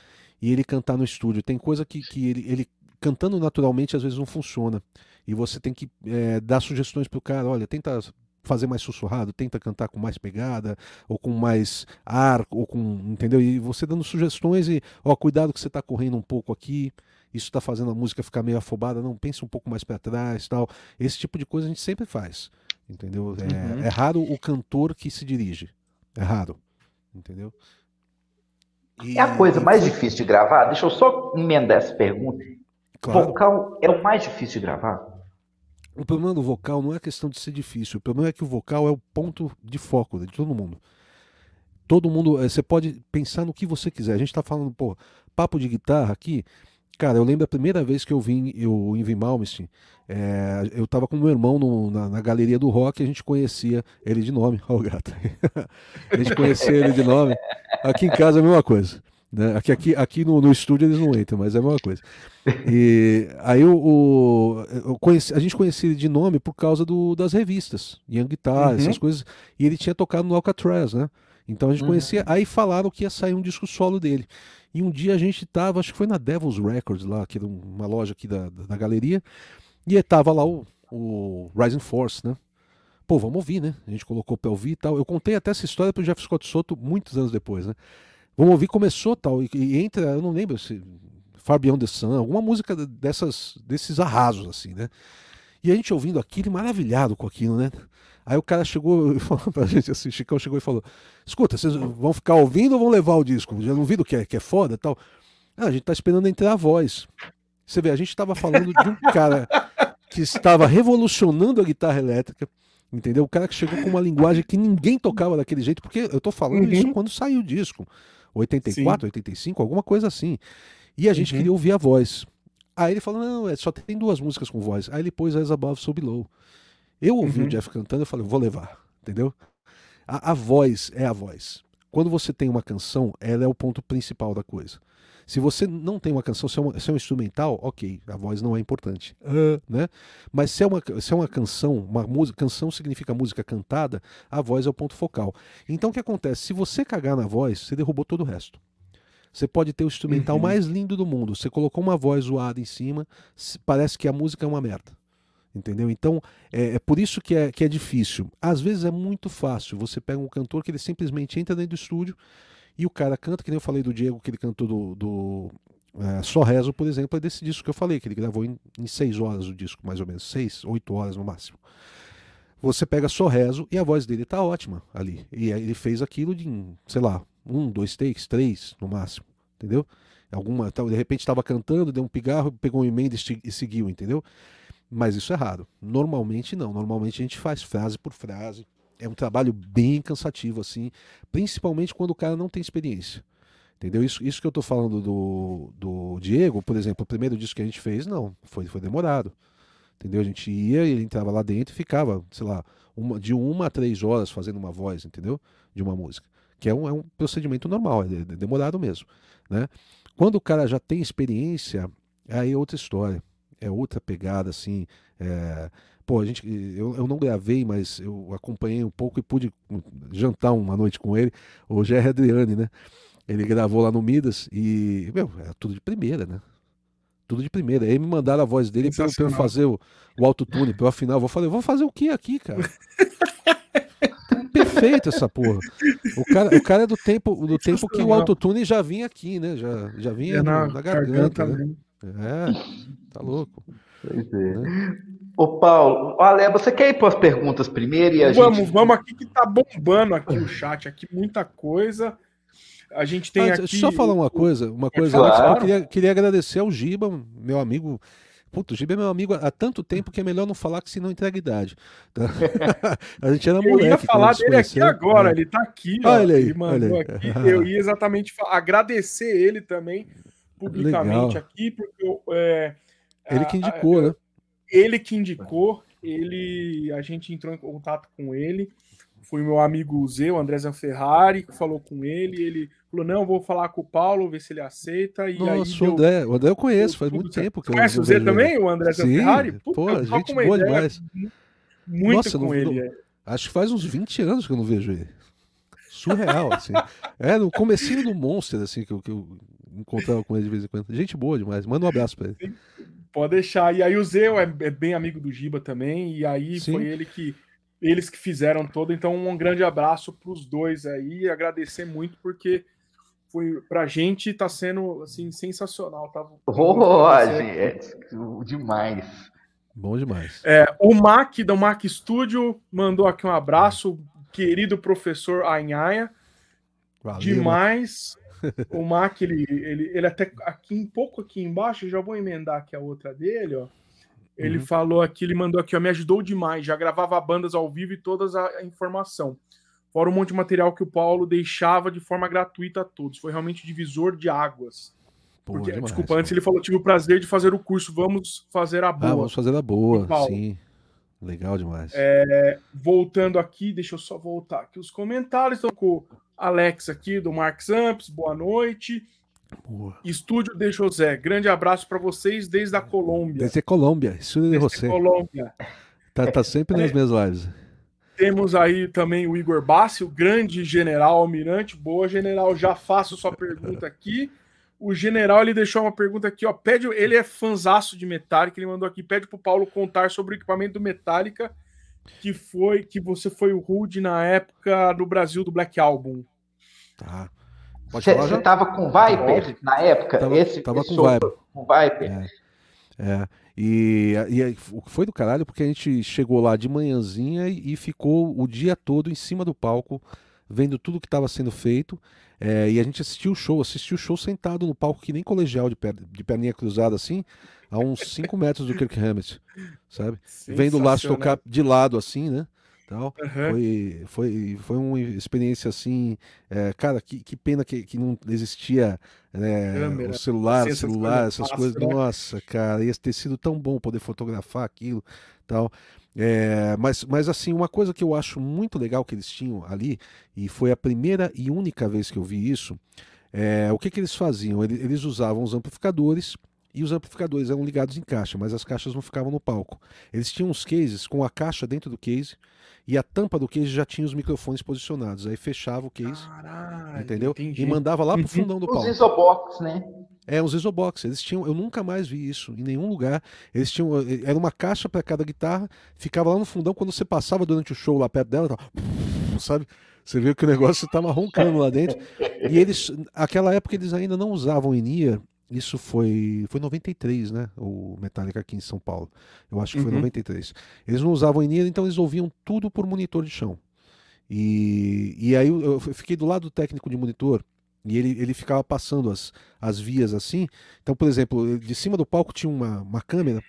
S3: e ele cantar no estúdio. Tem coisa que, que ele, ele cantando naturalmente às vezes não funciona. E você tem que é, dar sugestões pro cara, olha, tenta fazer mais sussurrado, tenta cantar com mais pegada, ou com mais ar, ou com. Entendeu? E você dando sugestões e, ó, cuidado que você está correndo um pouco aqui isso está fazendo a música ficar meio afobada, não, pensa um pouco mais para trás tal. Esse tipo de coisa a gente sempre faz, entendeu? É, uhum. é raro o cantor que se dirige, é raro, entendeu?
S2: E... É a coisa mais difícil de gravar? Deixa eu só emendar essa pergunta. Claro. Vocal é o mais difícil de gravar?
S3: O problema do vocal não é questão de ser difícil, o problema é que o vocal é o ponto de foco de todo mundo. Todo mundo, eh, você pode pensar no que você quiser. A gente está falando, pô, papo de guitarra aqui, Cara, eu lembro a primeira vez que eu vim eu, em Malmsteen, é, eu tava com meu irmão no, na, na, galeria do rock, a gente conhecia ele de nome, ó o gato. a gente conhecia ele de nome. Aqui em casa é a mesma coisa. Né? Aqui, aqui, aqui no, no, estúdio eles não entram, mas é a mesma coisa. E aí o, o conheci, a gente conhecia ele de nome por causa do, das revistas, Young Guitar, uhum. essas coisas. E ele tinha tocado no Alcatraz, né? Então a gente uhum. conhecia. Aí falaram que ia sair um disco solo dele. E um dia a gente tava, acho que foi na Devil's Records lá, que era uma loja aqui da, da, da galeria, e tava lá o, o Rising Force, né? Pô, vamos ouvir, né? A gente colocou pra ouvir e tal. Eu contei até essa história pro Jeff Scott Soto muitos anos depois, né? Vamos ouvir, começou tal, e, e entra, eu não lembro se Far Beyond the Sun, alguma música dessas, desses arrasos, assim, né? E a gente ouvindo aquilo, maravilhado com aquilo, né? Aí o cara chegou e falou pra gente assim, Chicão chegou e falou: Escuta, vocês vão ficar ouvindo ou vão levar o disco? Já não viram que é, que é foda tal? Ah, a gente tá esperando entrar a voz. Você vê, a gente estava falando de um cara que estava revolucionando a guitarra elétrica, entendeu? O cara que chegou com uma linguagem que ninguém tocava daquele jeito, porque eu tô falando uhum. isso quando saiu o disco. 84, Sim. 85, alguma coisa assim. E a gente uhum. queria ouvir a voz. Aí ele falou: não, é, só tem duas músicas com voz. Aí ele pôs As Above, So Below. Eu ouvi uhum. o Jeff cantando, eu falei, vou levar, entendeu? A, a, voz é a voz. Quando você tem uma canção, ela é o ponto principal da coisa. Se você não tem uma canção, se é, uma, se é um instrumental, ok, a voz não é importante, uh, né? Mas se é uma, se é uma canção, uma música, canção significa música cantada, a voz é o ponto focal. Então o que acontece? Se você cagar na voz, você derrubou todo o resto. Você pode ter o instrumental uhum. mais lindo do mundo. Você colocou uma voz zoada em cima, parece que a música é uma merda. Entendeu? Então, é, é, por isso que é, que é difícil. Às vezes é muito fácil. Você pega um cantor que ele simplesmente entra dentro do estúdio e o cara canta, que nem eu falei do Diego, que ele cantou do, do é, Só Rezo, por exemplo, é desse disco que eu falei, que ele gravou em, em seis horas o disco, mais ou menos, seis, oito horas no máximo. Você pega Só Rezo e a voz dele tá ótima ali. E ele fez aquilo de, sei lá, um, dois takes, três no máximo, entendeu? Alguma, de repente estava cantando, deu um pigarro, pegou um emenda e seguiu, entendeu? Mas isso é raro. Normalmente não. Normalmente a gente faz frase por frase. É um trabalho bem cansativo, assim, principalmente quando o cara não tem experiência. Entendeu? Isso, isso que eu tô falando do, do Diego, por exemplo, o primeiro disco que a gente fez, não, foi, foi demorado. Entendeu? A gente ia ele entrava lá dentro e ficava, sei lá, uma, de uma a três horas fazendo uma voz, entendeu? De uma música. Que é um, é um procedimento normal, é, é demorado mesmo. Né? Quando o cara já tem experiência, aí é outra história. É outra pegada, assim. É... Pô, a gente, eu, eu não gravei, mas eu acompanhei um pouco e pude jantar uma noite com ele, o Jerry Adriane, né? Ele gravou lá no Midas e, meu, é tudo de primeira, né? Tudo de primeira. Aí me mandaram a voz dele pra, pra eu fazer o, o autotune, pra eu afinar. Eu vou falar, eu vou fazer o que aqui, cara? Perfeito essa porra. O cara, o cara é do tempo, do tempo que o autotune já vinha aqui, né? Já, já vinha é na, na, garganta. garganta né? É, tá louco.
S2: Pois é. Né? Ô Paulo, Ale, você quer ir para as perguntas primeiro e a
S1: vamos,
S2: gente...
S1: Vamos aqui que tá bombando aqui o chat, aqui muita coisa. A gente tem ah, aqui.
S3: Só falar uma coisa, uma coisa claro. eu queria, queria agradecer ao Giba, meu amigo. Puto, o Giba é meu amigo há tanto tempo que é melhor não falar que se não entrega idade. Tá? a gente era moleque.
S1: Eu ia falar dele aqui agora, é. ele tá aqui. Olha ó, aí, ele mandou olha aí. aqui. Eu ia exatamente agradecer ele também publicamente Legal. aqui, porque eu, é,
S3: ele que indicou, a, a, né?
S1: Ele que indicou, ele, a gente entrou em contato com ele. Foi meu amigo Zé, o André Zanferrari, que falou com ele. Ele falou: Não, vou falar com o Paulo, ver se ele aceita. E
S3: Nossa, aí o André, o André eu conheço, faz muito tempo que eu
S1: Conhece o Zé também, o André Zanferrari?
S3: Pô, gente boa demais.
S1: Muito Nossa, com não, ele. Não, é.
S3: acho que faz uns 20 anos que eu não vejo ele. Surreal, assim. É, no comecinho do Monster, assim, que eu, que eu encontrava com ele de vez em quando. Gente boa demais. Manda um abraço pra ele.
S1: Pode deixar. E aí o Zé é, é bem amigo do Giba também. E aí Sim. foi ele que eles que fizeram todo. Então, um grande abraço para os dois aí, agradecer muito, porque foi pra gente tá sendo assim sensacional. Tá?
S2: Oh, é demais.
S3: Bom demais.
S1: É, o Mac do Mac Studio mandou aqui um abraço, querido professor Anhaia. Valeu, demais. o Mac, ele, ele, ele até aqui um pouco aqui embaixo, já vou emendar aqui a outra dele, ó. Ele uhum. falou aqui, ele mandou aqui, ó, me ajudou demais, já gravava bandas ao vivo e toda a informação. Fora um monte de material que o Paulo deixava de forma gratuita a todos. Foi realmente divisor de águas. Porque, demais, desculpa, antes ele falou, tive o prazer de fazer o curso, vamos fazer a ah, boa. Ah,
S3: vamos fazer a boa, sim. Legal demais.
S1: É, voltando aqui, deixa eu só voltar aqui os comentários. O Alex aqui, do Marx Amps, boa noite. Boa. Estúdio de José, grande abraço para vocês desde a Colômbia.
S3: Desde a Colômbia, Estúdio de José.
S1: Colômbia.
S3: Tá, tá sempre nas minhas lives.
S1: Temos aí também o Igor Bassi, o grande general almirante. Boa, general, já faço sua pergunta aqui. O general ele deixou uma pergunta aqui, ó. Pede, ele é fanzaço de Metallica, ele mandou aqui, pede pro Paulo contar sobre o equipamento do Metallica que foi que você foi o Rude na época do Brasil do Black Album.
S2: Tá. Você estava com Viper na época?
S3: Tava, esse, tava com Viper.
S2: Com Viper.
S3: É, é. E, e foi do caralho porque a gente chegou lá de manhãzinha e, e ficou o dia todo em cima do palco, vendo tudo que estava sendo feito. É, e a gente assistiu o show, assistiu o show sentado no palco, que nem colegial de, per, de perninha cruzada assim, a uns 5 metros do Kirk Hammett, sabe? Vendo o Last tocar de lado assim, né? Tal. Uhum. Foi, foi, foi uma experiência assim, é, cara, que, que pena que, que não existia né, o celular, celular, essas coisas. Né? Nossa, cara, ia ter sido tão bom poder fotografar aquilo, tal. É, mas, mas assim, uma coisa que eu acho muito legal que eles tinham ali, e foi a primeira e única vez que eu vi isso, é, o que, que eles faziam? Eles, eles usavam os amplificadores e os amplificadores eram ligados em caixa, mas as caixas não ficavam no palco. Eles tinham uns cases com a caixa dentro do case e a tampa do case já tinha os microfones posicionados. Aí fechava o case, Caralho, entendeu? Entendi. E mandava lá pro fundão do palco.
S2: Os isobox, né?
S3: É, os isobox. Eles tinham, eu nunca mais vi isso em nenhum lugar. Eles tinham, eh, era uma caixa para cada guitarra, ficava lá no fundão quando você passava durante o show lá perto dela, tava, sabe? Você viu que o negócio estava roncando lá dentro. E eles, aquela época eles ainda não usavam in-ear isso foi foi 93, né? O Metallica aqui em São Paulo. Eu acho que foi uhum. 93. Eles não usavam in então eles ouviam tudo por monitor de chão. E, e aí eu, eu fiquei do lado do técnico de monitor e ele, ele ficava passando as, as vias assim. Então, por exemplo, de cima do palco tinha uma, uma câmera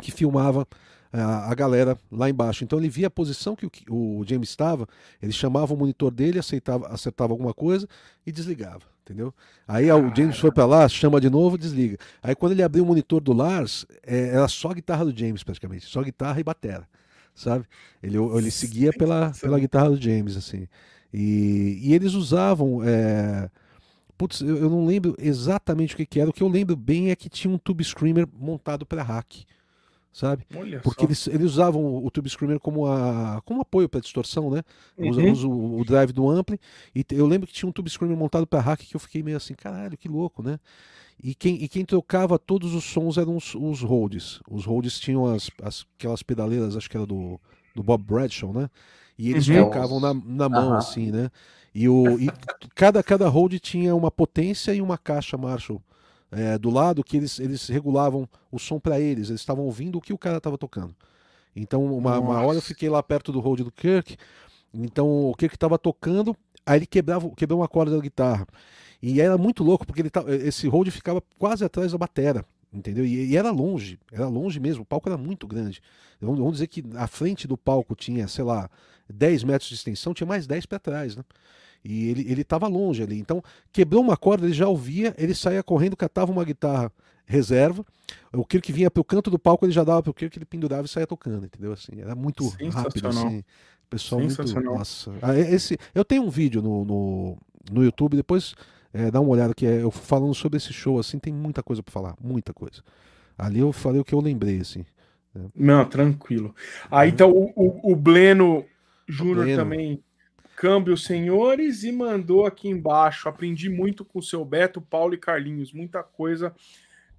S3: que filmava a, a, galera lá embaixo. Então ele via a posição que o, o James estava, ele chamava o monitor dele, aceitava, acertava alguma coisa e desligava, entendeu? Aí o James foi para lá, chama de novo, desliga. Aí quando ele abriu o monitor do Lars, é, era só a guitarra do James praticamente, só guitarra e batera, sabe? Ele, ele seguia pela, pela guitarra do James, assim. E, e eles usavam. É... Putz, eu, eu, não lembro exatamente o que, que, era. O que eu lembro bem é que tinha um Tube Screamer montado para hack sabe? Olha Porque eles, eles usavam o Tube Screamer como, a, como apoio para distorção, né? Uhum. Usa, o, o, drive do ampli. E eu lembro que tinha um Tube Screamer montado para hack que eu fiquei meio assim, caralho, que louco, né? E quem, e quem trocava todos os sons eram os, os Rhodes. Os Rhodes tinham as, as, aquelas pedaleiras, acho que era do, do Bob Bradshaw, né? E eles uhum. tocavam na, na mão, uhum. assim, né? E, o, e cada, cada Rode tinha uma potência e uma caixa Marshall é, do lado que eles, eles regulavam o som para eles, eles estavam ouvindo o que o cara estava tocando. Então, uma, uma, hora eu fiquei lá perto do hold do Kirk, então o Kirk estava tocando, aí ele quebrava, quebrou uma corda da guitarra. E era muito louco, porque ele esse hold ficava quase atrás da batera, entendeu? E, e, era longe, era longe mesmo, o palco era muito grande. Vamos, vamos dizer que a frente do palco tinha, sei lá, 10 metros de extensão, tinha mais 10 para trás, né? E ele, ele tava longe ali. Então, quebrou uma corda, ele já ouvia, ele saía correndo, catava uma guitarra reserva. O Kirk vinha pro canto do palco, ele já dava pro Kirk, ele pendurava e saía tocando, entendeu? Assim, era muito rápido, assim. Pessoal muito. Nossa. Ah, esse, eu tenho um vídeo no, no, no YouTube, depois é, dá uma olhada que é eu falando sobre esse show, assim, tem muita coisa para falar, muita coisa. Ali eu falei o que eu lembrei, assim.
S1: Né? Não, tranquilo. Ah, então o, o, o Bleno Júnior também Câmbio, senhores, e mandou aqui embaixo. Aprendi muito com o seu Beto, Paulo e Carlinhos. Muita coisa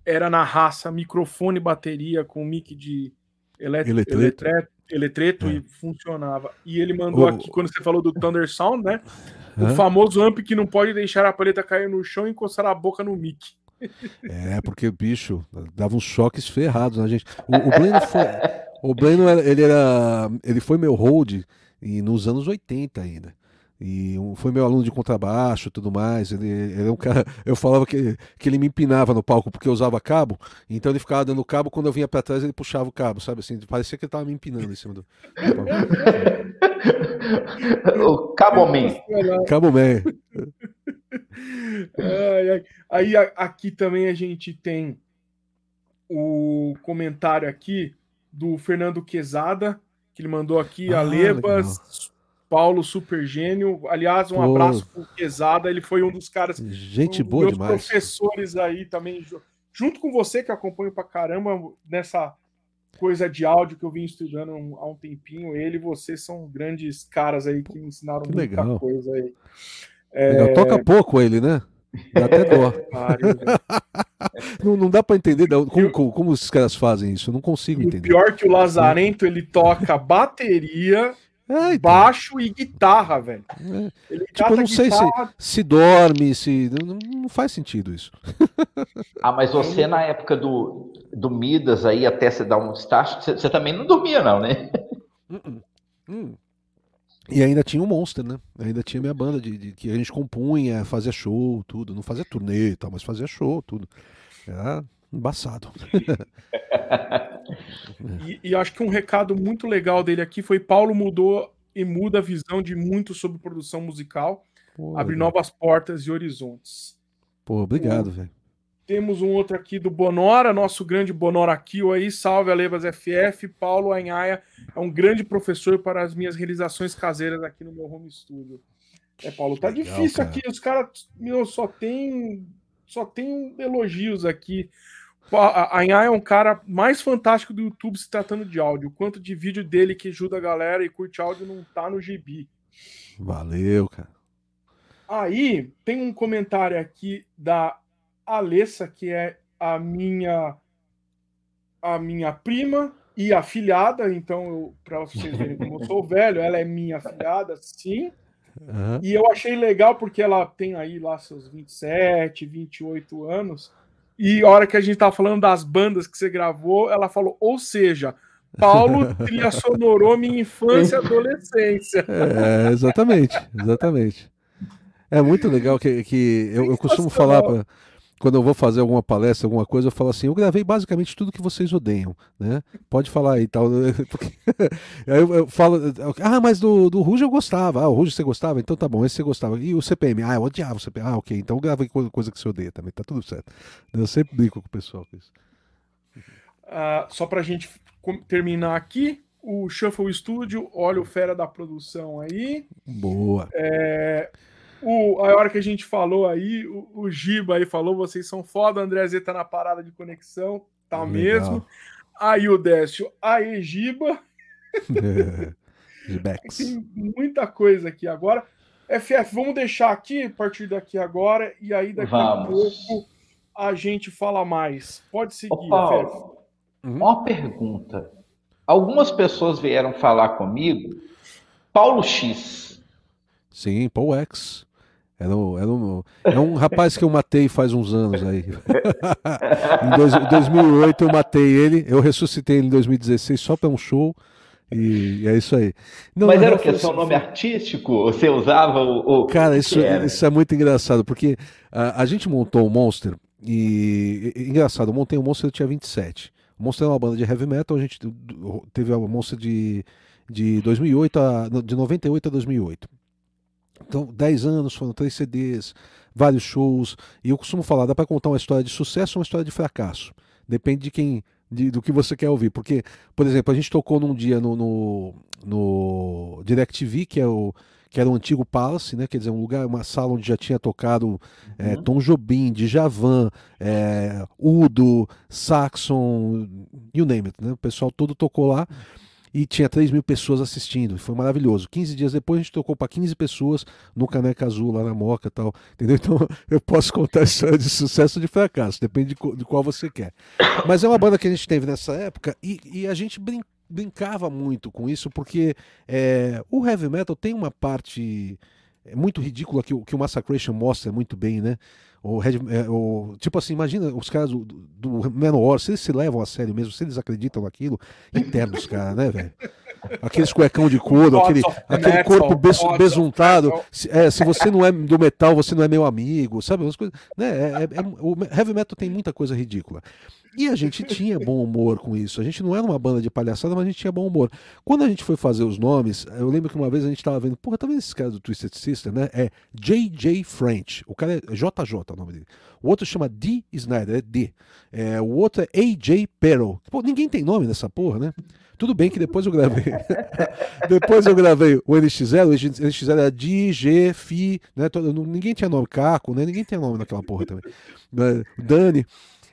S1: era na raça, microfone, bateria com mic de elet eletreto, eletreto é. e funcionava. E ele mandou o... aqui, quando você falou do Thunder Sound, né? O famoso amp que não pode deixar a paleta cair no chão e encostar a boca no mic.
S3: É, porque o bicho dava uns choques ferrados na gente. O, o Bleno foi. O Bleno, ele era. Ele foi meu hold e nos anos 80 ainda. E foi meu aluno de contrabaixo e tudo mais. Ele, ele é um cara. Eu falava que, que ele me empinava no palco porque eu usava cabo. Então ele ficava dando cabo. Quando eu vinha para trás, ele puxava o cabo, sabe assim? Parecia que ele tava me empinando em cima do.
S2: o Cabo Man.
S3: Cabo Man.
S1: Aí aqui também a gente tem o comentário aqui do Fernando Quezada que ele mandou aqui, ah, Alebas, legal. Paulo Super Gênio. Aliás, um Pô. abraço pro Quesada, ele foi um dos caras.
S3: Gente um, boa meus demais.
S1: professores aí também, junto com você que acompanho pra caramba nessa coisa de áudio que eu vim estudando há um tempinho. Ele e você são grandes caras aí que me ensinaram que muita legal. coisa aí.
S3: É... Toca pouco ele, né? Dá até dó. não, não dá para entender como, como, como, os caras fazem isso. Eu não consigo entender.
S1: Pior que o Lazarento, ele toca bateria, é, então. baixo e guitarra, velho.
S3: É. tipo, eu não sei se, se dorme, se. Não, não, faz sentido isso.
S2: ah, mas você na época do, do Midas aí, até você dar um start, você, você também não dormia, não, né? Uh -uh.
S3: Hum. E ainda tinha o Monster, né? Ainda tinha minha banda de, de, que a gente compunha, fazia show, tudo. Não fazia turnê e tal, mas fazia show, tudo. Era embaçado.
S1: e, e acho que um recado muito legal dele aqui foi Paulo mudou e muda a visão de muito sobre produção musical, Pô, abre novas portas e horizontes.
S3: Pô, obrigado, velho.
S1: Temos um outro aqui do Bonora, nosso grande Bonora Kill aí. Salve, Alebas FF. Paulo Anhaia é um grande professor para as minhas realizações caseiras aqui no meu home studio. É, Paulo, tá Legal, difícil cara. aqui. Os caras, meu, só tem, só tem elogios aqui. A Anhaia é um cara mais fantástico do YouTube se tratando de áudio. O quanto de vídeo dele que ajuda a galera e curte áudio não tá no GB.
S3: Valeu, cara.
S1: Aí tem um comentário aqui da Alessa, que é a minha a minha prima e afilhada, então para vocês verem como eu sou velho, ela é minha afilhada, sim. Uhum. E eu achei legal porque ela tem aí lá seus 27, 28 anos. E a hora que a gente tava falando das bandas que você gravou, ela falou, ou seja, Paulo trilha sonorou minha infância e adolescência.
S3: É, exatamente, exatamente. É muito legal que, que eu, eu costumo falar para quando eu vou fazer alguma palestra, alguma coisa, eu falo assim, eu gravei basicamente tudo que vocês odeiam, né? Pode falar aí tal. aí eu, eu, falo, ah, mas do, do Ruge eu gostava. Ah, o Ruge você gostava? Então tá bom, esse você gostava. E o CPM? Ah, eu odiava o CPM. Ah, ok, então eu gravei coisa que você odeia também, tá tudo certo. Eu sempre brinco com o pessoal com isso.
S1: Uh, só pra gente terminar aqui, o Shuffle Studio, olha o fera da produção aí.
S3: Boa.
S1: É, o, a hora que a gente falou aí, o, o Giba aí falou, vocês são foda, André Z tá na parada de conexão, tá Legal. mesmo. Aí o Décio, aí Giba. Tem muita coisa aqui agora. FF, vamos deixar aqui a partir daqui agora e aí daqui vamos. a pouco a gente fala mais. Pode seguir, Ô,
S2: Paulo, FF. Uhum. Uma pergunta. Algumas pessoas vieram falar comigo. Paulo X.
S3: Sim, Paul X. Era, um, era um, é um rapaz que eu matei faz uns anos aí. em dois, 2008 eu matei ele, eu ressuscitei ele em 2016 só para um show. E, e, é isso aí.
S2: Não, Mas era o que? Seu nome artístico? Você usava o.
S3: o... Cara, isso, isso é muito engraçado, porque a, a gente montou o Monster e, e, engraçado, eu montei o Monster eu tinha 27. O Monster é uma banda de heavy metal, a gente teve o Monster de, de 2008 a, de 98 a 2008. Então, 10 anos, foram três CDs, vários shows. E eu costumo falar, dá para contar uma história de sucesso ou uma história de fracasso. Depende de quem, de, do que você quer ouvir. Porque, por exemplo, a gente tocou num dia no, no, no DirecTV, que é o que era o antigo Palace, né? Quer dizer, um lugar, uma sala onde já tinha tocado é, uhum. Tom Jobim, Djavan, é, Udo, Saxon, you name it, né? O pessoal todo tocou lá e tinha 3 mil pessoas assistindo. Foi maravilhoso. 15 dias depois a gente tocou para 15 pessoas no Caneca Azul, lá na Moca tal. Entendeu? Então eu posso contar história de sucesso ou de fracasso, depende de, de, qual você quer. Mas é uma banda que a gente teve nessa época e, e a gente brin brincava muito com isso, porque é, o heavy metal tem uma parte muito ridícula que, que o Massacration mostra muito bem, né? O, Red, é, o, tipo assim, imagina os caras do, do Menor, se eles se levam a sério mesmo, se eles acreditam naquilo, internos, cara, né, velho? Aqueles cuecão de couro, aquele, aquele corpo bes, besuntado. Se, é, se você não é do metal, você não é meu amigo, sabe? Umas coisas, né? É, é, é, o heavy metal tem muita coisa ridícula. E a gente tinha bom humor com isso. A gente não era uma banda de palhaçada, mas a gente tinha bom humor. Quando a gente foi fazer os nomes, eu lembro que uma vez a gente estava vendo, porra, tá vendo esse cara do Twisted Sister, né? É J.J. French. O cara é JJ, o nome dele. O outro chama D. Snyder, é D. É, o outro é A.J. Perro. Pô, ninguém tem nome nessa porra, né? Tudo bem que depois eu gravei. depois eu gravei o NX0, o NX0 era DJ, Fi, né? Todo, ninguém tinha nome, Caco, né? Ninguém tinha nome naquela porra também. Né? Dani.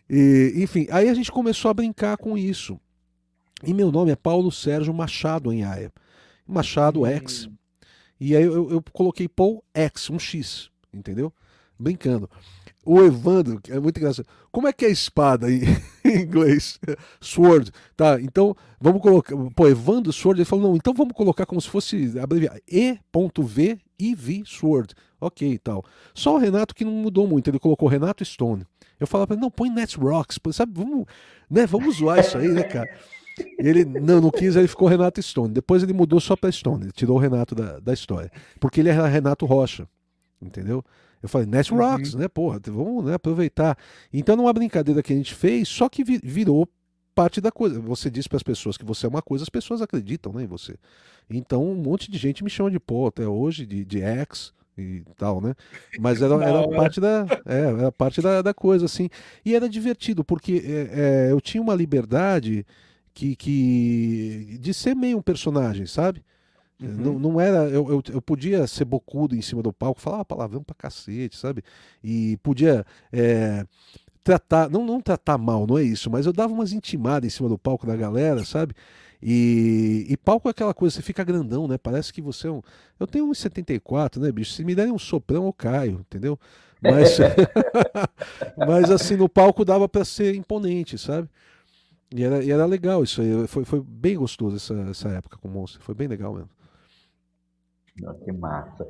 S3: E, enfim, aí a gente começou a brincar com isso. E meu nome é Paulo Sérgio Machado em Aia. Machado X. E aí eu, eu, coloquei Paul X, um X, entendeu? Brincando. O Evandro, é muito engraçado. Como é que é espada em, em inglês? Sword. Tá, então vamos colocar. Pô, Evandro Sword, ele falou, não, então vamos colocar como se fosse abreviar E.V e V Sword. Ok e tal. Só o Renato que não mudou muito, ele colocou Renato Stone. Eu falava pra ele, não, põe Net Rocks, sabe, vamos, né, vamos zoar isso aí, né, cara? Ele não, não quis, ele ficou Renato Stone. Depois ele mudou só pra Stone, ele tirou o Renato da, da história. Porque ele era Renato Rocha, entendeu? Eu falei, Net uhum. Rocks, uhum. né, porra, vamos né, aproveitar. Então, numa brincadeira que a gente fez, só que virou parte da coisa. Você diz para as pessoas que você é uma coisa, as pessoas acreditam né, em você. Então, um monte de gente me chama de pô até hoje, de, de ex, e tal, né? Mas era, era parte da, é, era parte da, da coisa, assim. E era divertido, porque é, é, eu tinha uma liberdade que, que de ser meio um personagem, sabe? Uhum. Não, não era. Eu, eu, eu, podia ser bocudo em cima do palco, falar palavrão pra cacete, sabe? E podia. É, tratar, não, não tratar mal, não é isso, mas eu dava umas intimadas em cima do palco da galera, sabe? E, e palco é aquela coisa, você fica grandão, né? Parece que você é um. Eu tenho 1,74, né, bicho? Se me derem um soprão, eu caio, entendeu? Mas, mas assim, no palco dava para ser imponente, sabe? E era, e era legal isso aí. Foi, foi bem gostoso essa, essa época com o Monster. Foi bem legal mesmo.
S2: Que massa.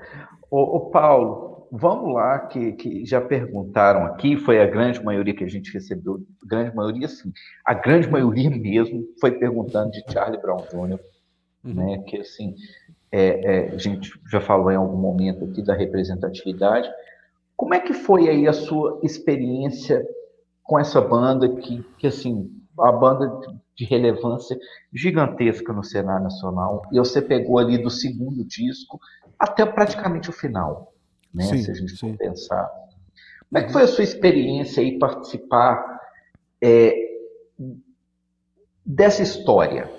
S2: Ô, ô, Paulo, vamos lá, que, que já perguntaram aqui, foi a grande maioria que a gente recebeu, grande maioria sim, a grande maioria mesmo foi perguntando de Charlie Brown Jr., uhum. né, que assim, é, é, a gente já falou em algum momento aqui da representatividade, Como é que foi aí a sua experiência com essa banda que, que assim, a banda de relevância gigantesca no cenário nacional, e você pegou ali do segundo disco até praticamente o final, né? Sim, se a gente sim. for pensar. Como é que foi a sua experiência aí participar é, dessa história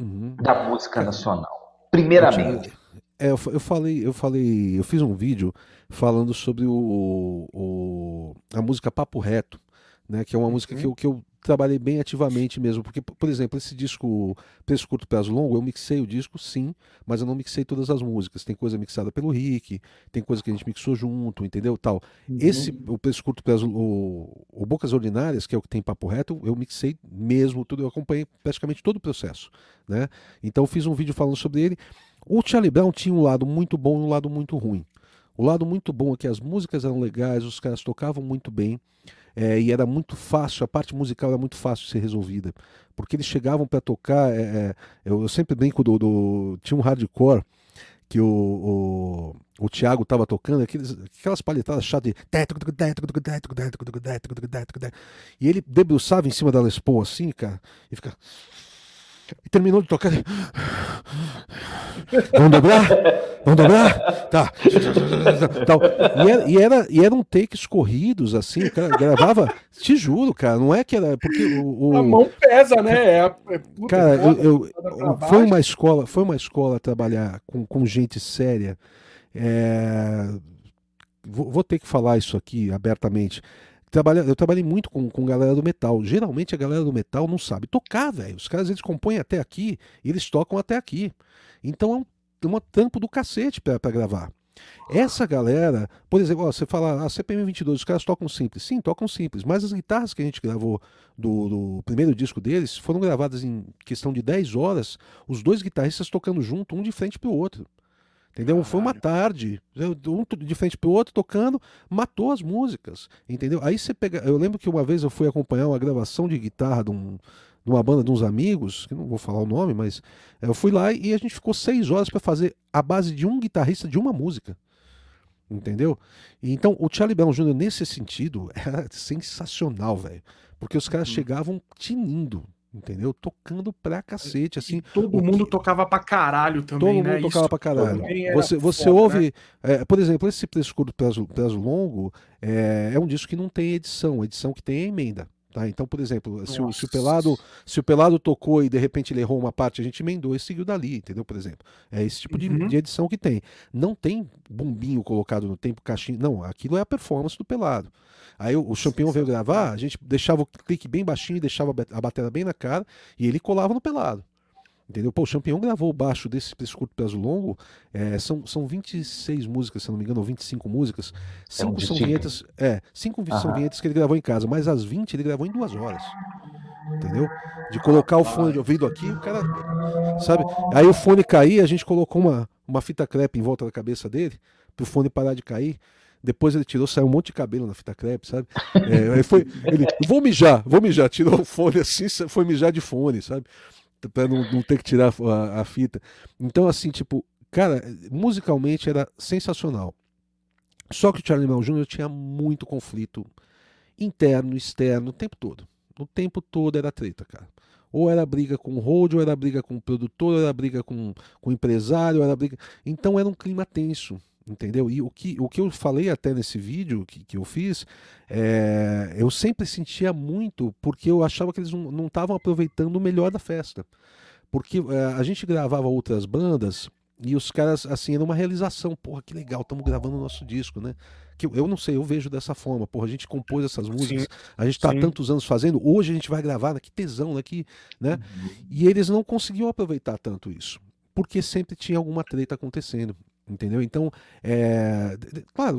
S2: uhum. da música nacional? Primeiramente.
S3: É, eu, eu, falei, eu falei, eu fiz um vídeo falando sobre o, o a música Papo Reto, né? Que é uma música que eu, que eu trabalhei bem ativamente mesmo. Porque, por exemplo, esse disco Preço Curto Prazo Longo, eu mixei o disco, sim, mas eu não mixei todas as músicas. Tem coisa mixada pelo Rick, tem coisa que a gente mixou junto, entendeu? Tal. Uhum. Esse, o Preço Curto Prazo, o, o Bocas Ordinárias, que é o que tem papo reto, eu mixei mesmo tudo, eu acompanhei praticamente todo o processo, né? Então fiz um vídeo falando sobre ele. O Charlie Brown tinha um lado muito bom e um lado muito ruim. O lado muito bom é que as músicas eram legais, os caras tocavam muito bem é, e era muito fácil, a parte musical era muito fácil de ser resolvida, porque eles chegavam para tocar, é, é, eu, eu, sempre brinco do, do, tinha um hardcore que o, o, o Thiago estava tocando, aqueles, aquelas palhetadas chatas de e ele debruçava em cima da Les Paul assim, cara, e fica e terminou de tocar. Vamos dobrar? Vamos dobrar? Tá. Tal. E, era, e, era, e eram takes corridos, assim, cara, gravava, te juro, cara, não é que era. Porque o, o...
S1: A mão pesa, né? É,
S3: é cara, eu, eu foi uma escola, foi uma escola trabalhar com, com gente séria. É... Vou, vou ter que falar isso aqui abertamente trabalha, eu trabalhei muito com, com galera do metal. Geralmente a galera do metal não sabe tocar, velho. Os caras eles compõem até aqui eles tocam até aqui. Então é um, é uma tampo do cacete para gravar. Essa galera, por exemplo, ó, você fala, a CPM 22, os caras tocam simples. Sim, tocam simples, mas as guitarras que a gente gravou do, do, primeiro disco deles foram gravadas em questão de 10 horas, os dois guitarristas tocando junto, um de frente pro outro. Entendeu? Caralho. Foi uma tarde, um de frente pro outro tocando, matou as músicas, entendeu? Aí você pega, eu lembro que uma vez eu fui acompanhar uma gravação de guitarra de, um, de uma banda de uns amigos, que não vou falar o nome, mas eu fui lá e a gente ficou seis horas para fazer a base de um guitarrista de uma música. Entendeu? Então, o Charlie Brown Jr., nesse sentido, era sensacional, velho. Porque os caras uhum. chegavam tinindo, entendeu? Tocando pra cacete, assim. E
S1: todo mundo que... tocava pra caralho também,
S3: todo
S1: né?
S3: mundo tocava Isso pra caralho. Você, você foda, ouve, né? é, por exemplo, esse Preço Curto, Prazo, prazo Longo é, é um disco que não tem edição, edição que tem é emenda. Tá? Então, por exemplo, se o, se o, Pelado, se o Pelado tocou e de repente ele errou uma parte, a gente emendou e seguiu dali, entendeu? Por exemplo. É esse tipo de, uhum. de edição que tem. Não tem bombinho colocado no tempo, caixinha. Não, aquilo é a performance do Pelado. Aí o, o Champion veio gravar, a gente deixava o clique bem baixinho, deixava a bateria bem na cara e ele colava no Pelado. Entendeu? Pô, o Champion gravou o baixo desse, desse curto prazo longo. É, são, são 26 músicas, se não me engano, ou 25 músicas. 5 é um são vinhetas. É, 5 são vinhetas que ele gravou em casa, mas as 20 ele gravou em duas horas. Entendeu? De colocar o fone de ouvido aqui, o cara. Sabe? Aí o fone cair, a gente colocou uma, uma fita crepe em volta da cabeça dele, pro fone parar de cair. Depois ele tirou, saiu um monte de cabelo na fita crepe, sabe? É, aí foi, ele, vou mijar, vou mijar, tirou o fone assim, foi mijar de fone, sabe? Para não, não, ter que tirar a, a, fita. Então, assim, tipo, cara, musicalmente era sensacional. Só que o Charlie Brown Jr. tinha muito conflito interno, externo, o tempo todo. O tempo todo era treta, cara. Ou era briga com o road, ou era briga com o produtor, ou era briga com, com o empresário, era briga. Então era um clima tenso entendeu? E o que, o que eu falei até nesse vídeo que, que eu fiz, é, eu sempre sentia muito porque eu achava que eles não estavam aproveitando o melhor da festa. Porque é, a gente gravava outras bandas e os caras, assim, era uma realização. Porra, que legal, estamos gravando o nosso disco, né? Que eu não sei, eu vejo dessa forma. Porra, a gente compôs essas músicas, sim, a gente está há tantos anos fazendo, hoje a gente vai gravar, né? que tesão, né? Que, né? Uhum. E eles não conseguiam aproveitar tanto isso. Porque sempre tinha alguma treta acontecendo. Entendeu? Então, é, claro,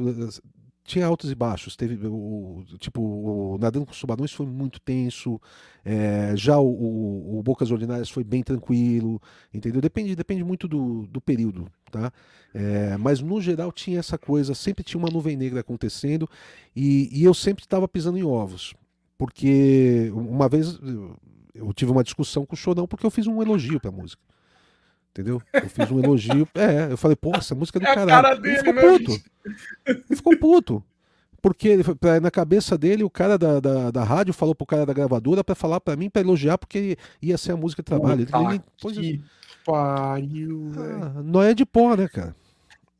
S3: tinha altos e baixos. Teve o tipo o Nadando com os Tubarões foi muito tenso. É, já o, o, o, Bocas Ordinárias foi bem tranquilo, entendeu? Depende, depende muito do, do período, tá? É, mas no geral tinha essa coisa, sempre tinha uma nuvem negra acontecendo e, e eu sempre estava pisando em ovos, porque uma vez eu tive uma discussão com o Chorão porque eu fiz um elogio para a música. Entendeu? Eu fiz um elogio. É, eu falei, pô, essa música é do é caralho. Cara dele, ele ficou puto. Ele ficou puto. porque na cabeça dele o cara da, da, da rádio falou pro cara da gravadora para falar para mim, para elogiar, porque ia ser a música de trabalho.
S1: Puta ele, que pariu,
S3: ah, Não é de pó, né, cara?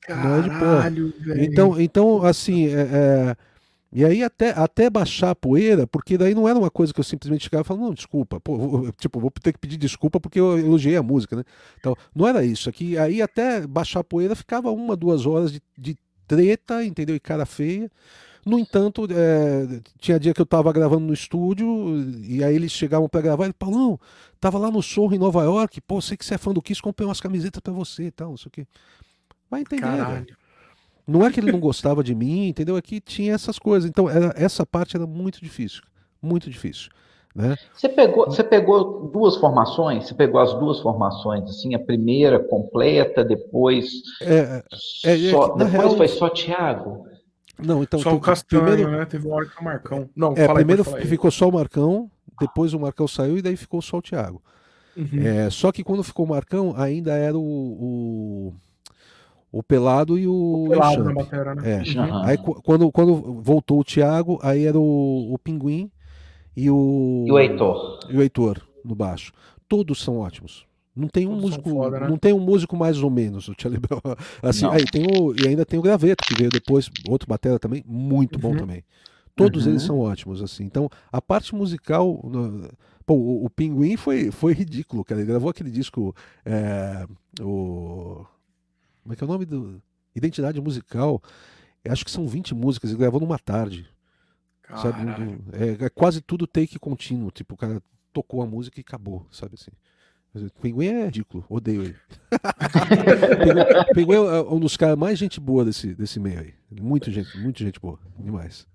S3: Caralho, não é de pó. Então, então assim, é, é e aí até, até baixar a poeira, porque daí não era uma coisa que eu simplesmente chegava e falava, não, desculpa, pô, vou, tipo, vou ter que pedir desculpa porque eu elogiei a música, né? Então, não era isso. Aqui, aí até baixar a poeira ficava uma, duas horas de, de treta, entendeu? E cara feia. No entanto, é, tinha dia que eu tava gravando no estúdio, e aí eles chegavam para gravar, ele, Paulão, tava lá no Sorro em Nova York, pô, sei que você é fã do Kiss, comprei umas camisetas para você e tal, não sei o quê. Vai entender, Caralho. Não é que ele não gostava de mim, entendeu? É que tinha essas coisas. Então, era, essa parte era muito difícil. Muito difícil. Né?
S2: Você, pegou, você pegou duas formações? Você pegou as duas formações, assim, a primeira completa, depois. É, é, é só, depois real... foi só Thiago?
S3: Não, então.
S1: Só o Castanho, primeiro... né? Teve uma hora que o Marcão. Não,
S3: é, primeiro aí, ficou só o Marcão, depois o Marcão saiu e daí ficou só o Thiago. Uhum. É, só que quando ficou o Marcão, ainda era o, o o Pelado e o, o Pelado na matéria, né? É. Uhum. Aí quando, quando voltou o Thiago, aí era o, o Pinguim e o.
S2: E o Heitor.
S3: E o Heitor no baixo. Todos são ótimos. Não tem um Todos músico, foda, né? não tem um músico mais ou menos, o Charlie Brown. Assim, aí tem o, e ainda tem o Graveto, que veio depois, outro batera também, muito bom uhum. também. Todos uhum. eles são ótimos, assim. Então, a parte musical. Pô, o, o, Pinguim foi, foi ridículo, cara. Ele gravou aquele disco. É, o como é que é o nome do. Identidade musical. Acho que são 20 músicas, ele gravou numa tarde. Sabe? É, é, quase tudo take contínuo. Tipo, o cara tocou a música e acabou, sabe assim. Pinguim é ridículo, odeio ele. Pinguim é um dos caras mais gente boa desse, desse meio aí. Muito gente, muito gente boa, demais.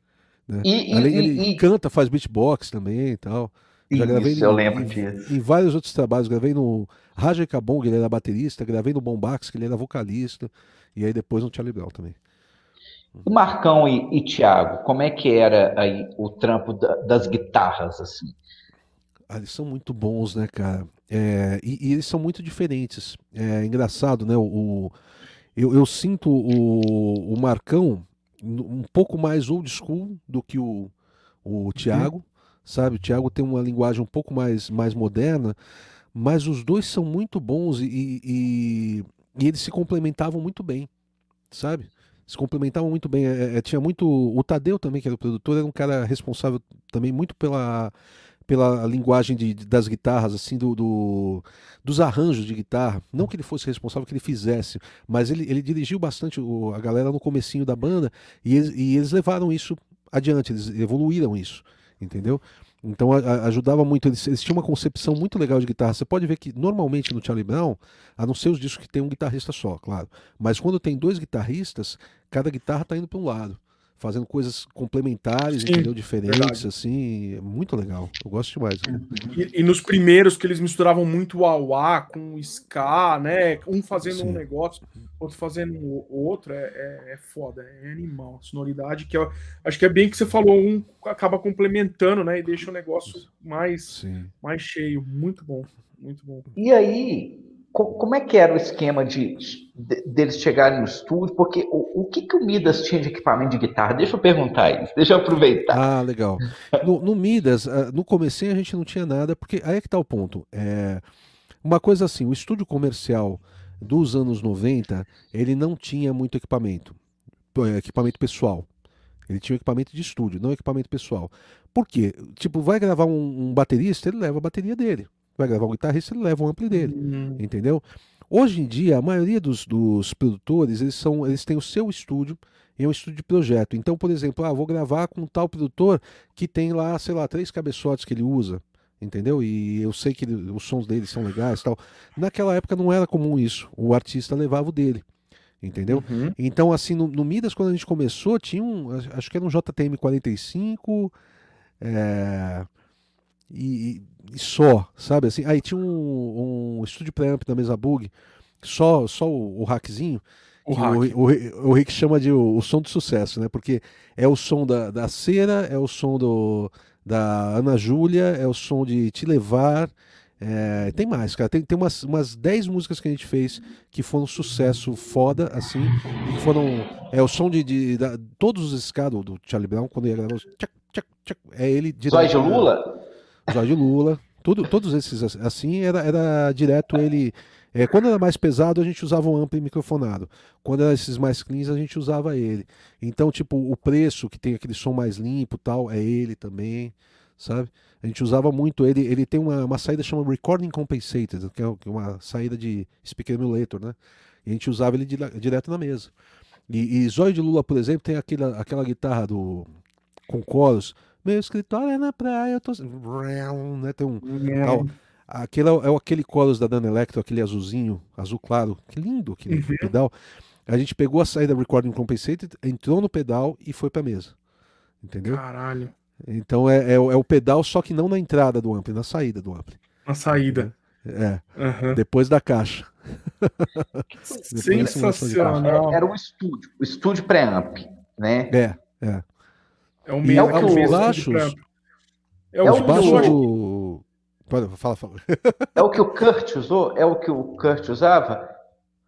S3: Né? E, Além, e, ele e... canta, faz beatbox também e tal.
S2: Já gravei Isso, em, eu lembro disso.
S3: Em vários outros trabalhos. Gravei no Raja Cabong, ele era baterista. Gravei no Bombax, que ele era vocalista. E aí depois no Charlie Brown também.
S2: O Marcão e, e Thiago, como é que era aí o trampo da, das guitarras, assim?
S3: Ah, eles são muito bons, né, cara? É, e, e, eles são muito diferentes. É engraçado, né? O, o eu, eu, sinto o, o Marcão um pouco mais old school do que o, o Thiago. Uhum sabe? O Thiago tem uma linguagem um pouco mais, mais moderna, mas os dois são muito bons e, e, e eles se complementavam muito bem, sabe? Se complementavam muito bem. É, é, tinha muito. O Tadeu também, que era o produtor, era um cara responsável também muito pela, pela linguagem de, das guitarras, assim, do, do, dos arranjos de guitarra. Não que ele fosse responsável que ele fizesse, mas ele, ele dirigiu bastante o, a galera no comecinho da banda e eles, e eles levaram isso adiante, eles evoluíram isso entendeu? Então a, a, ajudava muito, eles, eles, tinham uma concepção muito legal de guitarra. Você pode ver que normalmente no Charlie Brown, a não ser os discos que tem um guitarrista só, claro, mas quando tem dois guitarristas, cada guitarra está indo para um lado fazendo coisas complementares, Sim, entendeu? Diferentes, verdade. assim, é muito legal. Eu gosto demais.
S1: E, e, nos primeiros que eles misturavam muito o auá com o ska, né? Um fazendo Sim. um negócio, outro fazendo o outro, é, é, é, foda, é animal. A sonoridade que eu, acho que é bem que você falou, um acaba complementando, né? E deixa o negócio mais, mais cheio. Muito bom, muito bom.
S2: E aí, como é que era o esquema de, de deles chegarem no estúdio? Porque o, o que, que o Midas tinha de equipamento de guitarra? Deixa eu perguntar isso, deixa eu aproveitar.
S3: Ah, legal. No, no Midas, ah, no comecinho a gente não tinha nada, porque aí é que tá o ponto. É, uma coisa assim, o estúdio comercial dos anos 90, ele não tinha muito equipamento, equipamento pessoal. Ele tinha equipamento de estúdio, não equipamento pessoal. Por quê? Tipo, vai gravar um, um baterista, ele leva a bateria dele vai gravar um guitarrista, ele leva um ampli dele, uhum. entendeu? Hoje em dia, a maioria dos, dos produtores, eles, são, eles têm o seu estúdio, e é um estúdio de projeto. Então, por exemplo, ah, vou gravar com tal produtor que tem lá, sei lá, três cabeçotes que ele usa, entendeu? E eu sei que ele, os sons dele são legais tal. Naquela época não era comum isso. O artista levava o dele. Entendeu? Uhum. Então, assim, no, no, Midas, quando a gente começou, tinha um. Acho que era um JTM 45. É, e, e só, sabe? Assim, aí tinha um, um estúdio preamp da mesa bug, só, só o, o hackzinho. O, hack. o, o, o, Rick chama de o, o, som do sucesso, né? Porque é o som da, da cera, é o som do, da Ana Júlia, é o som de Te Levar, É, tem mais, cara. Tem, tem umas, umas 10 músicas que a gente fez que foram um sucesso foda, assim, e que foram. É o som de. de da, todos os escados do Charlie Brown, quando ia gravar, tchac, tchac, tchac, é ele
S2: direto. Zóio de Lula?
S3: De Lula. Tudo, todos esses, assim, era, era direto ele. É, quando era mais pesado, a gente usava um ampli microfonado. Quando era esses mais cleans, a gente usava ele. Então, tipo, o preço, que tem aquele som mais limpo tal, é ele também, sabe? A gente usava muito ele. Ele tem uma, uma saída chamada Recording Compensated, que é uma saída de speaker emulator, né? E a gente usava ele direto na mesa. E, e Zóio de Lula, por exemplo, tem aquela, aquela guitarra do com coros. Meu escritório é na praia, eu tô. Né? Tem um. Tal, aquele é, é aquele coros da Dana Electro, aquele azulzinho, azul claro. Que lindo aquele uhum. pedal. A gente pegou a saída Recording Compensated, entrou no pedal e foi pra mesa. Entendeu?
S1: Caralho.
S3: Então é, é, é, o pedal, só que não na entrada do ampli, na saída do ampli.
S1: Na saída.
S3: É. Uhum. Depois da caixa.
S1: Sensacional.
S2: Era um estúdio, o estúdio pré-amp, né?
S3: É, é.
S1: É o mesmo, é o
S3: que. É o, é o baixo do... Pode, fala, fala.
S2: É o que o Kurt usou? É o que o Kurt usava?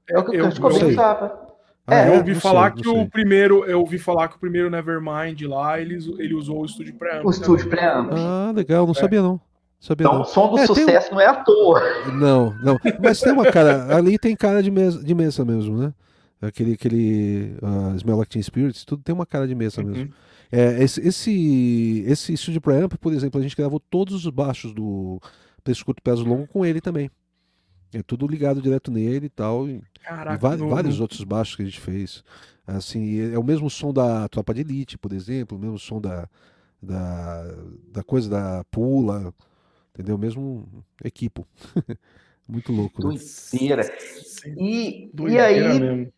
S2: É o que o Kurt Cobain usava.
S1: Ah, é, eu ouvi falar sei, que o primeiro, eu ouvi falar que o primeiro Nevermind lá, ele, ele usou o estúdio pré-amp.
S2: O estúdio pré-amp.
S3: Ah, legal, não é. sabia não. Sabia
S2: então,
S3: não.
S2: o som do é, sucesso um... não é à toa.
S3: Não, não. Mas tem uma cara, ali tem cara de mesa, de mesa mesmo, né? Aquele, aquele uh, Smell Like Teen Spirits, tudo tem uma cara de mesa uhum. mesmo. É, esse, esse, esse estúdio pré-amp, por exemplo, a gente gravou todos os baixos do Preço Curto Peso Longo com ele também. É tudo ligado direto nele e tal. Caraca, e vários, vários outros baixos que a gente fez. Assim, é o mesmo som da Tropa de Elite, por exemplo, o mesmo som da, da, da coisa da Pula, entendeu? O mesmo equipo. Muito louco.
S2: Né? Doideira. E, e aí, mesmo.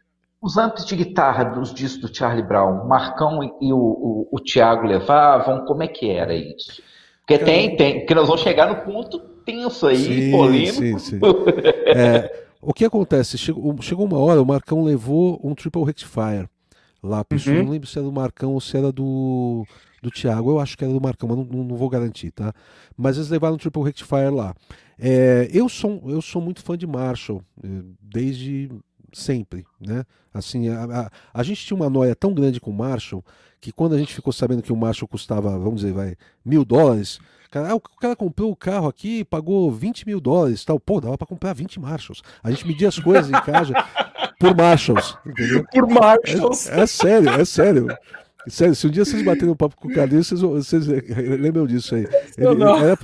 S2: Os amps de guitarra dos discos do Charlie Brown, Marcão e o, o, o Thiago levavam, como é que era isso? Porque tem, tem, porque nós vamos chegar no ponto tenso aí, sim, polêmico. Sim, sim.
S3: é, o que acontece? Chegou, chegou uma hora, o Marcão levou um triple rectifier lá. Uhum. Não lembro se era do Marcão ou se era do, do Thiago. Eu acho que era do Marcão, mas não, não vou garantir, tá? Mas eles levaram um triple rectifier lá. É, eu, sou, eu sou muito fã de Marshall, é, desde sempre, né? Assim, a, a, a, gente tinha uma noia tão grande com o Marshall que quando a gente ficou sabendo que o Marshall custava, vamos dizer, vai, mil dólares, Cara, ah, o cara comprou o carro aqui, pagou 20 mil dólares tal. Pô, dava pra comprar 20 Marshalls. A gente media as coisas em casa por Marshalls, entendeu?
S1: Por Marshalls.
S3: É, é sério, é sério. Sério, se um dia vocês baterem um papo com o Carlinhos, vocês, vocês lembram disso aí. Ele, não. Era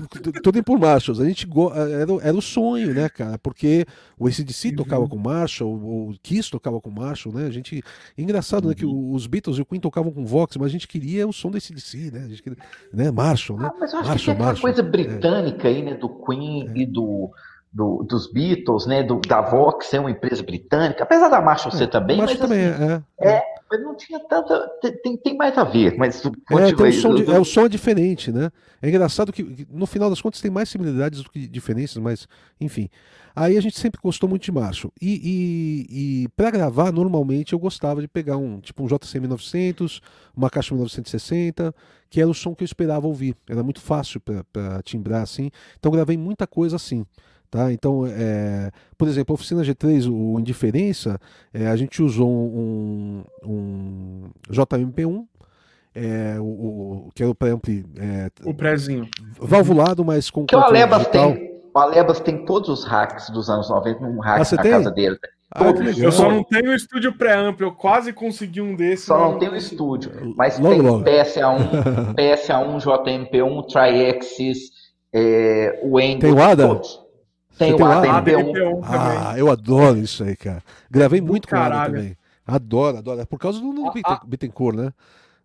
S3: tudo por Marshalls. A gente era, era o sonho, né, cara? Porque o ACDC uhum. tocava com Marshall, o Kiss tocava com Marshall, né? A gente. Engraçado, uhum. né? Que uhum. os Beatles e o Queen tocavam com Vox, mas a gente queria o som do ACDC, né? A gente queria, né? Marshall, né?
S2: Ah, mas eu acho Marshall, que tem uma coisa britânica é. aí, né? Do Queen é. e do do, dos Beatles, né, do, da Vox é uma empresa britânica, apesar da Marshall é, ser também, mas também assim, é, é, é, mas não tinha tanta, tem, tem mais a ver, mas
S3: é, tem um som do, é, o som é diferente, né? É engraçado que no final das contas tem mais similaridades do que diferenças, mas enfim. Aí a gente sempre gostou muito de Marshall. E, e, e para gravar, normalmente eu gostava de pegar um tipo um JC 1900, uma caixa 1960, que era o som que eu esperava ouvir. Era muito fácil para timbrar assim. Então gravei muita coisa assim. Tá? Então, é, por exemplo, a oficina G3, o Indiferença, é, a gente usou um, um JMP1, é, o, o, que é o pré-ampli. É,
S1: o prézinho.
S3: Valvulado, mas com.
S2: Que o Alebas tem. O Alebas tem todos os hacks dos anos 90 num hack ah, na tem? casa dele.
S1: Ah, eu só não tenho o estúdio pré-amplo, eu quase consegui um desses.
S2: Só não, tenho o estúdio, mas logo, tem logo. PSA1, PSA1, JMP1, Triaxis, é, o Endo,
S3: Tem o ADA? Todos.
S2: Tem o
S3: ADMP1. Ah, eu adoro isso aí, cara. Gravei muito com ele também. Adoro, adoro. É por causa do ah, Bittencourt, né?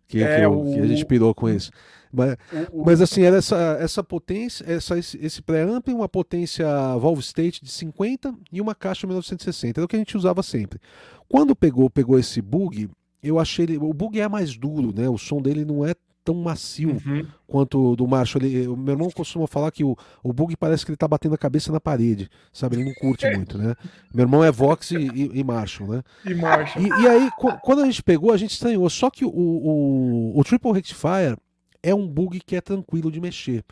S3: Que, é, que, eu, o... que, a gente pirou com isso. Mas, o, mas assim, era essa, essa potência, essa, esse, esse pré-amp, uma potência Valve State de 50 e uma caixa 1960. Era o que a gente usava sempre. Quando pegou, pegou esse bug, eu achei ele. O bug é mais duro, né? O som dele não é tão macio uhum. quanto o do Marshall. Ele, o meu irmão costuma falar que o, o bug parece que ele tá batendo a cabeça na parede, sabe? Ele não curte muito, né? Meu irmão é Vox e, e, e Marshall, né?
S1: E Marshall.
S3: E, e, aí, quando a gente pegou, a gente estranhou. Só que o, o, o Triple Rectifier é um bug que é tranquilo de mexer.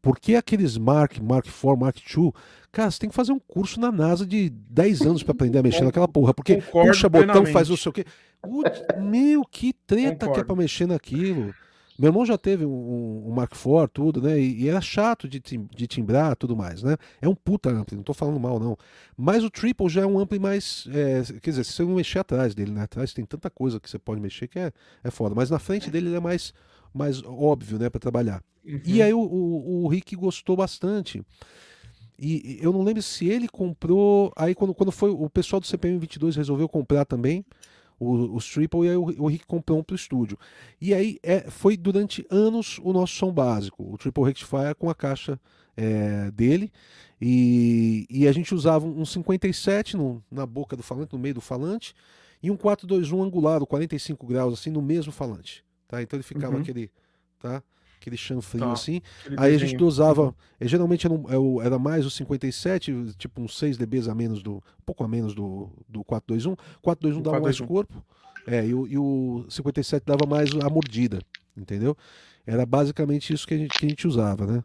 S3: Porque aqueles Mark, Mark IV, Mark II, cara, você tem que fazer um curso na NASA de 10 anos para aprender a mexer naquela porra. Porque
S1: Concordo
S3: puxa botão,
S1: plenamente.
S3: faz não sei o quê. Putz, meu, que treta que é
S1: Concordo.
S3: pra mexer naquilo. Meu irmão já teve um, um Mark IV, tudo, né? E, e era chato de, tim- de timbrar tudo mais, né? É um puta ampli, não tô falando mal, não. Mas o Triple já é um ampli mais. é, quer dizer, se você não mexer atrás dele, né? Atrás tem tanta coisa que você pode mexer que é, é foda. Mas na frente dele ele é mais, mais óbvio, né, pra trabalhar.
S1: Uhum.
S3: E aí o, o, o Rick gostou bastante. E e eu não lembro se ele comprou. Aí quando, quando foi o pessoal do CPM 22 resolveu comprar também o- os Triple, e aí o, o Rick comprou um pro estúdio. E aí é, foi durante anos o nosso som básico, o Triple Rectifier com a caixa é, dele. E, e a gente usava um 57 no, na boca do falante, no meio do falante, e um 421 angular, 45 graus, assim, no mesmo falante. Tá? Então ele ficava
S1: Uhum.
S3: aquele. Tá? Aquele chanfrinho
S1: Tá.
S3: assim.
S1: Aquele
S3: Aí a gente
S1: desenho.
S3: dosava, eh, geralmente era, um- é era mais o 57, tipo uns 6 dBs a menos do, um pouco a menos do, do 421. 421
S1: Do
S3: dava mais
S1: 421.
S3: corpo, é, e, o, e o 57 dava mais a mordida, entendeu? Era basicamente isso que a gente, que a gente usava, né?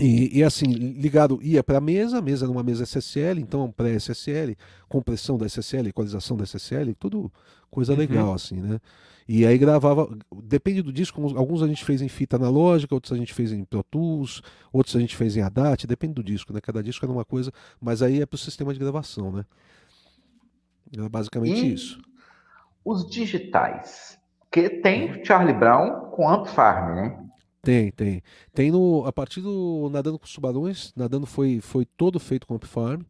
S3: E, e assim, ligado, ia para a mesa, a mesa era uma mesa SSL, então pré-SSL, compressão da SSL, equalização da SSL, tudo coisa
S1: Uhum.
S3: legal, assim, né? E aí gravava, depende do disco, alguns- a gente fez em fita analógica, outros a gente fez em Pro Tools, outros a gente fez em ADAT, depende do disco, né? Cada disco era uma coisa, mas aí é pro sistema de gravação, né? Era basicamente
S2: E-
S3: isso.
S2: Os digitais. Que tem Charlie Brown com Amp Farm, né?
S3: Tem, tem. Tem no, a partir do Nadando com os Tubarões, Nadando foi, foi todo feito com Amp Farm.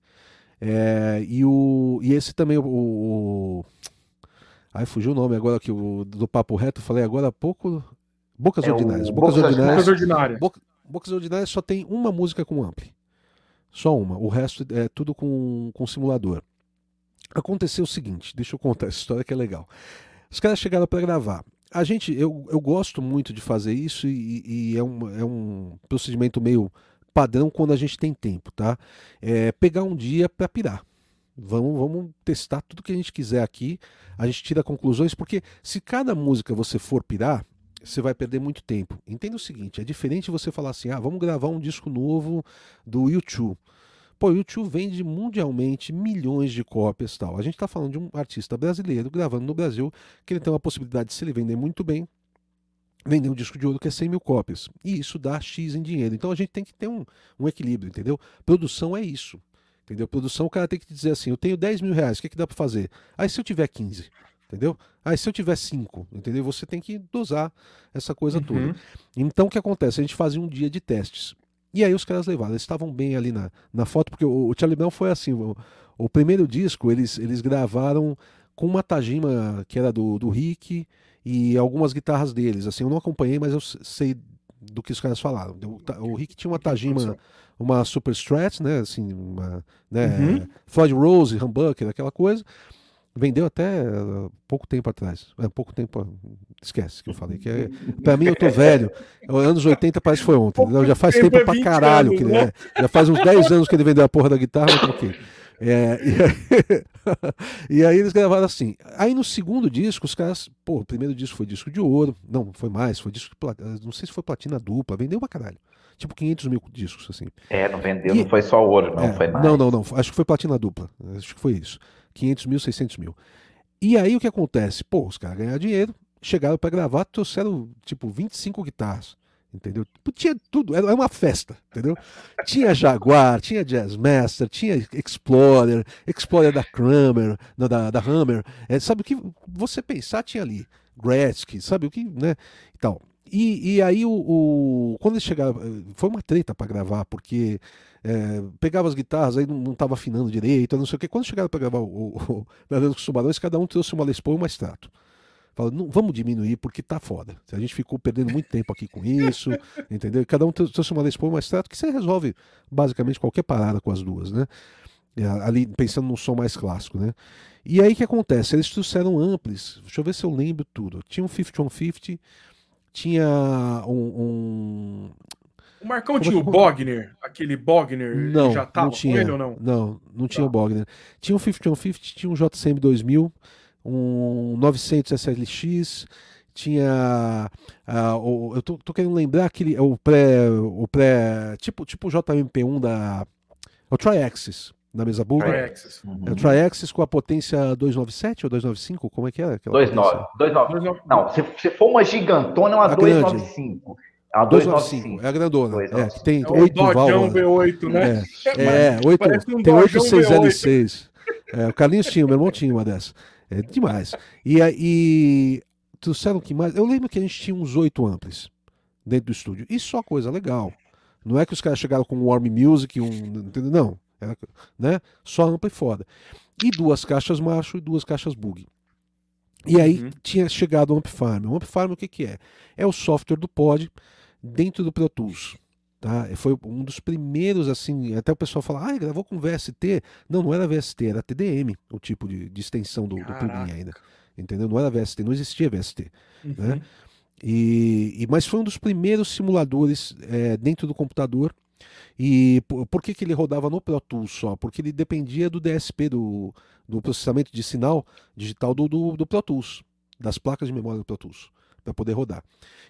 S3: É, e, o, e esse também, o, o. Ai, fugiu o nome agora aqui, o do Papo Reto, falei agora há pouco. Bocas
S2: É
S3: Ordinárias. Bocas
S2: Bocas
S3: Ordinárias.
S1: Bocas ordinárias.
S3: Boca- Bocas Ordinárias só tem uma música com ampli. Só uma. O resto é tudo com, com simulador. Aconteceu o seguinte, deixa eu contar essa história que é legal. Os caras chegaram para gravar. A gente, eu, eu gosto muito de fazer isso e, e é, um, é um procedimento meio padrão quando a gente tem tempo, tá? É pegar um dia para pirar. Vamos, vamos testar tudo que a gente quiser aqui. A gente tira conclusões, porque se cada música você for pirar, você vai perder muito tempo. Entenda o seguinte: é diferente você falar assim, ah, vamos gravar um disco novo do YouTube. Pô, o YouTube vende mundialmente milhões de cópias e tal. A gente está falando de um artista brasileiro gravando no Brasil, que ele tem uma possibilidade de, se ele vender muito bem, vender um disco de ouro que é 100 mil cópias. E isso dá X em dinheiro. Então a gente tem que ter um, um equilíbrio, entendeu? Produção é isso. Entendeu? Produção, o cara tem que dizer assim: eu tenho 10 mil reais, o que, que dá para fazer? Aí se eu tiver 15, entendeu? Aí se eu tiver 5, entendeu? Você tem que dosar essa coisa toda.
S1: Uhum.
S3: Então o que acontece? A gente fazia um dia de testes. E aí os caras levaram, eles estavam bem ali na, na foto, porque o, o Charlie Brown foi assim: o, o primeiro disco eles, eles gravaram com uma Tajima que era do, do Rick e algumas guitarras deles. Assim, eu não acompanhei, mas eu sei do que os caras falaram. O, o Rick tinha uma Tajima, uma Super Strat, né? Assim, uma, né
S1: Uhum.
S3: Floyd Rose, Humbucker, aquela coisa. Vendeu até uh, pouco tempo atrás. É, pouco tempo. Esquece que eu falei. Que é, pra mim, eu tô velho. Anos 80 parece que foi ontem.
S1: Pouco?
S3: Já faz
S1: tempo
S3: tempo
S1: é
S3: pra
S1: 20
S3: caralho.
S1: anos,
S3: que,
S1: né?
S3: é, já faz uns 10 anos que ele vendeu a porra da guitarra, mas ok. É, e, aí, e aí eles gravaram assim. Aí no segundo disco, os caras. Pô, o primeiro disco foi disco de ouro. Não, foi mais. Foi disco de platina. Não sei se foi platina dupla. Vendeu pra caralho. Tipo 500 mil discos, assim.
S2: É, não vendeu,
S3: E-
S2: não foi só ouro, não,
S3: É,
S2: foi mais.
S3: Não, não, não. Acho que foi platina dupla. Acho que foi isso. 500 mil, 600 mil. E aí o que acontece? Pô, os caras ganharam dinheiro, chegaram pra gravar, trouxeram tipo 25 guitarras. Entendeu? Tipo, Tinha tudo, era uma festa, entendeu? Tinha Jaguar, tinha Jazzmaster, tinha Explorer, Explorer da Kramer, da, da Hammer. É, sabe o que você pensar tinha ali? Gretzky, sabe o que, né? E tal. E, e aí o, o- quando eles chegaram, eh, foi uma treta pra gravar, porque é, pegava as guitarras, aí não, não tava afinando direito, não sei o que. Quando chegaram pra gravar o, o, o Nadando com os Tubarões, cada um trouxe uma Les Paul e uma extrato. Fala, não, vamos diminuir porque tá foda. A gente ficou perdendo muito tempo aqui com isso, entendeu? Cada um trou- trouxe uma Les Paul e uma extrato, que você resolve basicamente qualquer parada com as duas, né? É, Ali pensando num som mais clássico, né? E aí o que acontece? Eles trouxeram amplis, deixa eu ver se eu lembro tudo. Tinha um 5150, tinha um, um-
S1: O Marcão
S3: Como é
S1: tinha o Bogner, aquele Bogner,
S3: Não,
S1: já tava
S3: não tinha.
S1: com ele ou não?
S3: Não, não tinha
S1: Tá.
S3: o Bogner. Tinha um 5150, tinha um JCM 2000, um 900 SLX, tinha uh, o, eu tô, tô, querendo lembrar aquele o pré o pré tipo tipo o JMP1 da o Triaxis na mesa Bulga. Triaxis. Uhum. É o Triaxis com a potência 297 ou 295, como é que era?
S2: 29, 29. Não, se, se for uma gigantona é uma a 295. Grande.
S3: É a 295. É a grandona. 295. É, que tem é 8 válvulas.
S1: V8, né?
S3: É, é 8, um tem 8 6L6. É, o Carlinhos tinha, o meu irmão tinha uma dessa. É demais. E, e trouxeram que mais? Eu lembro que a gente tinha uns oito amplis dentro do estúdio. E só coisa legal. Não é que os caras chegaram com um Warm Music, um. Entendeu? Não. Era, né? Só ampli foda. E duas caixas macho e duas caixas bug. E aí uhum. tinha chegado o Ampfarm. O Ampfarm o que, que é? É o software do pod dentro do Pro Tools. Tá? Foi um dos primeiros, assim, até o pessoal fala, ah, gravou com VST. Não, não era VST, era TDM, o tipo de, de extensão do, do plugin ainda. Entendeu? Não era VST, não existia VST. Uhum. Né? E, e, mas foi um dos primeiros simuladores é, dentro do computador. E por, por, que, que ele rodava no Pro Tools só? Porque ele dependia do DSP, do, do processamento de sinal digital do, do, do Pro Tools, das placas de memória do Pro Tools para poder rodar.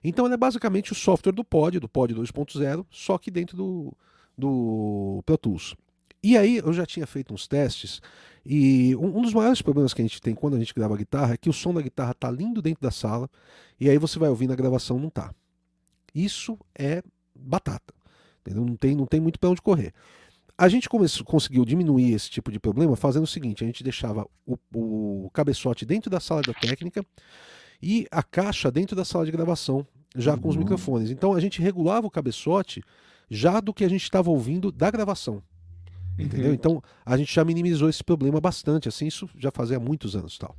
S3: Então ele é basicamente o software do Pod, do Pod 2.0, só que dentro do, do Pro Tools. E aí eu já tinha feito uns testes e um, um, dos maiores problemas que a gente tem quando a gente grava guitarra é que o som da guitarra tá lindo dentro da sala e aí você vai ouvir na gravação não tá. Isso é batata. Entendeu? Não tem, não tem muito para onde correr. A gente começou, conseguiu diminuir esse tipo de problema fazendo o seguinte: a gente deixava o, o cabeçote dentro da sala da técnica e a caixa dentro da sala de gravação, já uhum. com os uhum. microfones. Então a gente regulava o cabeçote já do que a gente estava ouvindo da gravação. Entendeu? Uhum. Então a gente já minimizou esse problema bastante, assim, isso já fazia muitos anos tal.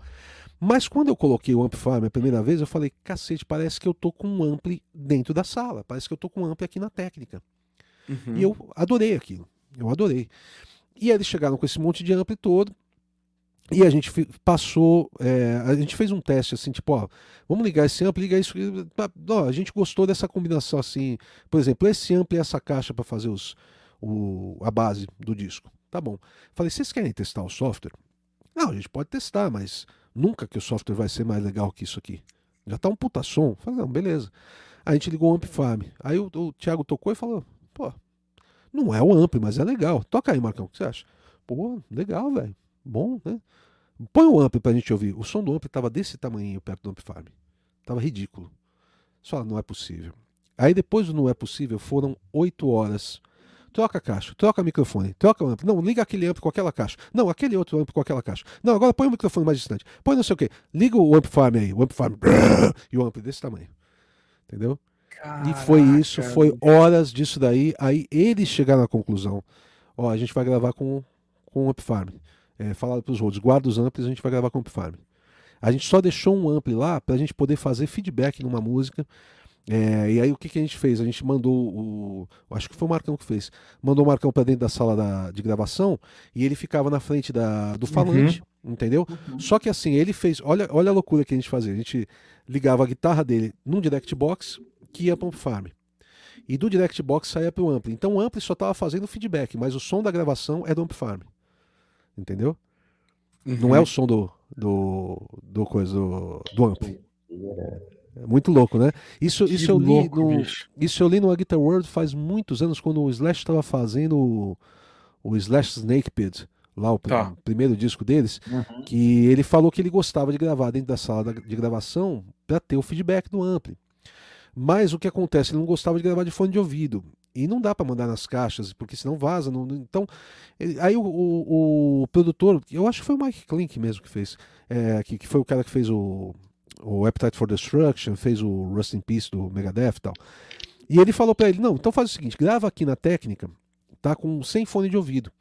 S3: Mas quando eu coloquei o Amplifier a primeira vez, eu falei, cacete, parece que eu tô com um ampli dentro da sala, parece que eu tô com um ampli aqui na técnica. Uhum. E eu adorei aquilo, eu adorei. E aí eles chegaram com esse monte de ampli todo, e a gente passou, é, a gente fez um teste assim, tipo, ó, vamos ligar esse ampli, ligar isso. Ó, a gente gostou dessa combinação assim, por exemplo, esse ampli e essa caixa para fazer os, o, a base do disco. Tá bom. Falei, vocês querem testar o software? Não, a gente pode testar, mas nunca que o software vai ser mais legal que isso aqui. Já tá um puta som. Falei, não, beleza. A gente ligou o Ampfarm. Aí o, o Thiago tocou e falou, pô, não é o ampli, mas é legal. Toca aí, Marcão, o que você acha? Pô, legal, velho. Bom, né? Põe o ampli pra gente ouvir. O som do ampli tava desse tamanho perto do Ampfarm. Tava ridículo. Só não é possível. Aí depois do não é possível, foram oito horas. Troca a caixa, troca o microfone, troca o ampli. Não, liga aquele ampli com aquela caixa. Não, aquele outro ampli com aquela caixa. Não, agora põe o microfone mais distante. Põe não sei o quê. Liga o Ampfarm aí, o Ampfarm. E o ampli desse tamanho. Entendeu? Caraca. E foi isso, foi horas disso daí. Aí eles chegaram à conclusão: ó, a gente vai gravar com, com o Ampfarm é, falaram para os outros, guarda os amplis, a gente vai gravar com o Ampfarm. A gente só deixou um ampli lá para a gente poder fazer feedback numa música. É, e aí o que, que a gente fez? A gente mandou o. Acho que foi o Marcão que fez. Mandou o Marcão para dentro da sala da, de gravação e ele ficava na frente da, do falante, uhum. entendeu? Uhum. Só que assim, ele fez. Olha, olha a loucura que a gente fazia. A gente ligava a guitarra dele num direct box que ia para o farm. E do direct box saía para o ampli. Então o ampli só estava fazendo feedback, mas o som da gravação é do amp farm entendeu? Uhum. Não é o som do, do, do coisa do, do amp. É muito louco, né? Isso, isso, eu, li no, isso eu li no Guitar World faz muitos anos, quando o Slash estava fazendo o, o Slash Snake Pit, lá o tá. primeiro disco deles, uhum. que ele falou que ele gostava de gravar dentro da sala de gravação para ter o feedback do ampli. Mas o que acontece? Ele não gostava de gravar de fone de ouvido. E não dá para mandar nas caixas, porque senão vaza. Não, então, aí o, o, o, produtor, eu acho que foi o Mike Klink mesmo que fez, é, que, que foi o cara que fez o, o Appetite for Destruction, fez o Rust in Peace do Megadeth e tal. E ele falou para ele: não, então faz o seguinte, grava aqui na técnica, tá com sem fone de ouvido.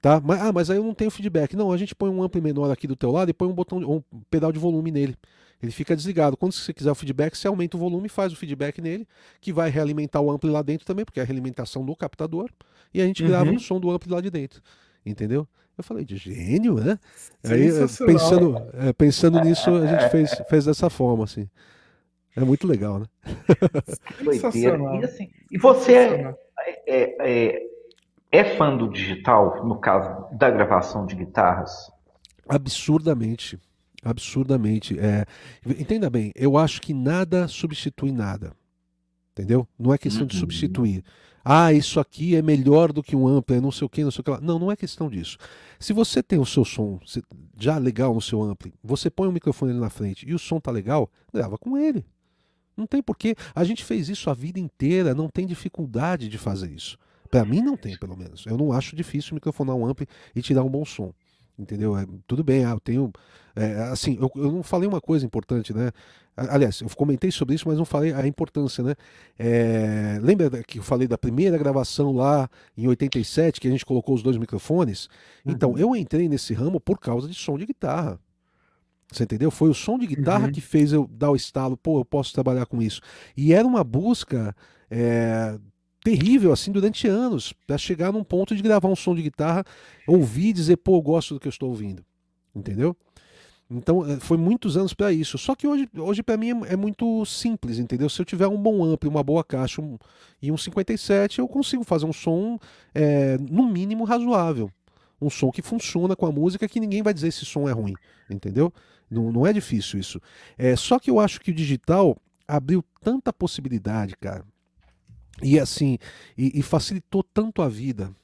S3: Tá? Mas, ah, mas aí eu não tenho feedback. Não, a gente põe um ampli menor aqui do teu lado e põe um botão, um pedal de volume nele. Ele fica desligado. Quando você quiser o feedback, você aumenta o volume, faz o feedback nele, que vai realimentar o ampli lá dentro também, porque é a realimentação do captador, e a gente uhum. grava o som do ampli lá de dentro. Entendeu? Eu falei de gênio, né? Aí, pensando, é, pensando nisso, a gente fez, fez dessa forma, assim. É muito legal, né?
S2: E, assim, e você é, é, é, é fã do digital, no caso da gravação de guitarras?
S3: Absurdamente Absurdamente. É, entenda bem, eu acho que nada substitui nada. Entendeu? Não é questão de uhum. substituir. Ah, isso aqui é melhor do que um ampli, não sei o que, não sei o que lá. Não, não é questão disso. Se você tem o seu som já legal no seu ampli, você põe o microfone ali na frente e o som tá legal, grava com ele. Não tem porquê. A gente fez isso a vida inteira, não tem dificuldade de fazer isso. Para mim não tem, pelo menos. Eu não acho difícil microfonar um ampli e tirar um bom som. Entendeu? É, tudo bem, ah, eu tenho. É, assim, eu, eu não falei uma coisa importante, né? Aliás, eu comentei sobre isso, mas não falei a importância, né? É, lembra que eu falei da primeira gravação lá em 87, que a gente colocou os dois microfones? Então, uhum. eu entrei nesse ramo por causa de som de guitarra. Você entendeu? Foi o som de guitarra uhum. que fez eu dar o estalo, pô, eu posso trabalhar com isso. E era uma busca é, terrível, assim, durante anos, para chegar num ponto de gravar um som de guitarra, ouvir e dizer, pô, eu gosto do que eu estou ouvindo. Entendeu? Então, eh, foi muitos anos para isso. Só que hoje, hoje para mim é, é, muito simples, entendeu? Se eu tiver um bom ampli, uma boa caixa um, e um 57, eu consigo fazer um som, é, no mínimo, razoável. Um som que funciona com a música, que ninguém vai dizer se esse som é ruim, entendeu? Não, não é difícil isso. É, só que eu acho que o digital abriu tanta possibilidade, cara. E assim, e, e facilitou tanto a vida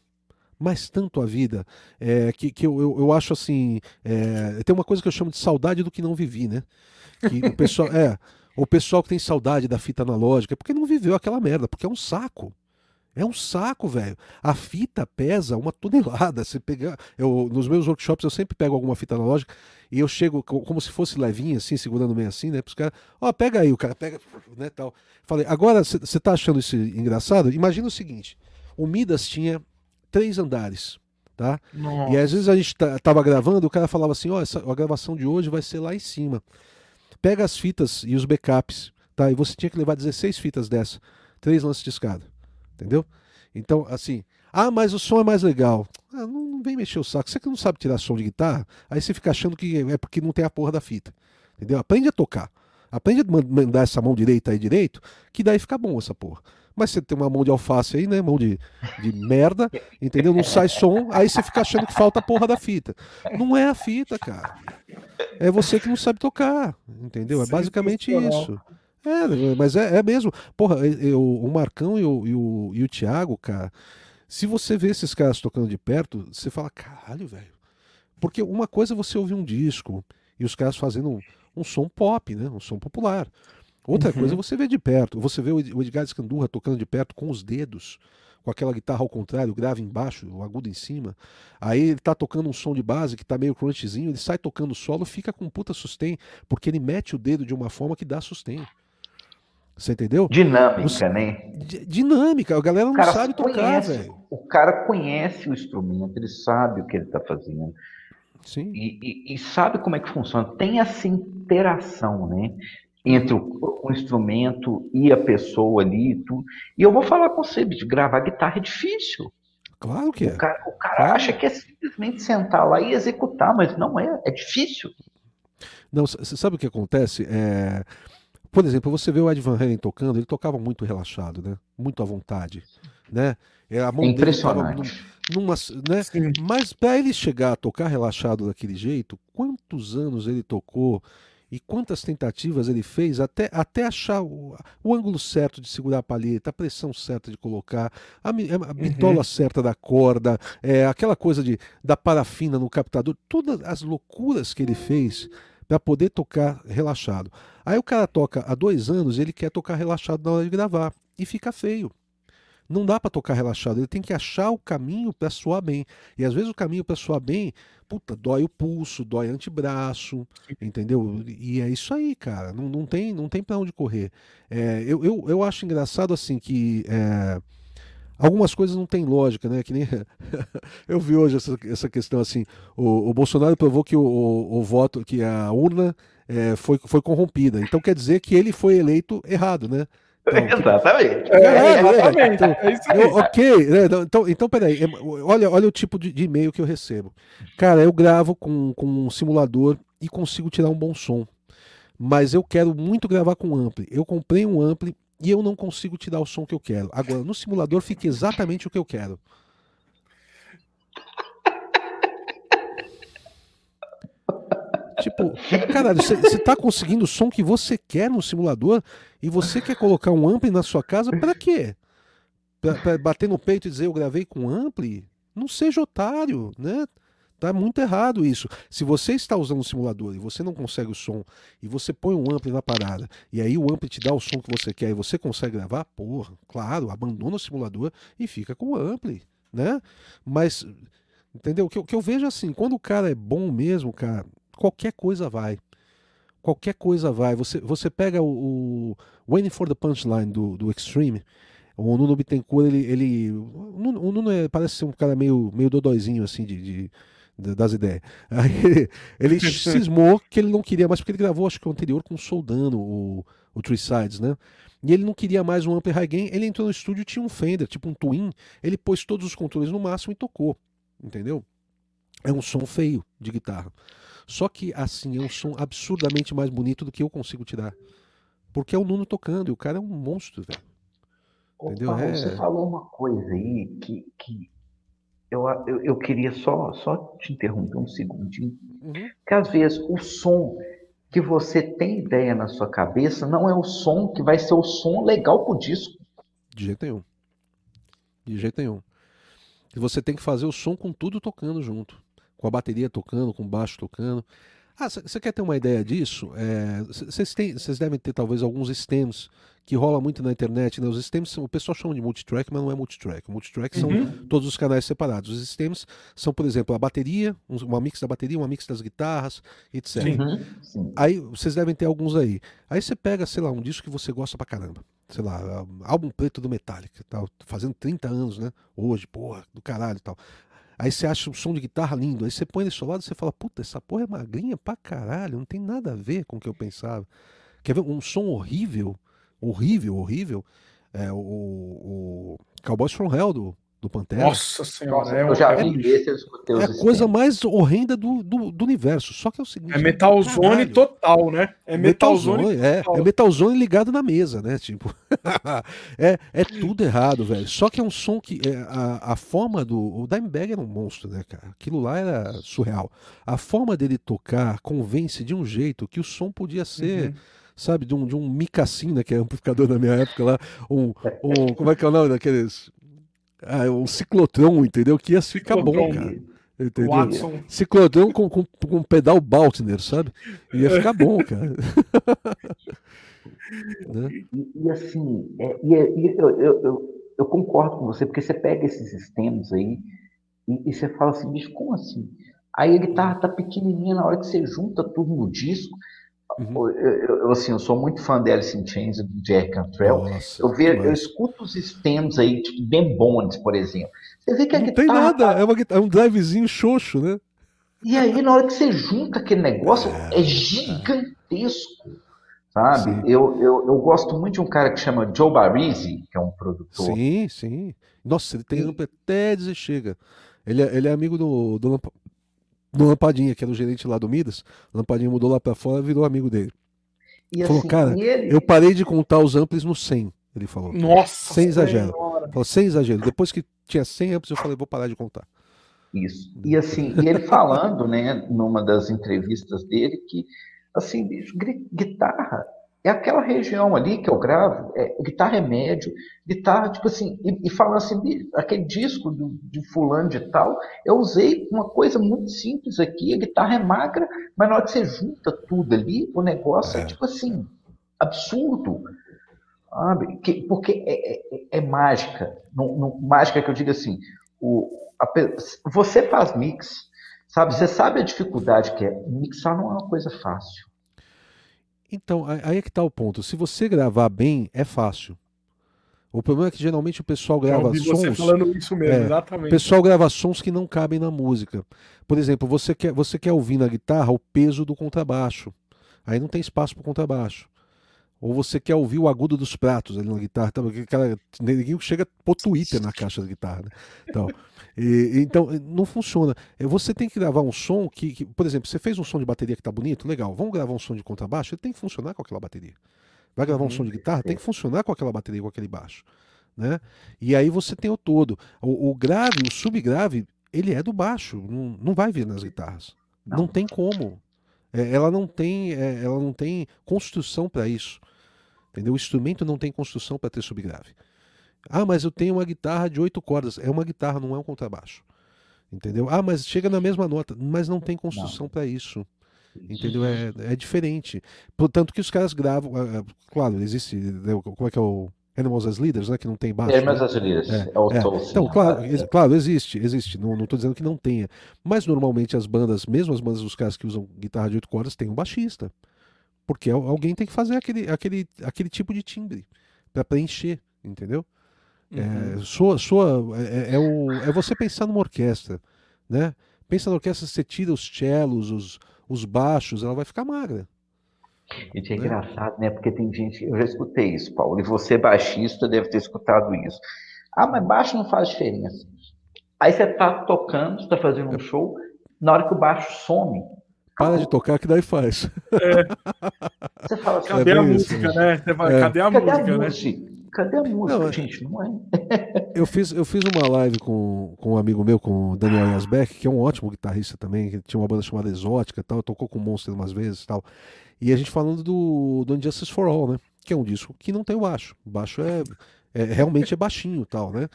S3: mas tanto a vida, é, que, que eu, eu, eu acho assim. É, tem uma coisa que eu chamo de saudade do que não vivi, né? Que o pessoal. é, o pessoal que tem saudade da fita analógica, é porque não viveu aquela merda, porque é um saco. É um saco, velho. A fita pesa uma tonelada. Você pegar, eu nos meus workshops eu sempre pego alguma fita analógica e eu chego como se fosse levinha assim, segurando meio assim, né? Para os caras, ó, oh, pega aí, o cara pega, né, tal. Falei, agora você tá achando isso engraçado? Imagina o seguinte: o Midas tinha três andares. Tá? E às vezes a gente tava gravando, o cara falava assim: ó, oh, a gravação de hoje vai ser lá em cima. Pega as fitas e os backups, tá? E você tinha que levar 16 fitas dessa, três lances de escada, entendeu? Então, assim, ah, mas o som é mais legal. Ah, não, não, vem mexer o saco. Você que não sabe tirar som de guitarra, aí você fica achando que é porque não tem a porra da fita, entendeu? Aprende a tocar. Aprende a mandar essa mão direita aí direito, que daí fica bom essa porra. Mas você tem uma mão de alface aí, né? Mão de, de merda, entendeu? Não sai som, aí você fica achando que falta a porra da fita. Não é a fita, cara. É você que não sabe tocar, entendeu? É basicamente isso. É, mas é, é mesmo. Porra, eu, o Marcão e o, e, o, e o Thiago, cara, se você vê esses caras tocando de perto, você fala, caralho, velho. Porque uma coisa é você ouvir um disco e os caras fazendo um, um som pop, né? Um som popular. Outra uhum. coisa é você ver de perto. Você vê o Edgar Escandurra tocando de perto com os dedos, com aquela guitarra ao contrário, grave embaixo, o agudo em cima. Aí ele tá tocando um som de base que tá meio crunchzinho, ele sai tocando solo, fica com puta sustain, porque ele mete o dedo de uma forma que dá sustain. Você entendeu?
S2: Dinâmica, Os... né?
S3: Dinâmica, a galera não sabe tocar, velho.
S2: O cara conhece o instrumento, ele sabe o que ele tá fazendo.
S3: Sim.
S2: E, e, e, sabe como é que funciona. Tem essa interação, né? entre o, o, instrumento e a pessoa ali. E, tudo. e eu vou falar com você, bicho, gravar guitarra é difícil.
S3: Claro que é.
S2: O cara, o cara claro. acha que é simplesmente sentar lá e executar, mas não é, é difícil.
S3: Não, você sabe o que acontece? É... Por exemplo, você vê o Ed Van Halen tocando, ele tocava muito relaxado, né? Muito à vontade, né?
S2: É, a mão Impressionante.
S3: Numa, né? Mas para ele chegar a tocar relaxado daquele jeito, quantos anos ele tocou e quantas tentativas ele fez até, até achar o, o ângulo certo de segurar a palheta, a pressão certa de colocar, a, a uhum. bitola uhum. certa da corda, é, aquela coisa de da parafina no captador, todas as loucuras que ele fez para poder tocar relaxado. Aí o cara toca há dois anos e ele quer tocar relaxado na hora de gravar e fica feio. Não dá para tocar relaxado, ele tem que achar o caminho para suar bem. E às vezes o caminho para suar bem, puta, dói o pulso, dói o antebraço, entendeu? E é isso aí, cara. Não, não tem, não tem para onde correr. É, eu, eu, eu acho engraçado assim que. É, algumas coisas não têm lógica, né? Que nem eu vi hoje essa, essa questão assim. O, o Bolsonaro provou que o, o, o voto, que a urna é, foi, foi corrompida. Então quer dizer que ele foi eleito errado, né?
S2: Então, exatamente.
S3: É, é, exatamente. Então, é. Eu, ok, né? então, então, então peraí. Olha, olha o tipo de, de, e-mail que eu recebo. Cara, eu gravo com, com um simulador e consigo tirar um bom som. Mas eu quero muito gravar com ampli. Eu comprei um ampli e eu não consigo tirar o som que eu quero. Agora, no simulador fica exatamente o que eu quero. tipo, caralho, você tá conseguindo o som que você quer no simulador e você quer colocar um ampli na sua casa para quê? Pra, pra, bater no peito e dizer eu gravei com ampli? Não seja otário, né? Tá muito errado isso. Se você está usando um simulador e você não consegue o som e você põe um ampli na parada e aí o ampli te dá o som que você quer e você consegue gravar, porra, claro, abandona o simulador e fica com o ampli, né? Mas entendeu? O que, eu, que eu vejo assim, quando o cara é bom mesmo, cara, qualquer coisa vai. Qualquer coisa vai. Você, você pega o, o Waiting for the Punchline do, do Extreme. O Nuno Bittencourt, ele. ele o Nuno, o Nuno é, parece ser um cara meio, meio dodóizinho, assim, de, de das ideias. Aí ele cismou que ele não queria mais, porque ele gravou, acho que o anterior com o Soldano, o, o Three Sides, né? E ele não queria mais um ampli high gain. Ele entrou no estúdio tinha um Fender, tipo um Twin. Ele pôs todos os controles no máximo e tocou. Entendeu? É um som feio de guitarra. Só que, assim, é um som absurdamente mais bonito do que eu consigo tirar. Porque é o Nuno tocando e o cara é um monstro, velho.
S2: Entendeu? Paulo, é... Você falou uma coisa aí que, que eu, eu, eu, queria só, só te interromper um segundinho. Uhum. Que às vezes o som que você tem ideia na sua cabeça não é o som que vai ser o som legal pro disco.
S3: De jeito nenhum. De jeito nenhum. E você tem que fazer o som com tudo tocando junto. Com a bateria tocando, com o baixo tocando. Ah, você quer ter uma ideia disso? Vocês é, devem ter talvez alguns stems que rola muito na internet. Né? Os stems, o pessoal chama de multitrack, mas não é multitrack. O multitrack são uhum. todos os canais separados. Os stems são, por exemplo, a bateria, uma mix da bateria, uma mix das guitarras, etc. Uhum. Aí vocês devem ter alguns aí. Aí você pega, sei lá, um disco que você gosta pra caramba. Sei lá, álbum preto do Metallica, tal, fazendo 30 anos, né? Hoje, porra, do caralho e tal. Aí você acha um som de guitarra lindo. Aí você põe seu lado e você fala, puta, essa porra é magrinha pra caralho, não tem nada a ver com o que eu pensava. Quer ver um som horrível, horrível, horrível? É o, o Cowboys from Hell do, do Pantera.
S1: Nossa senhora,
S2: é, eu já vi é, esse, eu
S3: escutei É a coisa mais horrenda do, do, do, universo. Só que é o seguinte.
S1: É metalzone total, né?
S3: É metalzone. Metal é, é metalzone ligado na mesa, né? Tipo. é, é tudo errado, velho. Só que é um som que. É, a, a forma do. O Dimebag era um monstro, né, cara? Aquilo lá era surreal. A forma dele tocar convence de um jeito que o som podia ser. Uhum sabe, de um, de um Micacin, né, que é amplificador da minha época lá, um, um, como é que é o nome daqueles, ah, um ciclotron, entendeu? Que ia ficar bom, cara. Entendeu? Watson. Ciclotron com, com, com pedal Baltner, sabe? Ia ficar bom, cara.
S2: né? e, e, assim, é, e, é, e eu, eu, eu, eu, concordo com você, porque você pega esses sistemas aí e, e você fala assim, bicho, como assim? Aí a guitarra tá pequenininha na hora que você junta tudo no disco, Uhum. Eu, eu, assim, eu sou muito fã de Alice in Chains e do Jerry Cantrell. Nossa, eu, vejo, eu escuto os stems aí, tipo Ben Bones, por exemplo.
S3: Você vê que a Não guitarra. Tem nada, é, uma, é um drivezinho xoxo, né?
S2: E aí, na hora que você junta aquele negócio, é, é gigantesco. Sabe? Eu, eu, eu gosto muito de um cara que chama Joe Barisi, que é um produtor.
S3: Sim, sim. Nossa, ele tem amplo até dizer chega. Ele é, ele é amigo do, do, do Lampadinha, que era o gerente lá do Midas. Lampadinha mudou lá para fora e virou amigo dele. E falou, assim, cara, ele... eu parei de contar os amplis no 100. Ele falou.
S1: Nossa!
S3: Sem exagero. Falou, sem exagero. Depois que tinha 100 amplis, eu falei, vou parar de contar.
S2: Isso. E assim, e ele falando, né, numa das entrevistas dele, que, assim, guitarra é aquela região ali que eu gravo, é, guitarra é médio, guitarra, tipo assim, e, e falando assim, aquele disco do, de fulano de tal, eu usei uma coisa muito simples aqui, a guitarra é magra, mas na hora que você junta tudo ali, o negócio é, é tipo assim, absurdo. Sabe? Que, porque é, é, é mágica. Não, não, mágica que eu digo assim, o, a, você faz mix, sabe? Você sabe a dificuldade que é. Mixar não é uma coisa fácil.
S3: Então, aí é que está o ponto. Se você gravar bem, é fácil. O problema é que geralmente o pessoal grava Eu sons. Você
S1: falando isso mesmo, é, exatamente.
S3: O pessoal grava sons que não cabem na música. Por exemplo, você quer, você quer ouvir na guitarra o peso do contrabaixo. Aí não tem espaço para o contrabaixo. Ou você quer ouvir o agudo dos pratos ali na guitarra. Tá? Ninguém chega por Twitter na caixa da guitarra. Né? Então, e, então, não funciona. É, você tem que gravar um som que, que, por exemplo, você fez um som de bateria que está bonito, legal. Vamos gravar um som de contrabaixo? Ele tem que funcionar com aquela bateria. Vai gravar um som de uhum. guitarra? Tem que funcionar com aquela bateria, com aquele baixo. Né? E aí você tem o todo. O, o grave, o subgrave, ele é do baixo. Não, não vai vir nas guitarras. Não, não tem como. É, ela não tem, é, ela não tem construção para isso. Entendeu? O instrumento não tem construção para ter subgrave. Ah, mas eu tenho uma guitarra de oito cordas. É uma guitarra, não é um contrabaixo. Entendeu? Ah, mas chega na mesma nota, mas não tem construção para isso. Entendeu? É, é diferente. Portanto que os caras gravam. Ah, claro, existe. Né, como é que é o. Animals as Leaders, né? Que não tem baixo.
S2: Animals né? as Leaders. É, é o é.
S3: Então, claro, ex claro, existe, existe. Não estou dizendo que não tenha. Mas normalmente as bandas, mesmo as bandas dos caras que usam guitarra de oito cordas, tem um baixista. Porque alguém tem que fazer aquele, aquele, aquele tipo de timbre para preencher, entendeu? É, uhum. É, sua, sua, é, é, o, é você pensar numa orquestra, né? Pensa na orquestra, você tira os cellos, os, os baixos, ela vai ficar magra.
S2: Gente, é né? engraçado, né? Porque tem gente, eu já escutei isso, Paulo, e você baixista deve ter escutado isso. Ah, mas baixo não faz diferença. Aí você tá tocando, você tá fazendo um é. show, na hora que o baixo some,
S3: para de tocar que daí faz.
S1: É. Você fala assim, cadê é a música, isso. né? Fala, é. cadê a cadê música, a né? Música?
S2: Cadê a música, não, é. gente? Não é.
S3: eu, fiz, eu fiz uma live com, com um amigo meu, com o Daniel Yasbeck, que é um ótimo guitarrista também, que tinha uma banda chamada Exótica e tal, tocou com o Monster umas vezes e tal. E a gente falando do, do Injustice for All, né? Que é um disco que não tem o baixo. O baixo é, é realmente é baixinho e tal, né?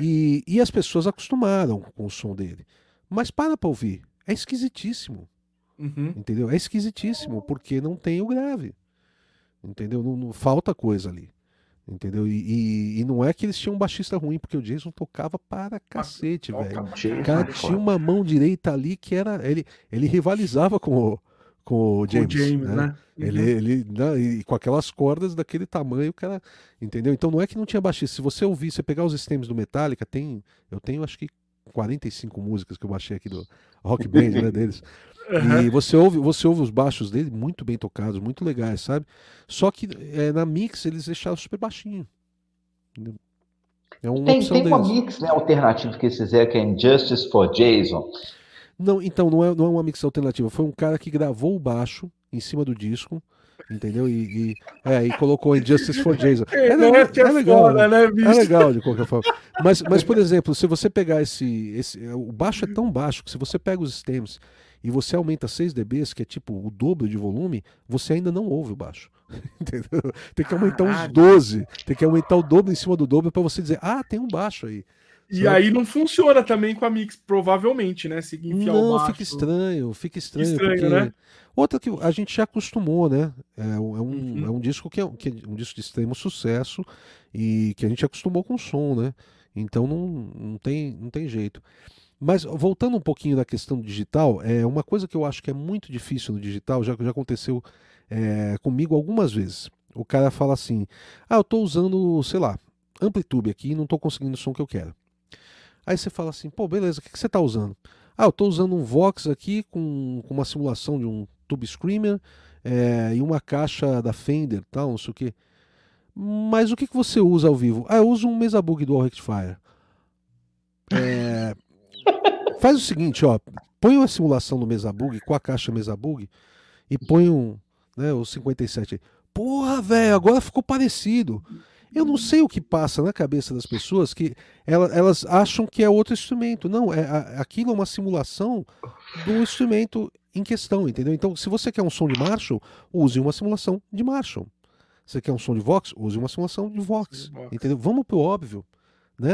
S3: E, e as pessoas acostumaram com o som dele. Mas para pra ouvir. É esquisitíssimo. Uhum. Entendeu? É esquisitíssimo, porque não tem o grave. Entendeu? Não, não falta coisa ali. Entendeu? E, e, e, não é que eles tinham um baixista ruim, porque o Jason tocava para cacete, velho. O cara tinha uma mão direita ali que era. Ele, ele rivalizava com o, com o James. Com o James né? né? Uhum. Ele, ele, né? E com aquelas cordas daquele tamanho, o cara. Entendeu? Então não é que não tinha baixista. Se você ouvir, você pegar os stems do Metallica, tem. Eu tenho acho que 45 músicas que eu baixei aqui do Rock Band, né, deles. Uhum. E você ouve, você ouve os baixos dele muito bem tocados, muito legais, sabe? Só que é, na mix eles deixaram super baixinho.
S2: É uma tem, tem uma mix né, alternativa que eles fizeram que é Injustice for Jason.
S3: Não, então não é, não é uma mix alternativa. Foi um cara que gravou o baixo em cima do disco entendeu? E, e, é, e colocou Injustice for Jason. É, legal, é, é legal, foda, né? né é legal de qualquer forma. Mas, mas por exemplo, se você pegar esse, esse, o baixo é tão baixo que se você pega os stems e você aumenta 6 dBs, que é tipo o dobro de volume, você ainda não ouve o baixo. Entendeu? Tem que aumentar uns 12, tem que aumentar o dobro em cima do dobro para você dizer, ah, tem um baixo aí.
S1: E aí não funciona também com a Mix, provavelmente, né? Se
S3: não, baixo... fica estranho, fica estranho. estranho porque... né? Outra que a gente já acostumou, né? É, é um, uhum. é um disco que é, que é um disco de extremo sucesso e que a gente acostumou com o som, né? Então não, não, tem, não tem jeito. Mas voltando um pouquinho da questão do digital, é uma coisa que eu acho que é muito difícil no digital, já, já aconteceu é, comigo algumas vezes. O cara fala assim: ah, eu estou usando, sei lá, Amplitude aqui e não estou conseguindo o som que eu quero. Aí você fala assim: pô, beleza, o que, que você está usando? Ah, eu estou usando um Vox aqui com, com, uma simulação de um Tube Screamer é, e uma caixa da Fender, tal, não sei o que. Mas o que, que você usa ao vivo? Ah, eu uso um Mesa Bug do All Rectifier. É, Faz o seguinte, ó, põe uma simulação no Mesabug com a caixa Mesabug e põe um, né, o 57 aí. Porra, velho, agora ficou parecido. Eu não sei o que passa na cabeça das pessoas que elas, elas acham que é outro instrumento. Não, é aquilo é uma simulação do instrumento em questão, entendeu? Então, se você quer um som de Marshall, use uma simulação de Marshall. Se você quer um som de Vox, use uma simulação de Vox, entendeu? Vamos pro óbvio, né?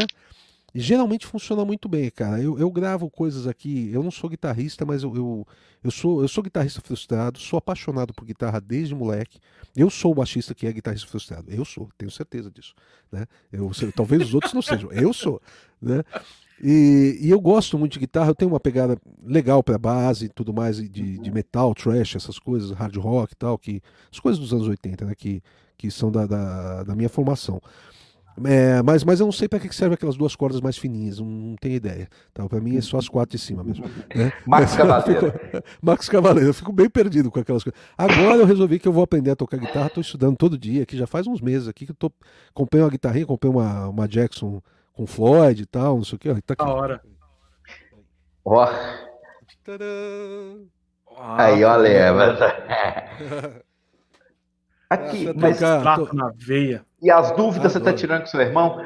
S3: Geralmente funciona muito bem, cara. Eu, eu gravo coisas aqui, eu não sou guitarrista, mas eu, eu, eu, sou, eu sou guitarrista frustrado, sou apaixonado por guitarra desde moleque. Eu sou o baixista que é guitarrista frustrado. Eu sou, tenho certeza disso. Né? Eu, talvez os outros não sejam, eu sou. Né? E, e, eu gosto muito de guitarra, eu tenho uma pegada legal para base e tudo mais, de, de metal, trash, essas coisas, hard rock e tal, que, as coisas dos anos 80, né, que, que são da, da, da minha formação. É, mas, mas eu não sei para que serve aquelas duas cordas mais fininhas, não, não tenho ideia. Tá? Para mim é só as quatro de cima mesmo. Né?
S2: Max Cavaleiro.
S3: Max Cavaleiro, eu fico bem perdido com aquelas coisas. Agora eu resolvi que eu vou aprender a tocar guitarra, estou estudando todo dia, que já faz uns meses aqui que eu tô. Comprei uma guitarrinha, comprei uma, uma Jackson com Floyd e tal, não sei o que. Tá aqui.
S1: Da hora.
S2: Ó. Aí, olha, mas... Aqui,
S1: mas tocar, na veia.
S2: E as dúvidas você está tirando com seu irmão?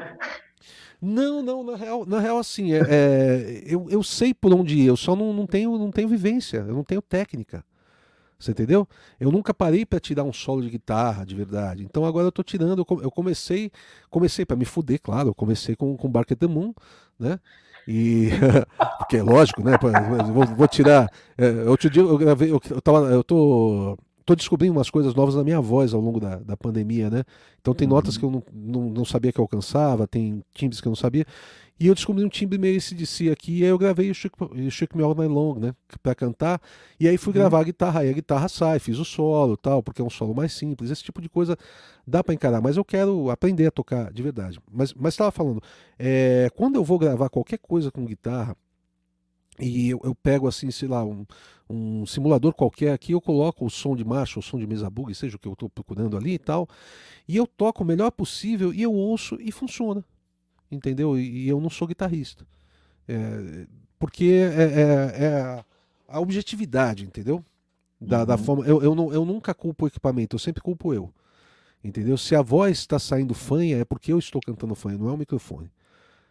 S3: Não, não, na real, na real assim, é, é, eu, eu sei por onde ir, eu só não, não, tenho, não tenho vivência, eu não tenho técnica. Você entendeu? Eu nunca parei para tirar um solo de guitarra de verdade. Então agora eu tô tirando. Eu comecei, comecei para me fuder, claro. Eu comecei com, com Bark at the Moon, né? E porque é lógico, né? Vou, vou tirar. É, outro dia eu gravei, eu, eu, tava, eu tô, tô descobrindo umas coisas novas na minha voz ao longo da, da pandemia, né? Então tem uhum. notas que eu não, não, não, sabia que eu alcançava, tem timbres que eu não sabia. E eu descobri um timbre meio CDC aqui, e aí eu gravei o Chick, Chick Me All Night Long, né, pra cantar, e aí fui uhum. gravar a guitarra, aí a guitarra sai, fiz o solo tal, porque é um solo mais simples, esse tipo de coisa dá para encarar, mas eu quero aprender a tocar de verdade. Mas estava falando, é, quando eu vou gravar qualquer coisa com guitarra, e eu, eu, pego assim, sei lá, um, um, simulador qualquer aqui, eu coloco o som de marcha, o som de mesa bug, seja o que eu estou procurando ali e tal, e eu toco o melhor possível e eu ouço e funciona entendeu? E, eu não sou guitarrista. É, porque é, é, é, a objetividade, entendeu? Da, uhum. da forma. Eu, eu, não, eu nunca culpo o equipamento, eu sempre culpo eu. Entendeu? Se a voz está saindo fanha, é porque eu estou cantando fanha, não é o microfone.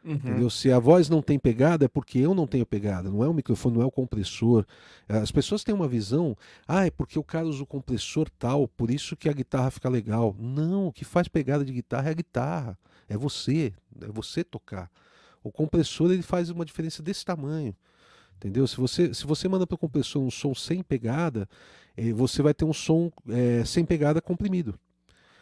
S3: Uhum. Entendeu? Se a voz não tem pegada, é porque eu não tenho pegada, não é o microfone, não é o compressor. As pessoas têm uma visão, ah, é porque o cara usa o compressor tal, por isso que a guitarra fica legal. Não, o que faz pegada de guitarra é a guitarra. É você, é você tocar. O compressor ele faz uma diferença desse tamanho. Entendeu? Se você, se você manda para o compressor um som sem pegada, eh, você vai ter um som é, sem pegada comprimido.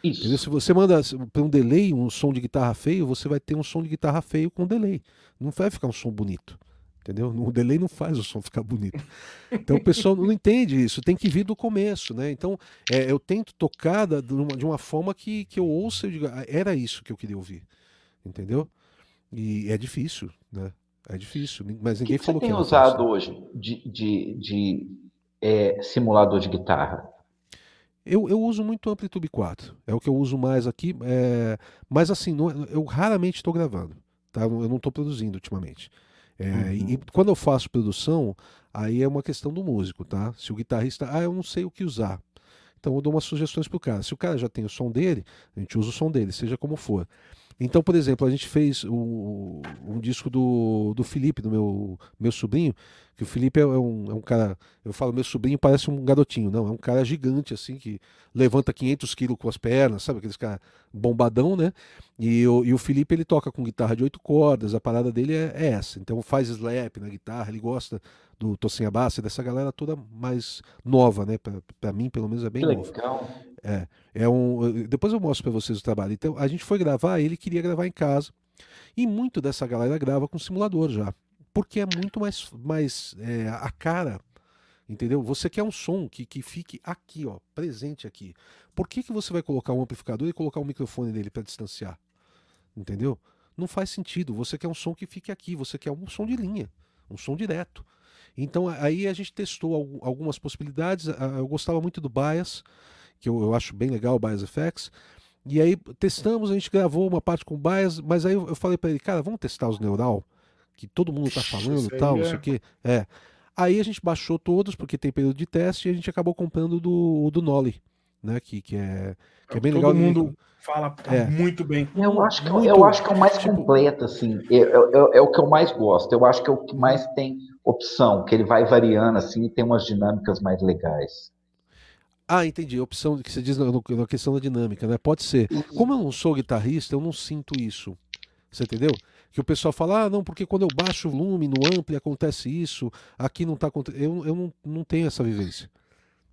S3: Isso. Entendeu? Se você manda para um delay um som de guitarra feio, você vai ter um som de guitarra feio com delay. Não vai ficar um som bonito. Entendeu? O delay não faz o som ficar bonito. Então o pessoal não entende isso, tem que vir do começo, né? Então é, eu tento tocar da, de, uma, de, uma, forma que, que eu ouça e diga, ah, era isso que eu queria ouvir. Entendeu? E é difícil, né? É difícil, mas ninguém
S2: que
S3: falou
S2: que
S3: você
S2: tem usado hoje de, de, de é, simulador de guitarra?
S3: Eu, eu uso muito Amplitude 4, é o que eu uso mais aqui, é... mas assim, não, eu raramente estou gravando, tá? eu não estou produzindo ultimamente. É, uhum. E quando eu faço produção, aí é uma questão do músico, tá? Se o guitarrista, ah, eu não sei o que usar. Então eu dou umas sugestões pro cara. Se o cara já tem o som dele, a gente usa o som dele, seja como for. Então, por exemplo, a gente fez um, um disco do, do Felipe, do meu, meu sobrinho, que o Felipe é um, é um cara, eu falo, meu sobrinho parece um garotinho, não, é um cara gigante, assim, que levanta 500 quilos com as pernas, sabe, aqueles caras bombadão, né? E o, e o Felipe, ele toca com guitarra de oito cordas, a parada dele é, é essa, então faz slap na guitarra, ele gosta do Tocinha Bassa, dessa galera toda mais nova, né? Para mim, pelo menos, é bem novo. Legal. É, é um. Depois eu mostro para vocês o trabalho. Então, a gente foi gravar, ele queria gravar em casa. E muito dessa galera grava com simulador já. Porque é muito mais, mais é, a cara. Entendeu? Você quer um som que, que fique aqui, ó, presente aqui. Por que, que você vai colocar um amplificador e colocar um microfone nele para distanciar? Entendeu? Não faz sentido. Você quer um som que fique aqui, você quer um som de linha, um som direto. Então aí a gente testou algumas possibilidades. Eu gostava muito do Bias, que eu, eu acho bem legal o Bias Effects. E aí testamos, a gente gravou uma parte com Bias, mas aí eu falei para ele, cara, vamos testar os Neural, que todo mundo tá falando tal, não sei o é. quê. É. Aí a gente baixou todos, porque tem período de teste, e a gente acabou comprando do, do Nolly, né? Que, que é, que é bem
S1: todo
S3: legal.
S1: Todo mundo fala é. muito bem.
S2: Eu acho que, muito, eu acho que é o mais tipo... completo, assim. É, é, é, o que eu mais gosto. Eu acho que é o que mais tem opção, que ele vai variando assim e tem umas dinâmicas mais legais.
S3: Ah, entendi. Opção que você diz na, na questão da dinâmica, né? Pode ser. Como eu não sou guitarrista, eu não sinto isso. Você entendeu? Que o pessoal fala, ah, não, porque quando eu baixo o volume no ampli acontece isso, aqui não está acontecendo. Eu, eu não, não tenho essa vivência.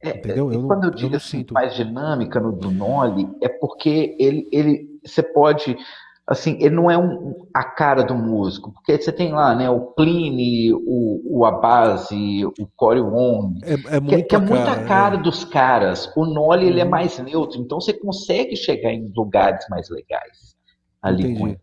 S2: É, entendeu? Eu quando não, eu digo eu assim, sinto. mais dinâmica no do Noli, é porque ele, ele você pode assim, ele não é um, a cara do músico, porque você tem lá, né, o Pliny, o, o Abase, o Corey Wong,
S3: é, é,
S2: que, que, é muita
S3: cara,
S2: cara é. dos caras. O Noli, ele é uhum. mais neutro, então você consegue chegar em lugares mais legais ali Entendi. com ele.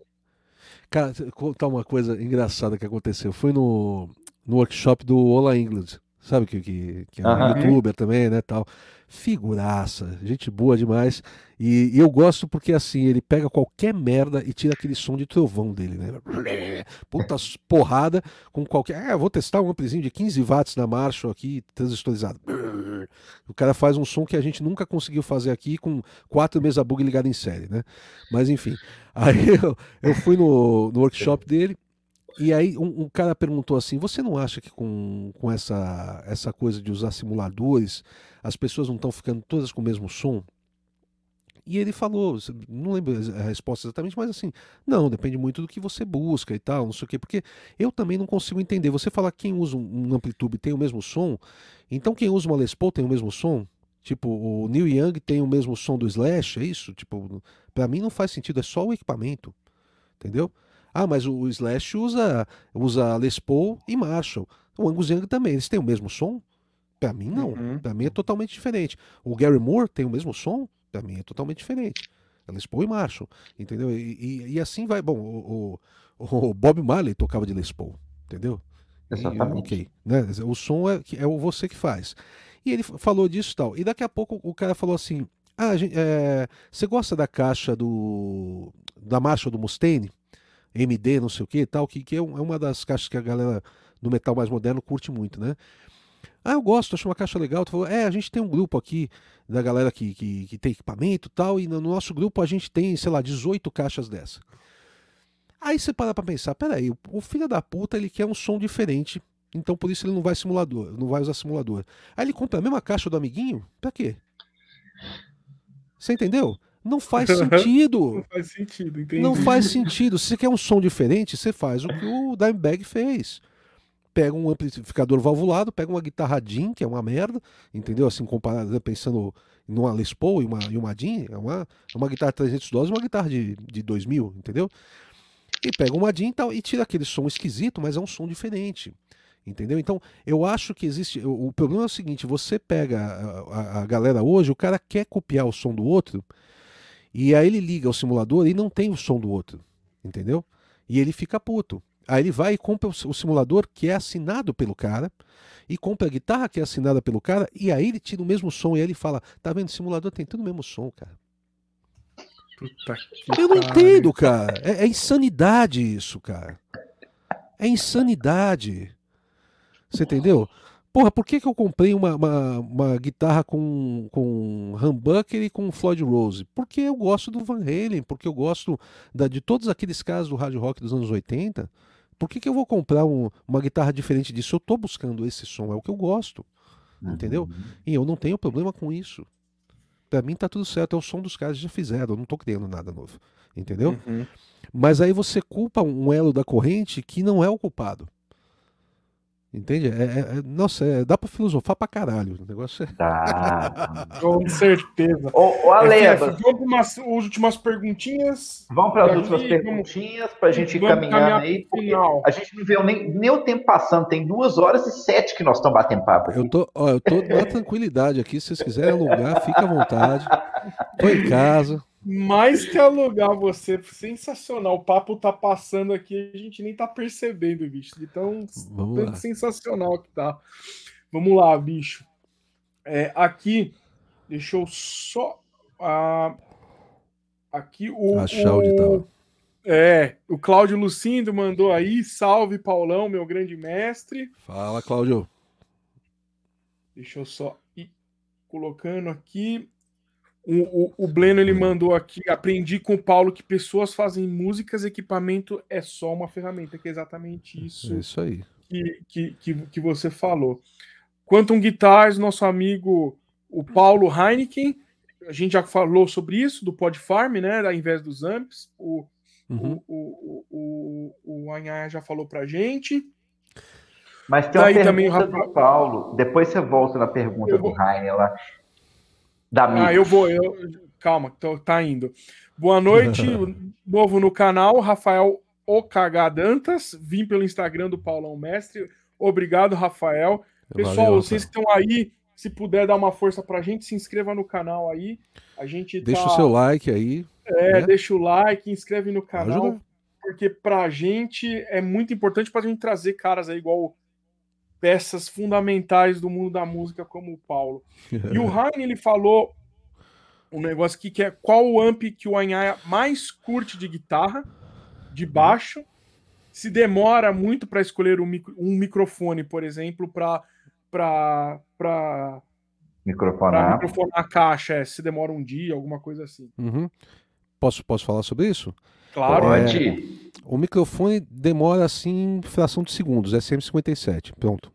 S3: Cara, contar uma coisa engraçada que aconteceu. Foi no, no workshop do Ola England, sabe que, que, que é um youtuber também, né, tal figuraça, gente boa demais. E, e, eu gosto porque assim, ele pega qualquer merda e tira aquele som de trovão dele, né? Puta porrada com qualquer. Ah, vou testar um amplizinho de 15 watts na Marshall aqui, transistorizado. O cara faz um som que a gente nunca conseguiu fazer aqui com quatro mesa bug ligado em série, né? Mas enfim. Aí eu, eu fui no, no workshop dele E aí um, um, cara perguntou assim: você não acha que com, com essa, essa coisa de usar simuladores, as pessoas não estão ficando todas com o mesmo som? E ele falou, não lembro a resposta exatamente, mas assim, não, depende muito do que você busca e tal, não sei o quê, porque eu também não consigo entender. Você fala que quem usa um, um Amplitude tem o mesmo som, então quem usa uma Les Paul tem o mesmo som? Tipo, o Neil Young tem o mesmo som do Slash, é isso? Tipo, para mim não faz sentido, é só o equipamento. Entendeu? Ah, mas o Slash usa, usa Les Paul e Marshall. O Angus Young também, eles têm o mesmo som? Para mim não, uhum. para mim é totalmente diferente. O Gary Moore tem o mesmo som? Para mim é totalmente diferente. É Les Paul e Marshall, entendeu? E, e, e assim vai. Bom, o, o, o, Bob Marley tocava de Les Paul, entendeu?
S2: Exatamente. E,
S3: ok, né? O som é, é o você que faz. E ele falou disso e tal. E daqui a pouco o cara falou assim: Ah, gente, é, você gosta da caixa do. da marcha do Mustaine? MD, não sei o que e tal, que, que é, é uma das caixas que a galera do metal mais moderno curte muito, né? Ah, eu gosto, acho uma caixa legal. Tu falou, é, a gente tem um grupo aqui da galera que, que, que tem equipamento e tal, e no nosso grupo a gente tem, sei lá, 18 caixas dessa. Aí você para pra pensar, peraí, o filho da puta ele quer um som diferente então por isso ele não vai simulador, não vai usar simulador. Aí ele compra a mesma caixa do amiguinho, pra quê? Você entendeu? Não faz sentido.
S1: não faz sentido, entendi.
S3: Não faz sentido. Se você quer um som diferente, você faz o que o Dimebag fez. Pega um amplificador valvulado, pega uma guitarra DIN, que é uma merda, entendeu? Assim, comparado, pensando numa Les Paul e uma, e uma DIN, é uma, é uma guitarra 300 doses e uma guitarra de, de 2000, entendeu? E pega uma DIN e tal, e tira aquele som esquisito, mas é um som diferente. Entendeu? Então, eu acho que existe. O, o problema é o seguinte: você pega a, a, a, galera hoje, o cara quer copiar o som do outro, e aí ele liga o simulador e não tem o som do outro. Entendeu? E ele fica puto. Aí ele vai e compra o, simulador que é assinado pelo cara, e compra a guitarra que é assinada pelo cara, e aí ele tira o mesmo som, e aí ele fala: tá vendo? O simulador tem tudo o mesmo som, cara. eu não entendo, cara. É, é insanidade isso, cara. É insanidade. Você entendeu? Porra, por que, que eu comprei uma, uma, uma, guitarra com, com humbucker e com Floyd Rose? Porque eu gosto do Van Halen, porque eu gosto da, de todos aqueles casos do hard rock dos anos 80. Por que, que eu vou comprar um, uma guitarra diferente disso? Eu estou buscando esse som, é o que eu gosto. Uhum. Entendeu? E eu não tenho problema com isso. Para mim tá tudo certo, é o som dos caras que já fizeram, eu não estou criando nada novo. Entendeu? Uhum. Mas aí você culpa um elo da corrente que não é o culpado. Entende? É, é, é, nossa, é, dá pra filosofar pra caralho. O negócio é.
S2: Dá.
S1: Com certeza.
S2: Ô, ô Aleba.
S1: Vamos para as últimas perguntinhas.
S2: Vamos para as últimas perguntinhas para a gente ir caminhando aí. A gente não viu nem, nem o tempo passando. Tem duas horas e sete que nós estamos batendo papo. Aqui.
S3: Eu tô, ó, eu tô na tranquilidade aqui. Se vocês quiserem alugar, fica à vontade. Tô em casa
S1: mais que alugar você, sensacional. O papo tá passando aqui, a gente nem tá percebendo, bicho. Então, tanto sensacional que tá. Vamos lá, bicho. É, aqui, deixa eu só. Ah, aqui o.
S3: Achar o,
S1: É, o Cláudio Lucindo mandou aí. Salve, Paulão, meu grande mestre.
S3: Fala, Cláudio.
S1: Deixa eu só ir colocando aqui. O, o, o Bleno ele mandou aqui: aprendi com o Paulo que pessoas fazem músicas, equipamento é só uma ferramenta, que é exatamente isso.
S3: É isso aí.
S1: Que, que, que, que você falou. Quantum Guitars, nosso amigo o Paulo Heineken, a gente já falou sobre isso, do Pod Farm, né? Ao invés dos amps. O, uhum. o, o, o, o Anhaya já falou pra gente.
S2: Mas tem uma Daí pergunta também, do Paulo. Depois você volta na pergunta do Heine lá
S1: da mídia. Ah, eu vou, eu, calma, tô, tá indo. Boa noite, novo no canal, Rafael OKH Dantas, vim pelo Instagram do Paulão Mestre. Obrigado, Rafael. Pessoal, Valeu, vocês que estão aí, se puder dar uma força pra gente, se inscreva no canal aí. A gente
S3: Deixa tá... o seu like aí.
S1: É, né? deixa o like, inscreve no canal. Ajuda. Porque pra gente é muito importante pra gente trazer caras aí igual peças fundamentais do mundo da música como o Paulo. E o Heine, ele falou um negócio aqui que é qual o amp que o Anhaya mais curte de guitarra, de baixo, se demora muito para escolher um, micro, um, microfone, por exemplo, para para
S2: microfonar.
S1: microfonar a caixa, é, se demora um dia, alguma coisa assim.
S3: Uhum. Posso, posso falar sobre isso?
S1: Claro.
S2: Pode.
S3: O microfone demora assim fração de segundos, SM57. Pronto.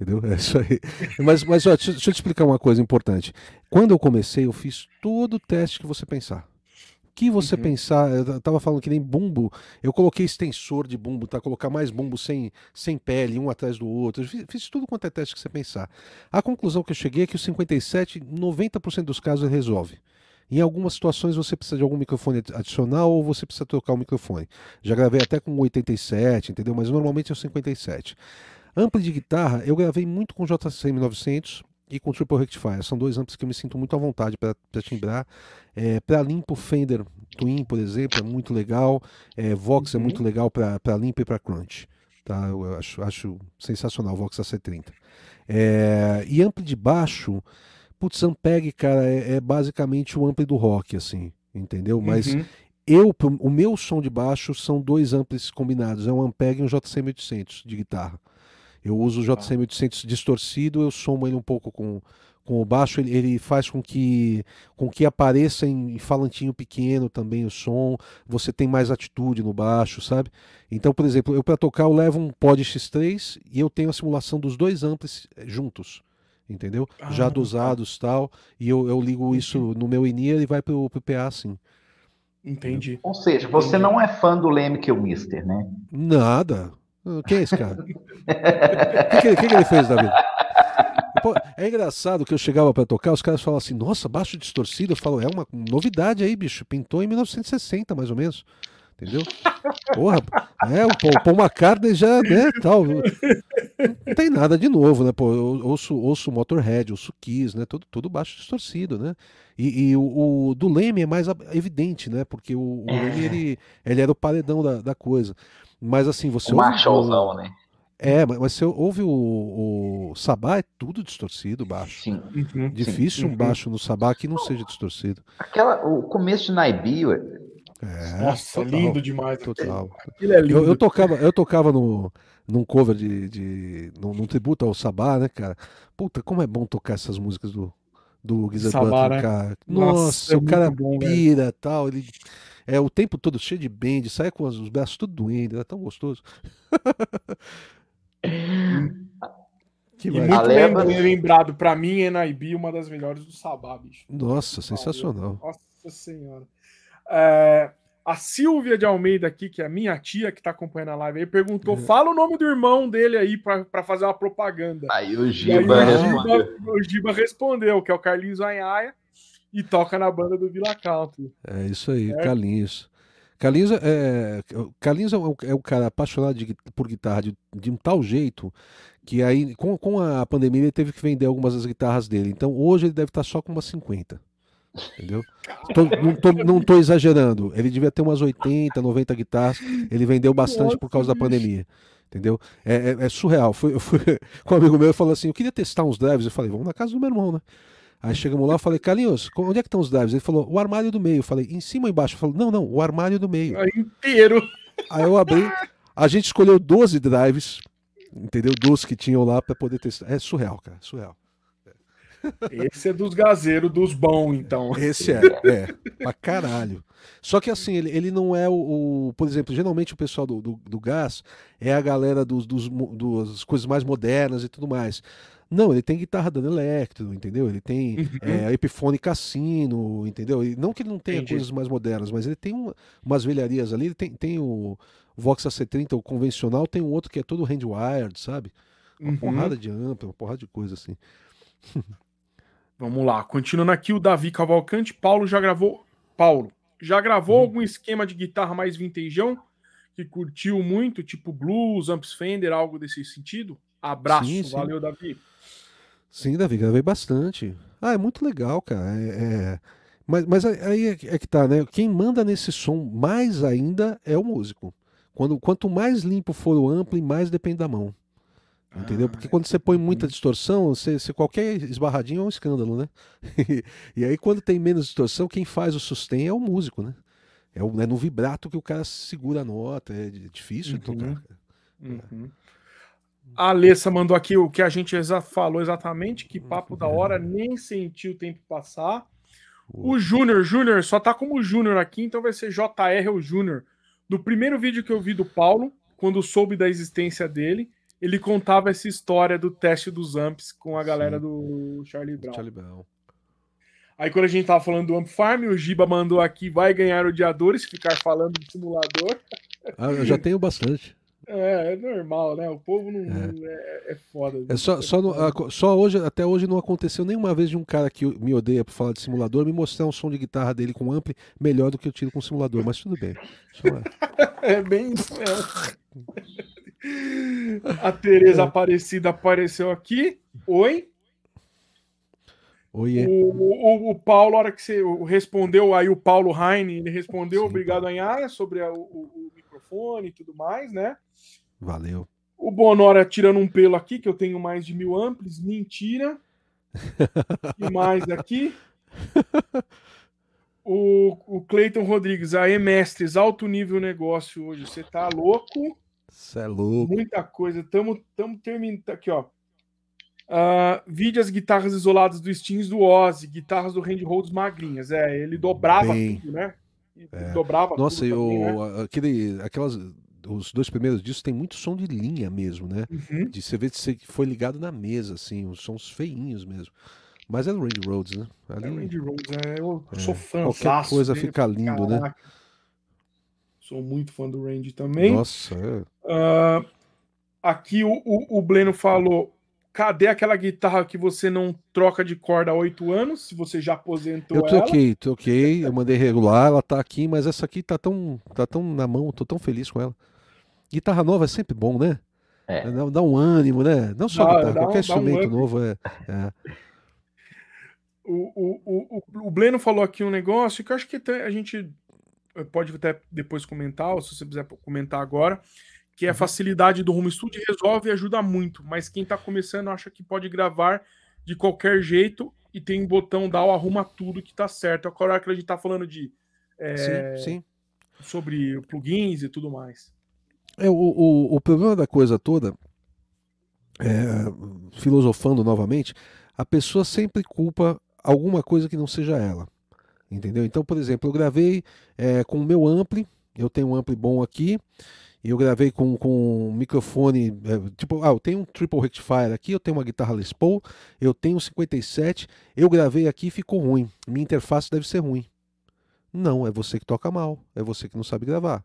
S3: Entendeu? É isso aí. Mas, mas ó, deixa, deixa eu te explicar uma coisa importante. Quando eu comecei, eu fiz todo o teste que você pensar. O que você uhum. pensar, eu tava falando que nem bumbo, eu coloquei extensor de bumbo, tá? Colocar mais bumbo sem, sem pele, um atrás do outro. Fiz, fiz, tudo quanto é teste que você pensar. A conclusão que eu cheguei é que o 57, 90% dos casos resolve. Em algumas situações você precisa de algum microfone adicional ou você precisa trocar o microfone. Já gravei até com 87, entendeu? Mas normalmente é o 57. Ampli de guitarra, eu gravei muito com JCM 900 e com Triple Rectifier. São dois amplos que eu me sinto muito à vontade para timbrar. É, para limpo, Fender Twin, por exemplo, é muito legal. É, Vox é uhum. é muito legal para limpo e para crunch. Tá? Eu acho, acho sensacional o Vox AC30. É, e ampli de baixo, putz, Ampeg, cara, é, é, basicamente o ampli do rock, assim, entendeu? Mas uhum. eu, o meu som de baixo são dois amplis combinados, é um Ampeg e um JCM 800 de guitarra. Eu uso o JCM 800 distorcido, eu somo ele um pouco com, com o baixo, ele, ele faz com que, com que apareça em, em falantinho pequeno também o som, você tem mais atitude no baixo, sabe? Então, por exemplo, eu para tocar eu levo um Pod X3 e eu tenho a simulação dos dois amplis eh, juntos entendeu? Ah, Já dosados tá. tal, e eu, eu ligo isso no meu INIA e vai pro, pro PA assim.
S1: Entendi.
S2: Ou seja, você Entendi. não é fã do Leme que o Mister, né?
S3: Nada. Quem é esse cara? O que, que, que, que, ele fez da vida? Pô, é engraçado que eu chegava para tocar, os caras falavam assim, nossa, baixo distorcido. Eu falo, é uma novidade aí, bicho. Pintou em 1960, mais ou menos. Entendeu? Porra, é, o Paul McCartney já, né, tal. Não tem nada de novo, né? Pô, eu ouço, ouço Motorhead, ouço Kiss, né? Tudo, tudo baixo distorcido, né? E, e o, o, do Leme é mais evidente, né? Porque o, o Leme, ele, ele era o paredão da, da coisa. Mas assim, você.
S2: O Marshallzão, né?
S3: É, mas você ouve o, o Sabá, é tudo distorcido baixo. Sim. Uhum, Difícil sim. um uhum. baixo no Sabá que não seja distorcido.
S2: Aquela, o começo de Naibi,
S1: é, Nossa, total, lindo demais.
S3: Total. Aquilo é lindo. Eu, eu, tocava, eu tocava no, num cover de. de num, num, tributo ao Sabá, né, cara? Puta, como é bom tocar essas músicas do, do Giza Sabá, né? cara. Nossa, Nossa é o cara bom, pira e tal. Ele é o tempo todo cheio de bend, sai com os braços tudo doendo, é tão gostoso.
S1: Que e muito Leva... bem lembrado, pra mim, NIB, uma das melhores do Sabá, bicho.
S3: Nossa, sensacional.
S1: Nossa senhora. É, a Silvia de Almeida aqui, que é a minha tia que está acompanhando a live aí, perguntou: uhum. fala o nome do irmão dele aí para fazer uma propaganda.
S2: Aí o Giba, aí, o, Giba
S1: o Giba respondeu, que é o Carlinhos Anhaia, e toca na banda do Vila Country.
S3: É isso aí, é. Carlinhos. Carlinhos, é, Carlinhos é, o, é o cara apaixonado de, por guitarra de, de, um tal jeito que aí, com, com a pandemia, ele teve que vender algumas das guitarras dele. Então hoje ele deve estar só com umas 50. Entendeu? Tô, não, tô, não tô exagerando. Ele devia ter umas 80, 90 guitarras. Ele vendeu bastante por causa da pandemia. Entendeu? É, é, é surreal. Fui, eu fui com um amigo meu e falou assim: Eu queria testar uns drives. Eu falei: Vamos na casa do meu irmão, né? Aí chegamos lá, eu falei, Carlinhos, onde é que estão os drives? Ele falou, o armário do meio. Eu falei, em cima ou embaixo? Ele falou, não, não, o armário do meio.
S1: É inteiro.
S3: Aí eu abri, a gente escolheu 12 drives, entendeu? 12 que tinham lá para poder testar. É surreal, cara, surreal.
S1: Esse é dos gazeiros, dos bons, então.
S3: Esse é, é, pra caralho. Só que assim, ele, ele não é o, o Por exemplo, geralmente o pessoal do, do, do gás é a galera dos, dos, dos coisas mais modernas e tudo mais. Não, ele tem guitarra dando elétrico, entendeu? Ele tem uhum. é, Epiphone Cassino, entendeu? E não que ele não tenha Entendi. coisas mais modernas, mas ele tem uma, umas velharias ali. Ele tem, tem o Vox AC30, o convencional, tem um outro que é todo handwired, sabe? Uma uhum. porrada de amplo, uma porrada de coisa assim.
S1: Vamos lá, continuando aqui, o Davi Cavalcante. Paulo já gravou. Paulo, já gravou hum. algum esquema de guitarra mais vintejão? Que curtiu muito, tipo blues, amps Fender, algo desse sentido? Abraço, sim, sim. valeu, Davi.
S3: Sim, Davi, gravei bastante. Ah, é muito legal, cara. É, é... Mas, mas aí é, é que tá, né? Quem manda nesse som mais ainda é o músico. Quando, quanto mais limpo for o ampli, mais depende da mão. Entendeu? Porque quando você põe muita distorção, você, você qualquer esbarradinho é um escândalo, né? e aí, quando tem menos distorção, quem faz o sustain é o músico, né? É, o, é no vibrato que o cara segura a nota, é difícil uhum. de tocar. Uhum.
S1: A Alessa mandou aqui o que a gente exa falou exatamente, que papo da hora, nem senti o tempo passar. O Júnior, Júnior, só tá como Júnior aqui, então vai ser JR ou Júnior. do primeiro vídeo que eu vi do Paulo, quando soube da existência dele, ele contava essa história do teste dos amps com a galera Sim. do Charlie Brown. Charlie Brown. Aí quando a gente tava falando do Amp Farm, o Giba mandou aqui, vai ganhar odiadores, ficar falando de simulador.
S3: Ah, eu já tenho bastante.
S1: É, é normal, né? O povo não é, é, é foda.
S3: É só, só, no, só hoje, até hoje não aconteceu nenhuma vez de um cara que me odeia por falar de simulador me mostrar um som de guitarra dele com ampli melhor do que eu tiro com simulador, mas tudo bem.
S1: É. é bem isso A Tereza é. Aparecida apareceu aqui. Oi.
S3: Oi.
S1: O, o, o, Paulo, a hora que você respondeu aí, o Paulo Heine, ele respondeu, Sim. obrigado, Anhara, sobre a, o, o, microfone e tudo mais, né?
S3: Valeu.
S1: O Bonora tirando um pelo aqui, que eu tenho mais de mil amplis. Mentira. e mais aqui. O, o Cleiton Rodrigues, aí, mestres, alto nível negócio hoje. Você tá louco?
S3: Você é louco.
S1: Muita coisa. Tamo, tamo terminando. Aqui, ó. Uh, vide as guitarras isoladas do Steams do Ozzy, guitarras do Randy Rhodes magrinhas. É, ele dobrava Bem... tudo, né?
S3: É. Dobrava Nossa, tudo. Nossa, também, né? aquele, aquelas os dois primeiros discos tem muito som de linha mesmo, né? Uhum. De você ver que foi ligado na mesa, assim, os sons feinhos mesmo. Mas é do Randy Rhodes, né?
S1: Ali, é Randy Rhodes, é, eu é, sou fã.
S3: Qualquer coisa fica lindo, né? caraca. né?
S1: Sou muito fã do Randy também.
S3: Nossa, é.
S1: Uh, aqui o, o, o Bleno falou: cadê aquela guitarra que você não troca de corda há oito anos? Se você já aposentou
S3: Eu troquei, ela? troquei, eu mandei regular, ela tá aqui, mas essa aqui tá tão, tá tão na mão, tô tão feliz com ela. Guitarra nova é sempre bom, né? É. Dá, um ânimo, né? Não só dá, guitarra, dá, qualquer dá instrumento um novo é. é.
S1: O, o, o, o Bleno falou aqui um negócio que eu acho que a gente pode até depois comentar, ou se você quiser comentar agora, que é a uhum. facilidade do home studio resolve e ajuda muito, mas quem está começando acha que pode gravar de qualquer jeito e tem um botão DAO arruma tudo que está certo. Agora que a gente está falando de
S3: é, sim, sim.
S1: sobre plugins e tudo mais.
S3: É, o, o, o problema da coisa toda, é, filosofando novamente, a pessoa sempre culpa alguma coisa que não seja ela. Entendeu? Então, por exemplo, eu gravei é, com o meu ampli, eu tenho um ampli bom aqui, eu gravei com, com um microfone, é, tipo, ah, eu tenho um triple rectifier aqui, eu tenho uma guitarra Les Paul, eu tenho um 57, eu gravei aqui e ficou ruim. Minha interface deve ser ruim. Não, é você que toca mal, é você que não sabe gravar.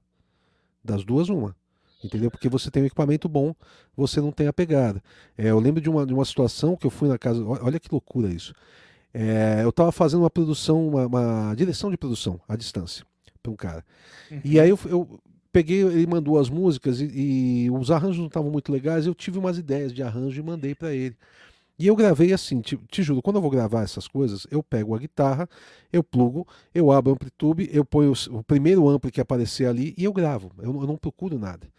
S3: Das duas, uma. Entendeu? Porque você tem um equipamento bom, você não tem a pegada. É, eu lembro de uma, de uma situação que eu fui na casa. Olha que loucura isso. É, eu estava fazendo uma produção, uma, uma, direção de produção à distância para um cara. Uhum. E aí eu, eu, peguei, ele mandou as músicas e, e os arranjos não estavam muito legais. Eu tive umas ideias de arranjo e mandei para ele. E eu gravei assim, te, te, juro, quando eu vou gravar essas coisas, eu pego a guitarra, eu plugo, eu abro o amplitude, eu ponho o, o primeiro ampli que aparecer ali e eu gravo. Eu, eu não procuro nada.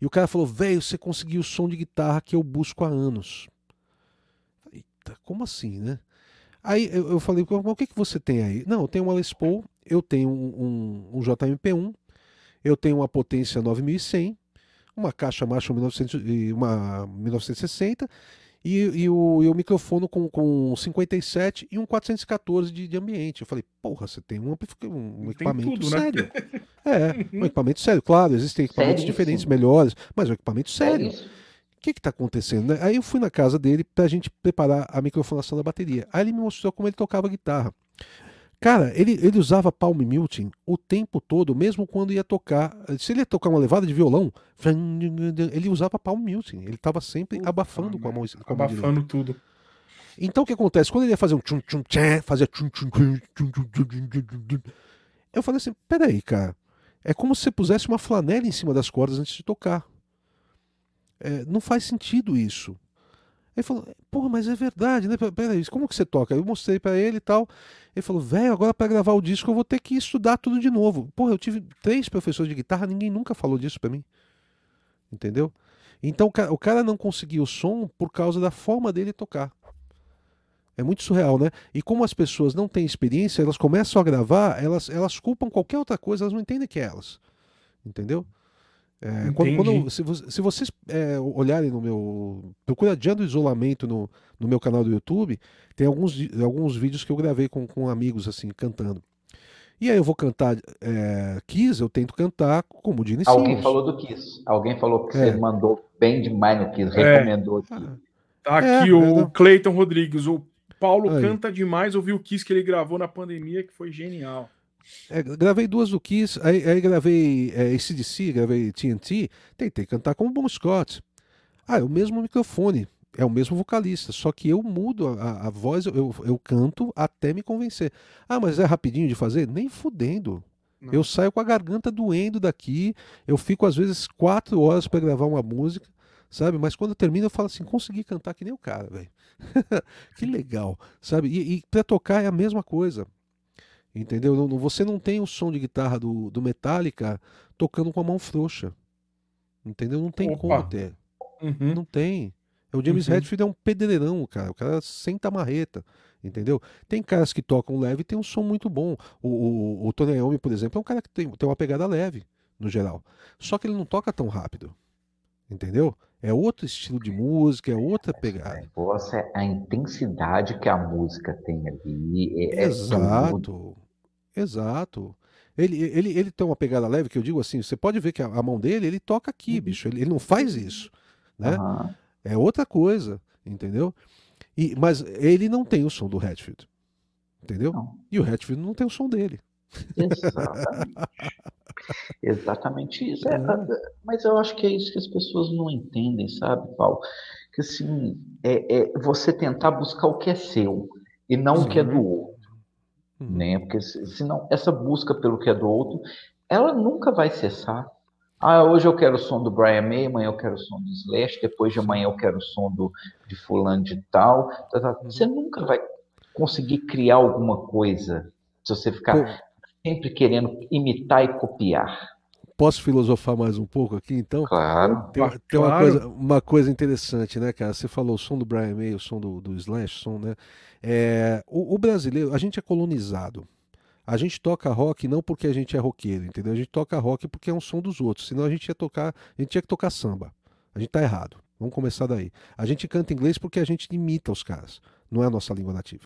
S3: E o cara falou: velho, você conseguiu o som de guitarra que eu busco há anos. Eita, como assim, né? Aí eu, eu falei: o que, que você tem aí? Não, eu tenho uma Les Paul, eu tenho um, um, um JMP1, eu tenho uma potência 9100, uma caixa Marshall 1900, uma 1960 e, e, o, e o microfone com, com 57 e um 414 de, de ambiente. Eu falei, porra, você tem um, um equipamento tudo, né? sério. Né? É, um equipamento sério. Claro, existem equipamentos sério? diferentes, melhores, mas é um equipamento sério. O que está acontecendo? Né? Aí eu fui na casa dele para a gente preparar a microfonação da bateria. Aí ele me mostrou como ele tocava guitarra. Cara, ele, ele usava palm muting o tempo todo, mesmo quando ia tocar. Se ele ia tocar uma levada de violão, ele usava palm muting. Ele estava sempre abafando com a mão. Com a
S1: mão abafando tudo.
S3: Então o que acontece? Quando ele ia fazer um tchum tchum tchá, fazia tchum tchum tchum tchum tchum Eu falei assim: peraí, cara. É como se você pusesse uma flanela em cima das cordas antes de tocar. É, não faz sentido isso. Ele falou, porra, mas é verdade, né? Peraí, como que você toca? Eu mostrei para ele e tal. Ele falou, velho, agora para gravar o disco eu vou ter que estudar tudo de novo. Porra, eu tive três professores de guitarra, ninguém nunca falou disso para mim. Entendeu? Então o cara não conseguiu o som por causa da forma dele tocar. É muito surreal, né? E como as pessoas não têm experiência, elas começam a gravar, elas, elas culpam qualquer outra coisa, elas não entendem que é elas. Entendeu? É, quando, quando, se, se vocês é, olharem no meu. Procura Adiando Isolamento no, no meu canal do YouTube, tem alguns, alguns vídeos que eu gravei com, com amigos, assim, cantando. E aí eu vou cantar é, Kiss, eu tento cantar como Gene
S2: Alguém falou do Kiss. Alguém falou que
S3: É.
S2: você mandou bem demais no Kiss,
S1: É.
S2: recomendou aqui.
S3: Ah,
S1: Tá
S3: É,
S1: aqui
S3: é,
S1: o. Cleiton Rodrigues. O Paulo
S3: Aí.
S1: canta demais. Ouvi o Kiss que ele gravou na pandemia, que foi genial.
S3: É, gravei duas do Kiss, aí, aí gravei é, ACDC, gravei TNT, tentei cantar como Bon Scott. Ah, é o mesmo microfone, é o mesmo vocalista, só que eu mudo a, a voz, eu, eu canto até me convencer. Ah, mas é rapidinho de fazer? Nem fudendo.
S1: Não.
S3: Eu saio com a garganta doendo daqui, eu fico às vezes quatro horas para gravar uma música, sabe? Mas quando eu termino eu falo assim, consegui cantar que nem o cara, velho. que legal, sabe? E, e para tocar é a mesma coisa. Entendeu? Não- você não tem o som de guitarra do, do Metallica tocando com a mão frouxa. Entendeu? Não tem
S1: Opa.
S3: como ter.
S1: Uhum.
S3: Não tem. O James
S1: Uhum.
S3: Hetfield é um pedreirão, cara. O cara senta a marreta. Entendeu? Tem caras que tocam leve e tem um som muito bom. O, o, o Tony Iommi, por exemplo, é um cara que tem, tem uma pegada leve, no geral. Só que ele não toca tão rápido. Entendeu? É outro estilo de música, é outra pegada.
S2: negócio é a intensidade que a música tem ali. É, é.
S3: Exato. Exato. Ele, ele, ele tem uma pegada leve que eu digo assim, você pode ver que a, a mão dele, ele toca aqui,
S2: Uhum.
S3: bicho. Ele, ele não faz isso, né?
S2: Aham.
S3: É outra coisa, entendeu? E, mas ele não tem o som do Hatfield, entendeu?
S2: Não.
S3: E o Hatfield não tem o som dele.
S2: Exatamente. Exatamente isso. É,
S3: É.
S2: mas eu acho que é isso que as pessoas não entendem, sabe, Paulo? Que assim, é, é você tentar buscar o que é seu e não o que é do outro,
S3: Uhum.
S2: né? Porque se- senão essa busca pelo que é do outro, ela nunca vai cessar. Ah, hoje eu quero o som do Brian May, amanhã eu quero o som do Slash, depois de amanhã eu quero o som do, de fulano de tal. tá, tá.
S3: Uhum.
S2: Você nunca vai conseguir criar alguma coisa se você ficar sempre querendo imitar e copiar.
S3: posso filosofar mais um pouco aqui, então?
S2: Claro.
S3: Tem, tem uma,
S1: claro.
S3: coisa, uma coisa interessante, né, cara? Você falou o som do Brian May, o som do, do Slash, o som, né? É, o, o brasileiro, a gente é colonizado. A gente toca rock não porque a gente é roqueiro, entendeu? A gente toca rock porque é um som dos outros. Senão a gente ia tocar, a gente tinha que tocar samba. A gente tá errado. Vamos começar daí. A gente canta inglês porque a gente imita os caras. Não é a nossa língua nativa.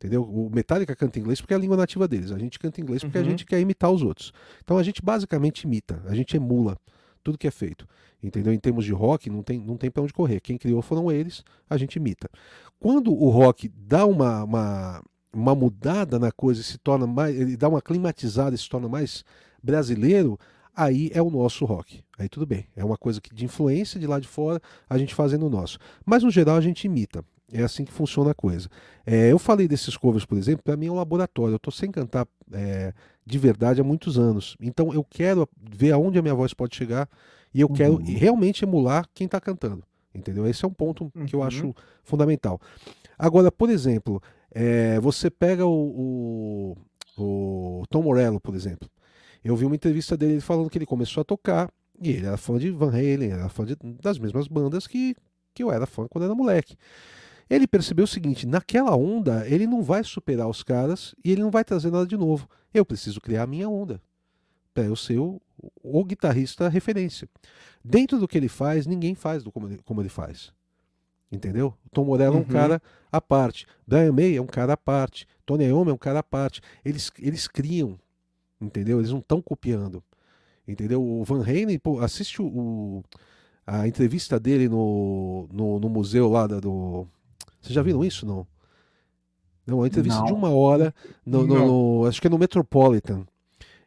S3: Entendeu? O Metallica canta inglês porque é a língua nativa deles. A gente canta inglês porque a
S1: Uhum.
S3: gente quer imitar os outros. Então a gente basicamente imita, a gente emula tudo que é feito. Entendeu? Em termos de rock, não tem, não tem para onde correr. Quem criou foram eles, a gente imita. Quando o rock dá uma, uma, uma mudada na coisa e se torna mais. Ele dá uma climatizada e se torna mais brasileiro, aí é o nosso rock. Aí tudo bem. É uma coisa que de influência de lá de fora, a gente fazendo o nosso. Mas no geral a gente imita. É assim que funciona a coisa. É, eu falei desses covers, por exemplo, para mim é um laboratório. Eu estou sem cantar é, de verdade há muitos anos. Então eu quero ver aonde a minha voz pode chegar e eu quero
S2: Uhum.
S3: realmente emular quem está cantando. Entendeu? Esse é um ponto que eu
S1: Uhum.
S3: acho fundamental. Agora, por exemplo, é, você pega o, o, o Tom Morello, por exemplo. Eu vi uma entrevista dele ele falando que ele começou a tocar e ele era fã de Van Halen, era fã de- das mesmas bandas que, que eu era fã quando era moleque. Ele percebeu o seguinte: naquela onda, ele não vai superar os caras e ele não vai trazer nada de novo. Eu preciso criar a minha onda para eu ser o, o guitarrista referência. Dentro do que ele faz, ninguém faz do como ele, como ele faz. Entendeu? Tom Morello é um
S1: Uhum.
S3: cara à parte. Brian May é um cara à parte. Tony Iommi é um cara à parte. Eles, eles criam, entendeu? Eles não estão copiando. Entendeu? O Van Halen, pô, assiste o, o- a entrevista dele no, no, no museu lá da- do. Vocês já viram isso? Não? Não, uma entrevista de
S2: Não.
S3: uma hora, no, no-
S1: Não.
S3: no- acho que é no Metropolitan.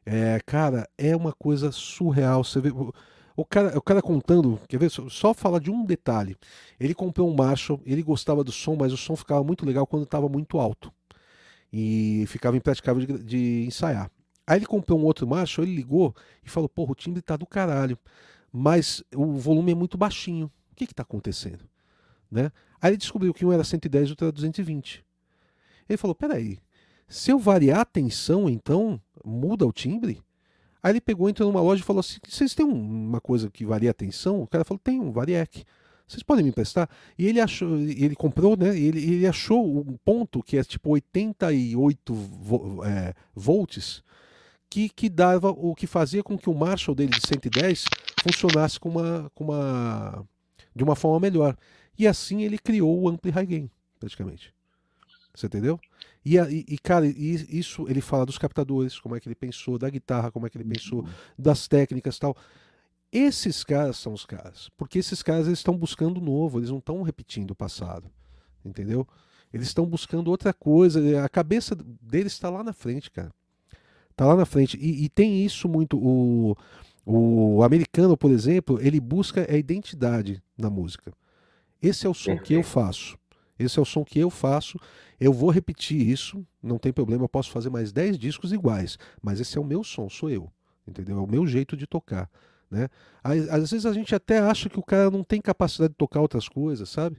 S3: É, cara, é uma coisa surreal. Você vê, o, o cara, o cara contando, quer ver? Só, só falar de um detalhe. Ele comprou um Marshall, ele gostava do som, mas o som ficava muito legal quando estava muito alto. E ficava impraticável de, de ensaiar. Aí ele comprou um outro Marshall, ele ligou e falou: Porra, o timbre tá do caralho, mas o volume é muito baixinho. O que que tá acontecendo? Né? Aí ele descobriu que um era 110 e outro era 220. Ele falou: Peraí, se eu variar a tensão, então muda o timbre? Aí ele pegou, entrou numa loja e falou assim: Vocês têm um- uma coisa que varia a tensão? O cara falou: Tem um Variac. Vocês podem me emprestar? E ele achou, ele comprou, né? Ele, ele achou um ponto que é tipo 88 vo- é, volts, que, que dava o que fazia com que o Marshall dele de 110 funcionasse com uma, com uma, de uma forma melhor. E assim ele criou o ampli high gain, praticamente. Você entendeu? E, e, e, cara, isso ele fala dos captadores, como é que ele pensou, da guitarra, como é que ele pensou, uhum. das técnicas tal. Esses caras são os caras. Porque esses caras eles estão buscando novo, eles não estão repetindo o passado. Entendeu? Eles estão buscando outra coisa. A cabeça deles está lá na frente, cara. Tá lá na frente. E, e, tem isso muito. O, o americano, por exemplo, ele busca a identidade na música. Esse é o som que eu faço. Esse é o som que eu faço. Eu vou repetir isso, não tem problema, eu posso fazer mais 10 discos iguais, mas esse é o meu som, sou eu. Entendeu? É o meu jeito de tocar. Né? Às, às vezes a gente até acha que o cara não tem capacidade de tocar outras coisas, sabe?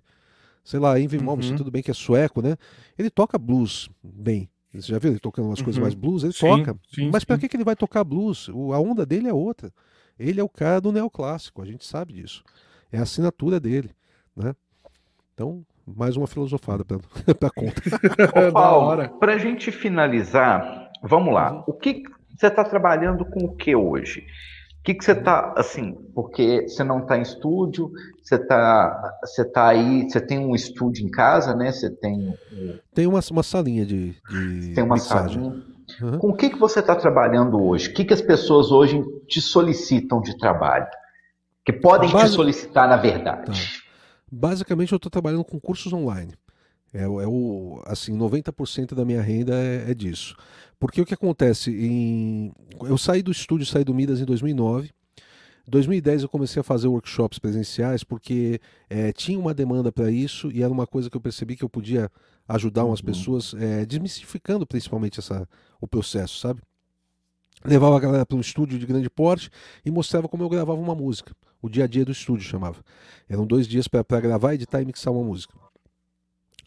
S3: Sei lá, Envy uhum. tudo bem que é sueco, né? Ele toca blues bem. Você já viu ele tocando umas uhum. coisas mais blues? Ele sim, toca. Sim, mas para que, que ele vai tocar blues? O, a onda dele é outra. Ele é o cara do neoclássico, a gente sabe disso. É a assinatura dele, né? Então, mais uma filosofada para conta.
S2: Ô, Paulo, para a gente finalizar, vamos lá. Uhum. O que você está trabalhando com o que hoje? O que, que você está, assim, porque você não está em estúdio, você está você tá aí, você tem um estúdio em casa, né? Você tem...
S3: Tem uma, uma salinha de, de
S2: Tem uma mixagem. salinha. Uhum. Com o que, que você está trabalhando hoje? O que, que as pessoas hoje te solicitam de trabalho? Que podem Base... te solicitar, na verdade. Tá.
S3: Basicamente, eu estou trabalhando com cursos online. É, é, o assim 90% da minha renda é, é, disso. Porque o que acontece em eu saí do estúdio, saí do Midas em 2009. 2010 eu comecei a fazer workshops presenciais porque é, tinha uma demanda para isso e era uma coisa que eu percebi que eu podia ajudar umas uhum. pessoas, é, desmistificando principalmente essa, o processo, sabe? Levava a galera para um estúdio de grande porte e mostrava como eu gravava uma música. O dia a dia do estúdio chamava. Eram dois dias para gravar, editar e mixar uma música.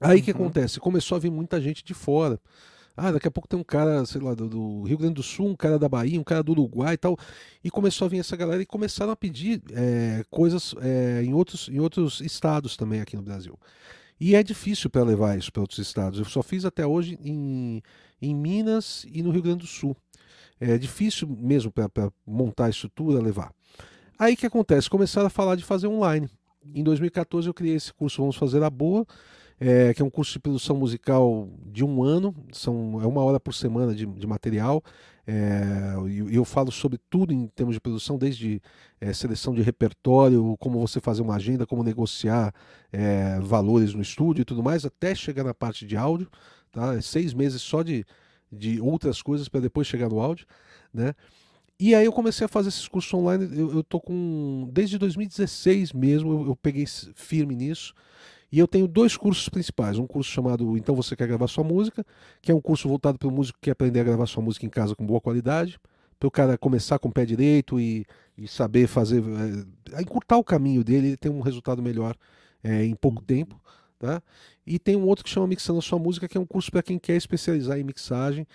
S3: Aí o uhum. que acontece? Começou a vir muita gente de fora. Ah, daqui a pouco tem um cara, sei lá, do, do, Rio Grande do Sul, um cara da Bahia, um cara do Uruguai e tal. E começou a vir essa galera e começaram a pedir é, coisas é, em, outros, em outros estados também aqui no Brasil. E é difícil para levar isso para outros estados. Eu só fiz até hoje em, em Minas e no Rio Grande do Sul. É difícil mesmo para montar a estrutura, levar. Aí que acontece? Começaram a falar de fazer online. Em 2014 eu criei esse curso Vamos Fazer a Boa, é, que é um curso de produção musical de um ano, são, é uma hora por semana de, de material. É, e eu, falo sobre tudo em termos de produção, desde é, seleção de repertório, como você fazer uma agenda, como negociar é, valores no estúdio e tudo mais, até chegar na parte de áudio. Tá? É seis meses só de, de outras coisas para depois chegar no áudio. Né? E aí eu comecei a fazer esses cursos online, eu, eu tô com. Desde 2016 mesmo, eu, eu, peguei firme nisso. E eu tenho dois cursos principais. Um curso chamado Então Você Quer Gravar Sua Música, que é um curso voltado para o músico que quer aprender a gravar sua música em casa com boa qualidade, para o cara começar com o pé direito e, e saber fazer. É, encurtar o caminho dele e ter um resultado melhor é, em pouco tempo. Tá? E tem um outro que chama Mixando a Sua Música, que é um curso para quem quer especializar em mixagem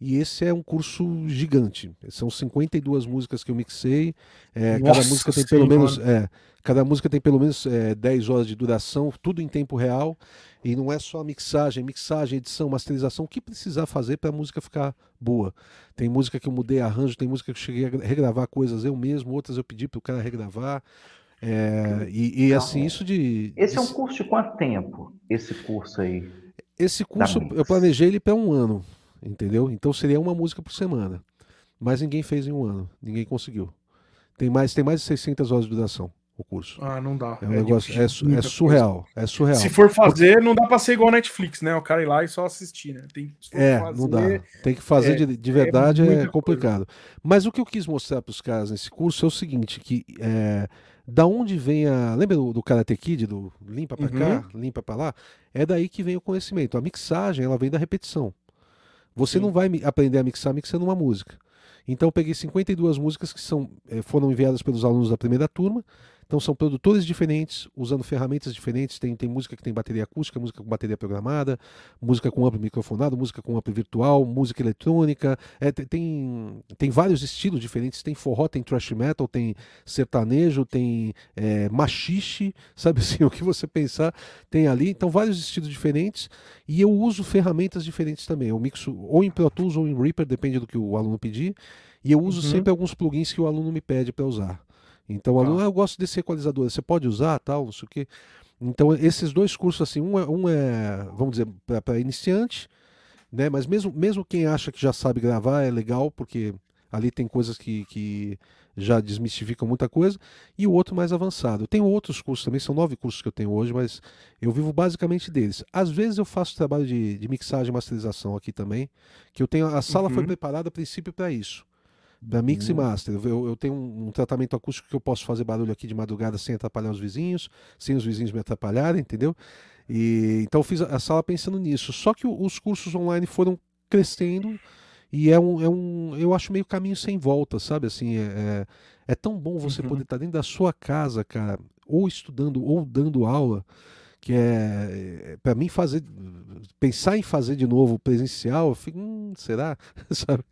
S3: e esse é um curso gigante. São 52 músicas que eu mixei. É, Nossa, cada música tem pelo menos. É, cada música tem pelo menos é, 10 horas de duração, tudo em tempo real. E não é só mixagem, mixagem, edição, masterização, o que precisar fazer para a música ficar boa. Tem música que eu mudei arranjo, tem música que eu cheguei a regravar coisas eu mesmo, outras eu pedi para o cara regravar. É, e, e assim, isso de.
S2: Esse é um curso de quanto tempo? Esse curso aí?
S3: Esse curso eu planejei ele para um ano entendeu? Então seria uma música por semana. Mas ninguém fez em um ano, ninguém conseguiu. Tem mais, tem mais de 600 horas de duração o curso.
S1: Ah, não dá.
S3: É um é negócio, é, é, surreal, é surreal.
S1: Se for fazer, não dá para ser igual Netflix, né? O cara ir lá e só assistir, né?
S3: Tem, é, fazer, não dá. Tem que fazer é, de, de verdade, é, complicado. Coisa. Mas o que eu quis mostrar para os caras nesse curso é o seguinte, que é, da onde vem a... Lembra do, do Karate Kid, do limpa para uhum. cá, limpa para lá? É daí que vem o conhecimento. A mixagem, ela vem da repetição. Você Sim. não vai aprender a mixar mixando uma música. Então eu peguei 52 músicas que são, eh, foram enviadas pelos alunos da primeira turma então são produtores diferentes, usando ferramentas diferentes. Tem, tem música que tem bateria acústica, música com bateria programada, música com amplo microfonado, música com amplo virtual, música eletrônica. É, tem, tem vários estilos diferentes. Tem forró, tem thrash metal, tem sertanejo, tem é, machixe, sabe assim, o que você pensar tem ali. Então vários estilos diferentes. E eu uso ferramentas diferentes também. Eu mixo ou em Pro Tools ou em Reaper, depende do que o aluno pedir. E eu uso uhum. sempre alguns plugins que o aluno me pede para usar. Então, o aluno, ah. eu gosto desse equalizador, você pode usar, tal, não sei o quê. Então, esses dois cursos, assim, um é, um é vamos dizer, para iniciante, né? Mas mesmo, mesmo quem acha que já sabe gravar é legal, porque ali tem coisas que, que já desmistificam muita coisa, e o outro mais avançado. Eu tenho outros cursos também, são nove cursos que eu tenho hoje, mas eu vivo basicamente deles. Às vezes eu faço trabalho de, de mixagem e masterização aqui também, que eu tenho. A sala uhum. foi preparada a princípio para isso. Para mix uhum. e master. Eu, eu tenho um, um, tratamento acústico que eu posso fazer barulho aqui de madrugada sem atrapalhar os vizinhos, sem os vizinhos me atrapalharem, entendeu? E, então eu fiz a sala pensando nisso. Só que os cursos online foram crescendo e é um, é um eu acho meio caminho sem volta, sabe? Assim, é, é, é tão bom você uhum. poder estar dentro da sua casa, cara, ou estudando ou dando aula, que é, é para mim fazer pensar em fazer de novo presencial, eu fico, hum, será? sabe?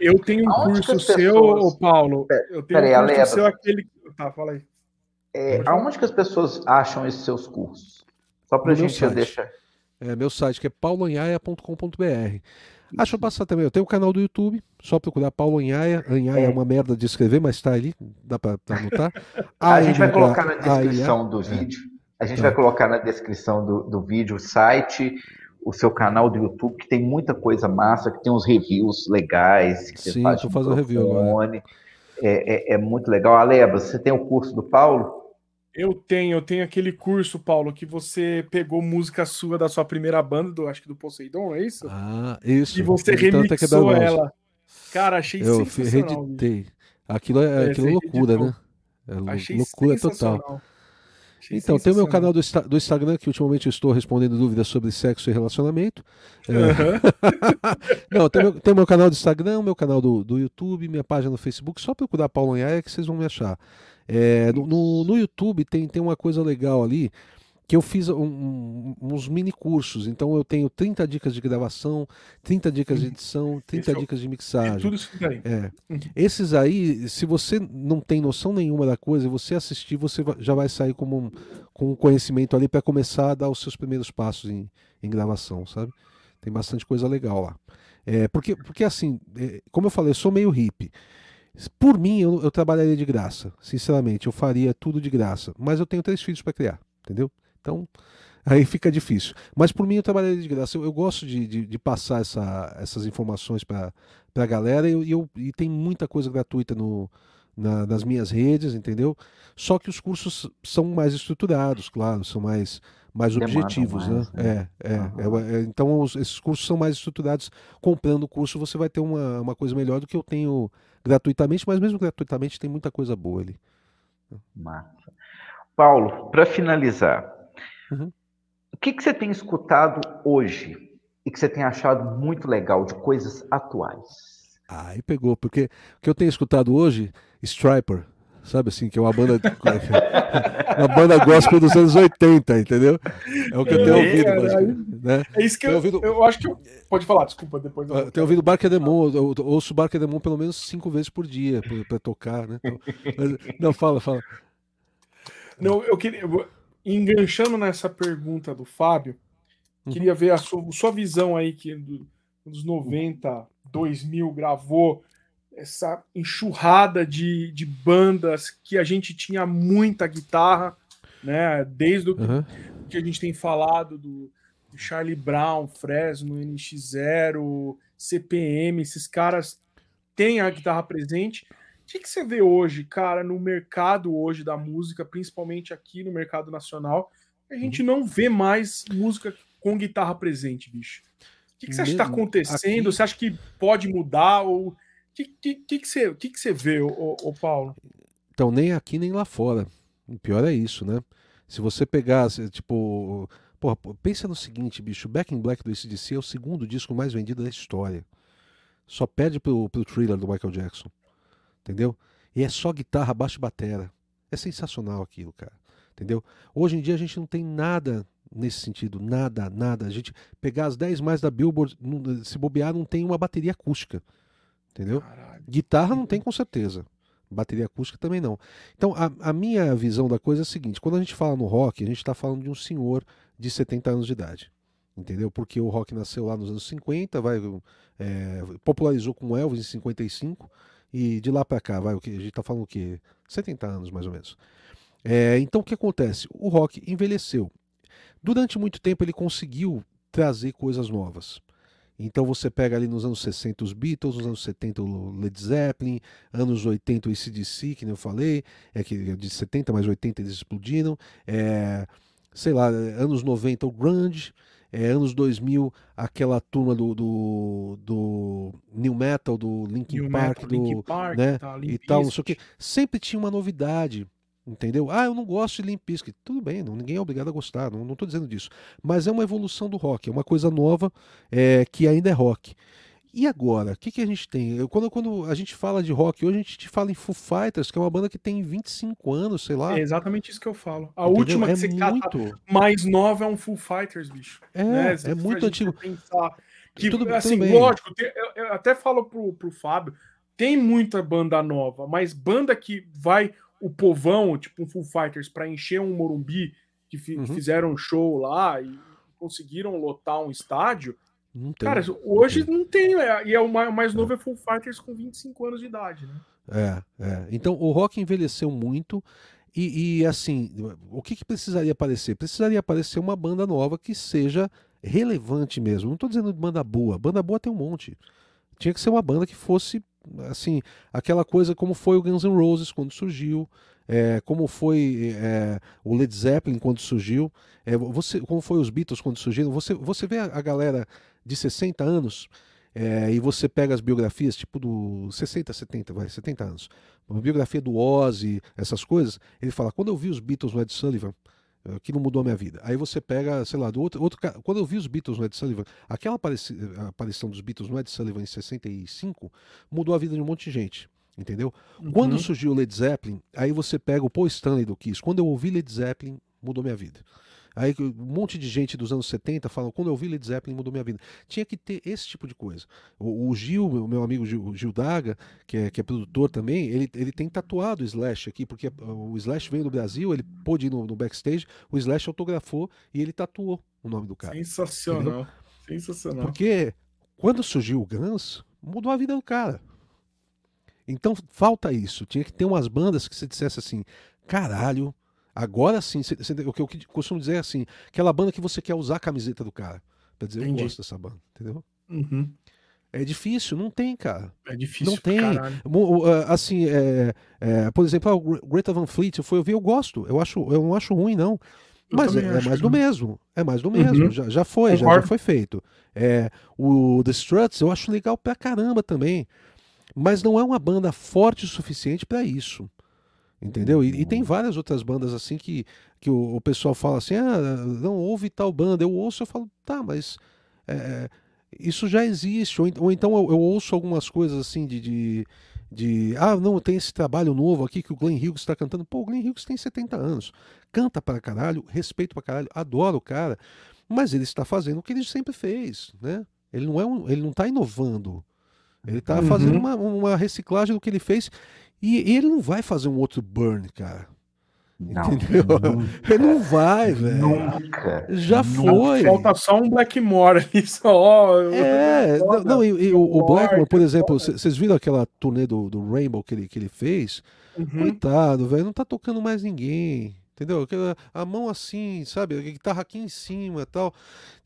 S1: Eu tenho um Aonde curso seu, Paulo. Eu tenho Peraí, um curso seu aquele. Tá, fala aí.
S2: É, aonde que as pessoas acham esses seus cursos? Só para a gente deixar.
S3: É, meu site que é pauloanhaia.com.br. Ah, deixa eu passar também. Eu tenho um canal do YouTube, só procurar Paulo Anhaia. Anhaia é, é uma merda de escrever, mas está ali, dá para anotar.
S2: a gente vai colocar na descrição do vídeo. A gente tá. vai colocar na descrição do, do vídeo o site, o seu canal do YouTube, que tem muita coisa massa, que tem uns reviews legais. Que
S3: Sim, estou fazendo review agora.
S2: É, é, é, muito legal. Aleba, você tem o curso do Paulo?
S1: Eu tenho, eu tenho aquele curso, Paulo, que você pegou música sua da sua primeira banda, do, acho que do Poseidon, é isso?
S3: Ah, isso.
S1: E você então, remixou ela. Cara, achei
S3: eu sensacional. Eu reditei. Aquilo é, é aquilo é loucura, né? É achei loucura total. Então, tem o meu canal do, do, Instagram, que ultimamente eu estou respondendo dúvidas sobre sexo e relacionamento. Uhum. Não, tem, meu, tem o meu canal do Instagram, meu canal do, do YouTube, minha página no Facebook. Só procurar Paulo Anhaia que vocês vão me achar. É, no, no, YouTube tem, tem uma coisa legal ali que eu fiz um, um, uns mini cursos. Então eu tenho 30 dicas de gravação, 30 dicas de edição, 30 dicas de mixagem. É tudo isso aí. É. Uhum. Esses aí, se você não tem noção nenhuma da coisa, você assistir, você já vai sair com um, com um conhecimento ali para começar a dar os seus primeiros passos em, em gravação, sabe? Tem bastante coisa legal lá. É, porque, porque assim, é, como eu falei, eu sou meio hippie. Por mim, eu, eu trabalharia de graça. Sinceramente, eu faria tudo de graça. Mas eu tenho três filhos para criar, entendeu? Então, aí fica difícil. Mas por mim, eu trabalharia de graça. Eu, eu gosto de, de, de, passar essa, essas informações para a galera e, eu, e tem muita coisa gratuita no, na, nas minhas redes, entendeu? Só que os cursos são mais estruturados, claro, são mais mais objetivos, né? mais, né? É, é, uhum. é, é, então os, esses cursos são mais estruturados. Comprando o curso você vai ter uma, uma coisa melhor do que eu tenho gratuitamente, mas mesmo gratuitamente tem muita coisa boa ali.
S2: Massa. Paulo, para finalizar, uhum. o que, que você tem escutado hoje e que você tem achado muito legal de coisas atuais?
S3: Aí pegou, porque o que eu tenho escutado hoje, Striper, sabe assim, que é uma banda uma banda gospel dos anos 80, entendeu? É o que eu tenho ouvido. É, né?
S1: é isso que eu, ouvido... eu acho que eu... Pode falar, desculpa, depois. Eu,
S3: eu tenho ouvido Barca Demon, eu ouço Barca Demon pelo menos cinco vezes por dia para tocar, né? Então, mas, não, fala, fala.
S1: Não, eu queria. Enganchando nessa pergunta do Fábio, queria ver a sua, sua visão aí que dos 90, 2000 gravou essa enxurrada de, de bandas que a gente tinha muita guitarra, né? Desde o uhum. que a gente tem falado do, do Charlie Brown, Fresno, NX0, CPM, esses caras têm a guitarra presente. O que, que você vê hoje, cara, no mercado hoje da música, principalmente aqui no mercado nacional? A gente uhum. não vê mais música com guitarra presente, bicho. O que, que você acha que está acontecendo? Aqui... Você acha que pode mudar ou o que, que, que, que, você, que, que você vê, ô, ô, Paulo?
S3: Então, nem aqui nem lá fora. O pior é isso, né? Se você pegar, tipo. Porra, pensa no seguinte, bicho. Back in Black do ACDC é o segundo disco mais vendido da história. Só perde pro, pro thriller do Michael Jackson. Entendeu? E é só guitarra, baixo e batera. É sensacional aquilo, cara. Entendeu? Hoje em dia a gente não tem nada nesse sentido. Nada, nada. A gente pegar as 10 mais da Billboard, se bobear, não tem uma bateria acústica. Entendeu? Caralho. Guitarra não tem com certeza. Bateria acústica também não. Então, a, a, minha visão da coisa é a seguinte: quando a gente fala no rock, a gente está falando de um senhor de 70 anos de idade. Entendeu? Porque o rock nasceu lá nos anos 50, vai, é, popularizou com Elvis em 55, e de lá para cá, vai, o que, a gente está falando o quê? 70 anos mais ou menos. É, então o que acontece? O rock envelheceu. Durante muito tempo ele conseguiu trazer coisas novas. Então você pega ali nos anos 60 os Beatles, nos anos 70 o Led Zeppelin, anos 80 o ACDC, que nem eu falei, é que é de 70 mais 80 eles explodiram, é, sei lá, anos 90 o grunge, é, anos 2000 aquela turma do, do, do New Metal, do Linkin New Park, Metal, do, Linkin Park né, tá, e tal, não sei o que, sempre tinha uma novidade. Entendeu? Ah, eu não gosto de Limp Bizkit. Tudo bem, não, ninguém é obrigado a gostar, não estou dizendo disso. Mas é uma evolução do rock, é uma coisa nova é, que ainda é rock. E agora, o que, que a gente tem? Eu, quando, quando a gente fala de rock, hoje a gente fala em Foo Fighters, que é uma banda que tem 25 anos, sei lá.
S1: É exatamente isso que eu falo. A Entendeu? última que é você muito... mais nova é um Full Fighters, bicho.
S3: É, né? é muito antigo.
S1: Pensar que, tudo, assim, tudo lógico, eu, eu, até falo pro, pro Fábio, tem muita banda nova, mas banda que vai o povão, tipo um Full Fighters, para encher um Morumbi, que fi uhum. fizeram um show lá e conseguiram lotar um estádio. Não tem, Cara, hoje não tem, é, e é o mais novo é. é Full Fighters com 25 anos de idade, né?
S3: É, é. Então o rock envelheceu muito. E, e assim, o que, que, precisaria aparecer? Precisaria aparecer uma banda nova que seja relevante mesmo. Não estou dizendo banda boa. Banda boa tem um monte. Tinha que ser uma banda que fosse assim, aquela coisa como foi o Guns N' Roses quando surgiu, é, como foi é, o Led Zeppelin quando surgiu, é, você, como foi os Beatles quando surgiram. Você, você vê a, galera de 60 anos é, e você pega as biografias, tipo do 60, 70, vai, 70 anos, a biografia do Ozzy, essas coisas, ele fala, quando eu vi os Beatles no Ed Sullivan, que não mudou a minha vida. Aí você pega, sei lá, do outro, outro quando eu vi os Beatles no Ed Sullivan, aquela aparição dos Beatles no Ed Sullivan em 65 mudou a vida de um monte de gente. Entendeu? Uhum. Quando surgiu o Led Zeppelin, aí você pega o Paul Stanley do Kiss. Quando eu ouvi Led Zeppelin, mudou minha vida. Aí um monte de gente dos anos 70 falam, quando eu vi Led Zeppelin mudou minha vida. Tinha que ter esse tipo de coisa. O, o Gil, meu, meu amigo Gil, Gil, Daga, que é, que é produtor também, ele, ele tem tatuado o Slash aqui, porque o Slash veio do Brasil, ele pôde ir no, no backstage, o Slash autografou e ele tatuou o nome do cara.
S1: Sensacional. Entendeu? Sensacional.
S3: Porque quando surgiu o Guns, mudou a vida do cara. Então falta isso. Tinha que ter umas bandas que você dissesse assim: caralho, Agora sim, cê, cê, o que eu costumo dizer é assim: aquela banda que você quer usar a camiseta do cara. Pra dizer, Entendi. eu gosto dessa banda, entendeu?
S1: Uhum.
S3: É difícil, não tem, cara.
S1: É difícil.
S3: Não tem. Assim, é, é, por exemplo, ah, o Greta Van Fleet, eu fui ouvir, eu gosto. Eu, acho, eu não acho ruim, não. Mas é, é, mais do mesmo. É mais do mesmo. Uhum. Já, já foi, já, já, foi feito. É, o The Struts eu acho legal pra caramba também. Mas não é uma banda forte o suficiente para isso. Entendeu? E, e, tem várias outras bandas assim que, que o, o, pessoal fala assim: ah, não ouve tal banda. Eu ouço, eu falo, tá, mas é, isso já existe. Ou, ou então eu, eu, ouço algumas coisas assim de, de, de, Ah, não, tem esse trabalho novo aqui que o Glenn Hughes está cantando. Pô, o Glenn Hughes tem 70 anos. Canta para caralho, respeito para caralho, adoro o cara. Mas ele está fazendo o que ele sempre fez, né? Ele não é um, ele não está inovando. Ele está uhum. fazendo uma, uma reciclagem do que ele fez e, ele não vai fazer um outro burn, cara. Não, Entendeu? Nunca, ele não vai, velho. Nunca. Já foi.
S1: Falta só um Blackmore ali, só.
S3: É, não, não e, e, o, o Blackmore, por exemplo, vocês viram aquela turnê do, do Rainbow que ele, que ele fez? Uhum. Coitado, velho, não tá tocando mais ninguém. Entendeu? A mão assim, sabe? A guitarra aqui em cima tal.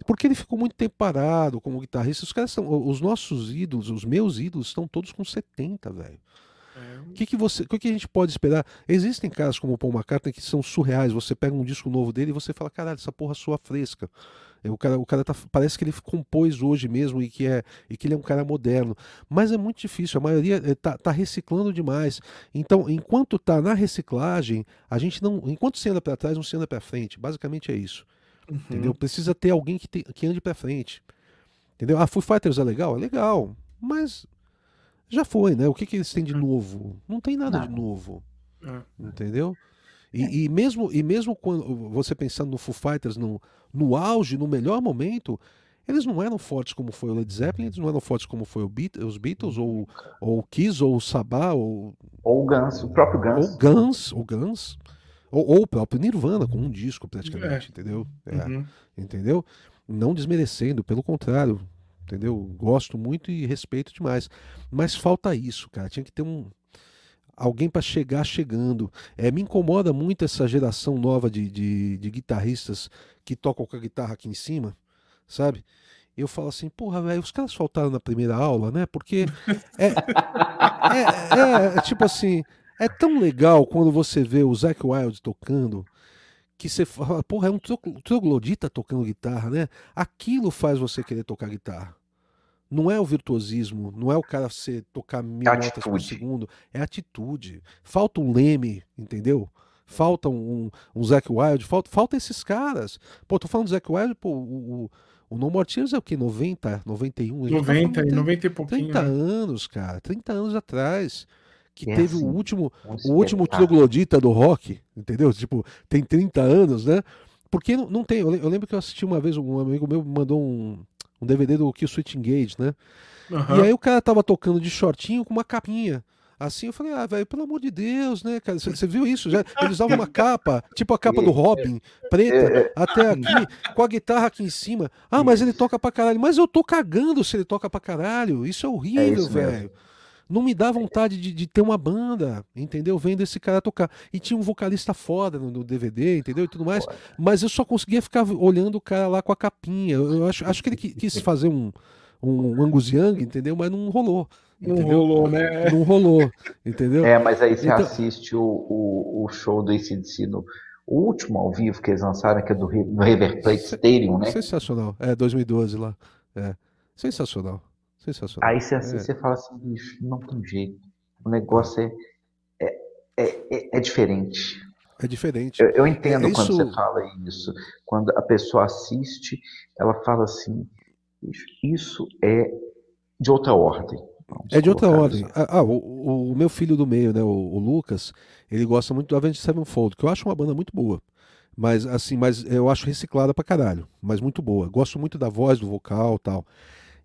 S3: Porque ele ficou muito tempo parado como guitarrista. Os caras são. Os nossos ídolos, os meus ídolos, estão todos com 70, velho. O que, que, você, que, que a gente pode esperar? Existem casos como o Paul McCartney que são surreais. Você pega um disco novo dele e você fala, caralho, essa porra soa fresca. É, o cara, o cara tá, parece que ele compôs hoje mesmo e que, é, e que ele é um cara moderno. Mas é muito difícil, a maioria é, tá, tá reciclando demais. Então, enquanto tá na reciclagem, a gente não. Enquanto você anda para trás, não se anda para frente. Basicamente é isso. Uhum. Entendeu? Precisa ter alguém que, te, que ande para frente. Entendeu? Ah, Foo Fighters é legal? É legal. Mas já foi, né? O que, que eles têm de hum. novo? Não tem nada, nada. de novo. É. Entendeu? E, é. e, mesmo, e mesmo quando você pensando no Foo Fighters no, no auge, no melhor momento, eles não eram fortes como foi o Led Zeppelin, eles não eram fortes como foi Beat, os Beatles, ou, ou o Kiss, ou o Sabá, ou...
S2: Ou o Guns, o próprio Guns.
S3: Ou Guns, o Guns. Ou, ou o próprio Nirvana, com um disco praticamente, é. entendeu? É, uhum. Entendeu? Não desmerecendo, pelo contrário, entendeu? Gosto muito e respeito demais. Mas falta isso, cara. Tinha que ter um alguém para chegar chegando. É, me incomoda muito essa geração nova de, de, de guitarristas que tocam com a guitarra aqui em cima, sabe? eu falo assim, porra, velho, os caras faltaram na primeira aula, né? Porque é, é, é, é, tipo assim, é tão legal quando você vê o Zac Wild tocando que você fala, porra, é um troglodita tocando guitarra, né? Aquilo faz você querer tocar guitarra. Não é o virtuosismo, não é o cara ser tocar mil é notas por segundo, é atitude. Falta um Leme, entendeu? Falta um, um, Zac Wild, falta, falta esses caras. Pô, tô falando do Zac Wild, pô, o, o, o No More Tears é o que? 90, 91?
S1: 90, tá 90 e pouquinho.
S3: 30 né? anos, cara. 30 anos atrás. Que é teve assim, o último, o último troglodita do rock, entendeu? Tipo, tem 30 anos, né? Porque não, não tem. Eu lembro que eu assisti uma vez, um amigo meu mandou um, um DVD do Kill Switch Engage, né? Uhum. E aí o cara tava tocando de shortinho com uma capinha. Assim eu falei, ah, velho, pelo amor de Deus, né, cara? Você viu isso? Já, ele usava uma capa, tipo a capa do Robin, preta, é, é. até aqui, com a guitarra aqui em cima. Ah, mas ele toca pra caralho. Mas eu tô cagando se ele toca pra caralho. Isso é horrível, é velho. Não me dá vontade de, de, ter uma banda, entendeu? Vendo esse cara tocar. E tinha um vocalista foda no, no DVD, entendeu? E tudo mais. Mas eu só conseguia ficar olhando o cara lá com a capinha. Eu, acho, acho que ele quis fazer um, um Angus Young, entendeu? Mas não rolou.
S1: Não entendeu? rolou, né?
S3: Não rolou, entendeu?
S2: É, mas aí você então... assiste o, o, o, show do ACDC no o último ao vivo que eles lançaram, que é do River Plate Stadium, né?
S3: Sensacional. É, 2012 lá. É. Sensacional. Sensacional.
S2: Aí você assiste é. e fala assim, bicho, não tem jeito. O negócio é, é, é, é diferente.
S3: É diferente.
S2: Eu, eu entendo é, quando você fala isso. Quando a pessoa assiste, ela fala assim, isso é de outra ordem.
S3: Vamos é de outra ordem. Ah, ah, o, o, meu filho do meio, né, o, o, Lucas, ele gosta muito do Avenged Sevenfold, que eu acho uma banda muito boa. Mas assim, mas eu acho reciclada pra caralho, mas muito boa. Gosto muito da voz, do vocal tal.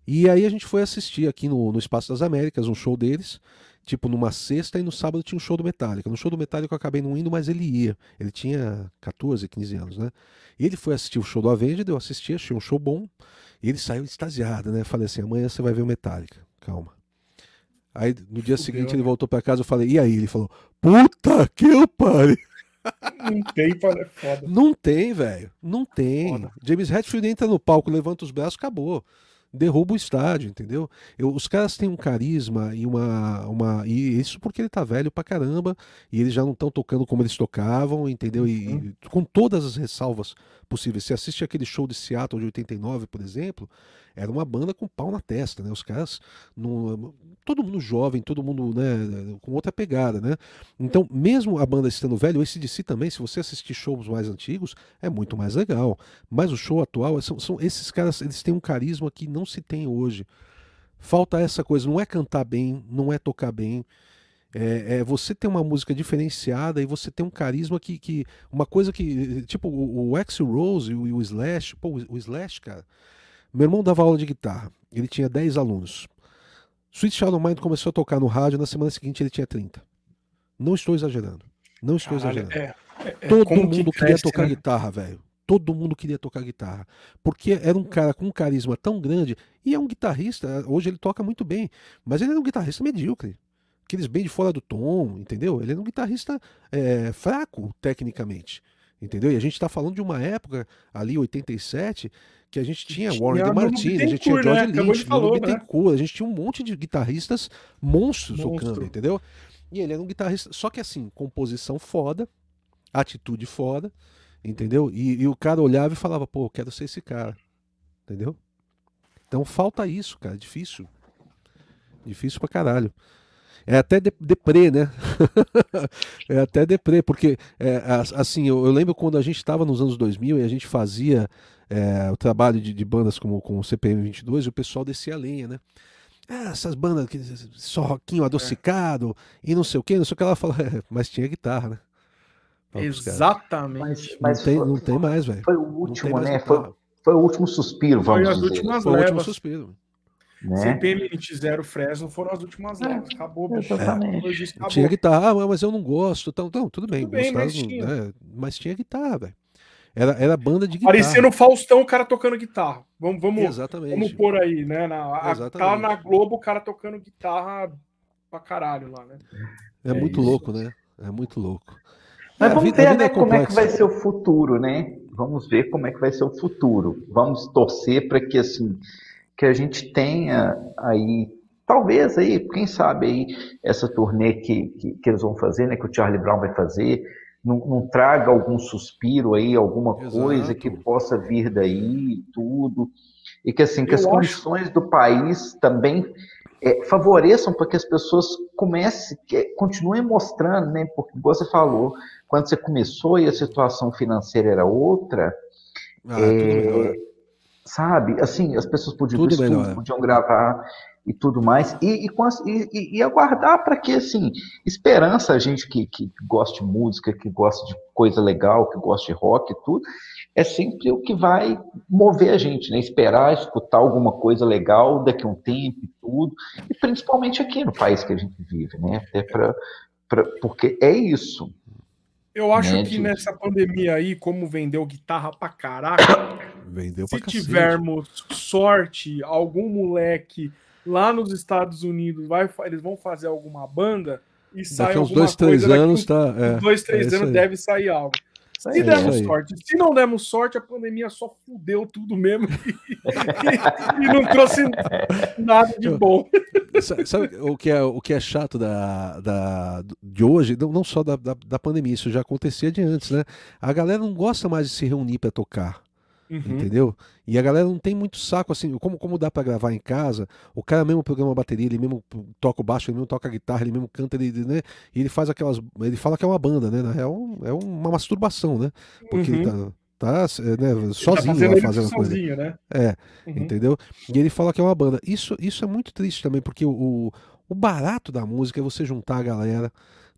S3: E aí a gente foi assistir aqui no, no Espaço das Américas um show deles, tipo numa sexta e no sábado tinha um show do Metallica. No show do Metallica eu acabei não indo, mas ele ia. Ele tinha 14, 15 anos, né? E ele foi assistir o show do Avenged, eu assisti, achei um show bom. E ele saiu extasiado, né? Falei assim: amanhã você vai ver o Metallica, calma. Aí no dia Fudeu, seguinte né? ele voltou para casa, eu falei: e aí? Ele falou: puta que eu pare.
S1: Não tem, é foda.
S3: Não tem, velho. Não tem. Foda. James Hetfield entra no palco, levanta os braços, acabou derruba o estádio, entendeu? Eu, os caras têm um carisma e uma, uma. E isso porque ele tá velho pra caramba e eles já não estão tocando como eles tocavam, entendeu? E, uhum. e, com todas as ressalvas possíveis. Você assiste aquele show de Seattle de 89, por exemplo, era uma banda com pau na testa, né? Os caras, no, todo mundo jovem, todo mundo né, com outra pegada, né? Então, mesmo a banda estando velho, o ACDC também, se você assistir shows mais antigos, é muito mais legal. Mas o show atual, são, são esses caras, eles têm um carisma que não se tem hoje. Falta essa coisa, não é cantar bem, não é tocar bem. É, é, você ter uma música diferenciada e você ter um carisma que. que uma coisa que. Tipo, o, o Axl Rose e o, o Slash. Pô, o, o Slash, cara. Meu irmão dava aula de guitarra. Ele tinha 10 alunos. Sweet Shadow Mind começou a tocar no rádio, na semana seguinte ele tinha 30. Não estou exagerando. Não estou Caralho, exagerando. É, é, é Todo mundo que queria cresce, tocar né? guitarra, velho. Todo mundo queria tocar guitarra. Porque era um cara com um carisma tão grande. E é um guitarrista. Hoje ele toca muito bem. Mas ele era um guitarrista medíocre. Aqueles bem de fora do tom, entendeu? Ele era um guitarrista é, fraco, tecnicamente. Entendeu? E a gente está falando de uma época, ali, 87, que a gente tinha Warren DeMartini, a gente tinha George né? Lynch, falou, né? a gente tinha um monte de guitarristas monstros Monstro. tocando, entendeu? E ele era um guitarrista, só que assim, composição foda, atitude foda, entendeu? E, e o cara olhava e falava, pô, quero ser esse cara, entendeu? Então falta isso, cara, difícil. Difícil pra caralho. É até de, deprê, né? é até deprê, porque, é, assim, eu, eu, lembro quando a gente estava nos anos 2000 e a gente fazia é, o trabalho de, de, bandas como, como o CPM 22 e o pessoal descia a lenha, né? Ah, essas bandas que só roquinho adocicado é. e não sei o que, não sei o que ela fala, é, mas tinha guitarra, né?
S1: Exatamente.
S3: Mas, mas não, tem, foi, não tem mais, velho.
S2: Foi o último, né? Foi, foi, o último suspiro, vamos foi
S1: dizer. As últimas foi levas. o último suspiro. Né? CPM 20 Fresno foram as últimas é, levas. Acabou, bicho.
S3: Acabou. Tinha guitarra, ah, mas eu não gosto. Então, não, tudo bem. Tudo bem mas, tinha. Né? mas tinha guitarra, velho. Era, era banda de
S1: guitarra. Parecia no Faustão o cara tocando guitarra. Vamos, vamos, Exatamente. vamos pôr aí, né? Na, a, tá na Globo o cara tocando guitarra pra caralho lá, né?
S3: É, é muito isso. louco, né? É muito louco.
S2: Mas é, vamos vida, ver né, é como é que vai ser o futuro, né? Vamos ver como é que vai ser o futuro. Vamos torcer para que assim que a gente tenha aí talvez aí, quem sabe aí essa turnê que, que, que eles vão fazer, né, que o Charlie Brown vai fazer, não, não traga algum suspiro aí, alguma Exato. coisa que possa vir daí, tudo, e que assim que Eu as acho... condições do país também é, favoreçam para que as pessoas comecem, que, continuem mostrando, né? Porque você falou, quando você começou e a situação financeira era outra, ah, é, sabe? Assim, as pessoas podiam, estúdio, podiam gravar e tudo mais, e, e, e, e aguardar para que, assim, esperança, a gente que, que gosta de música, que gosta de coisa legal, que gosta de rock e tudo, é sempre o que vai mover a gente, né? Esperar, escutar alguma coisa legal daqui a um tempo e tudo, e principalmente aqui no país que a gente vive, né? Até pra, pra porque é isso.
S1: Eu acho né, que nessa pandemia aí, como vendeu guitarra pra caraca,
S3: vendeu
S1: se tivermos sorte, algum moleque lá nos Estados Unidos vai, eles vão fazer alguma banda e sai daqui
S3: uns dois, três anos, tá?
S1: É, dois, três é anos deve sair algo. Se é dermos sorte, se não dermos sorte, a pandemia só fudeu tudo mesmo e, e, não trouxe nada de bom.
S3: Sabe o que é, o que é chato da, da, de hoje? Não, não só da, da, da pandemia, isso já acontecia de antes, né? A galera não gosta mais de se reunir para tocar. Uhum. Entendeu? E a galera não tem muito saco assim, como, como dá para gravar em casa, o cara mesmo programa a bateria, ele mesmo toca o baixo, ele mesmo toca a guitarra, ele mesmo canta, ele, né? E ele faz aquelas. Ele fala que é uma banda, né? Na real, é uma masturbação, né? Porque uhum. ele tá tá é, né, tá sozinho tá fazendo, fazendo coisa. Sozinho, né? É, uhum. entendeu? E ele fala que é uma banda. Isso, isso é muito triste também, porque o, o barato da música é você juntar a galera,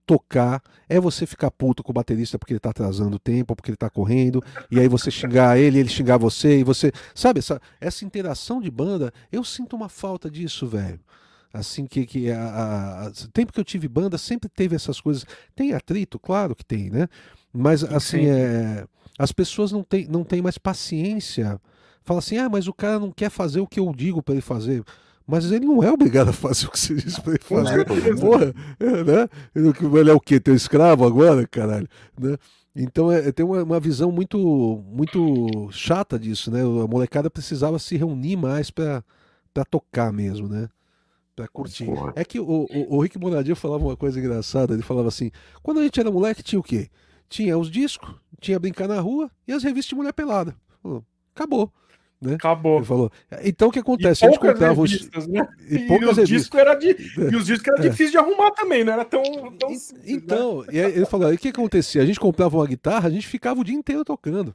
S3: tocar, é você ficar puto com o baterista porque ele tá atrasando o tempo, porque ele tá correndo, e aí você xingar ele, ele xingar você, e você. Sabe, essa, essa interação de banda, eu sinto uma falta disso, velho. Assim que, que a, a, a, tempo que eu tive banda, sempre teve essas coisas. Tem atrito, claro que tem, né? Mas assim, é, as pessoas não têm não tem mais paciência. Fala assim, ah, mas o cara não quer fazer o que eu digo para ele fazer. Mas ele não é obrigado a fazer o que você disse para ele fazer. Porra, é, né? Ele é o quê? Teu escravo agora, caralho? Né? Então é, tem uma, uma, visão muito muito chata disso, né? A molecada precisava se reunir mais para tocar mesmo, né? Pra curtir. Porra. É que o, o, o Rick Bonadio falava uma coisa engraçada, ele falava assim, quando a gente era moleque tinha o quê? Tinha os discos, tinha brincar na rua e as revistas de mulher pelada. Acabou. Né?
S1: Acabou.
S3: Ele falou. Então o que acontece? a gente comprava
S1: revistas, os. Né? E, e, poucas os discos era de... e os discos era é. difícil de arrumar também, não era tão. tão
S3: e, simples, né? então, né? e aí ele falou: o que acontecia? A gente comprava uma guitarra, a gente ficava o dia inteiro tocando.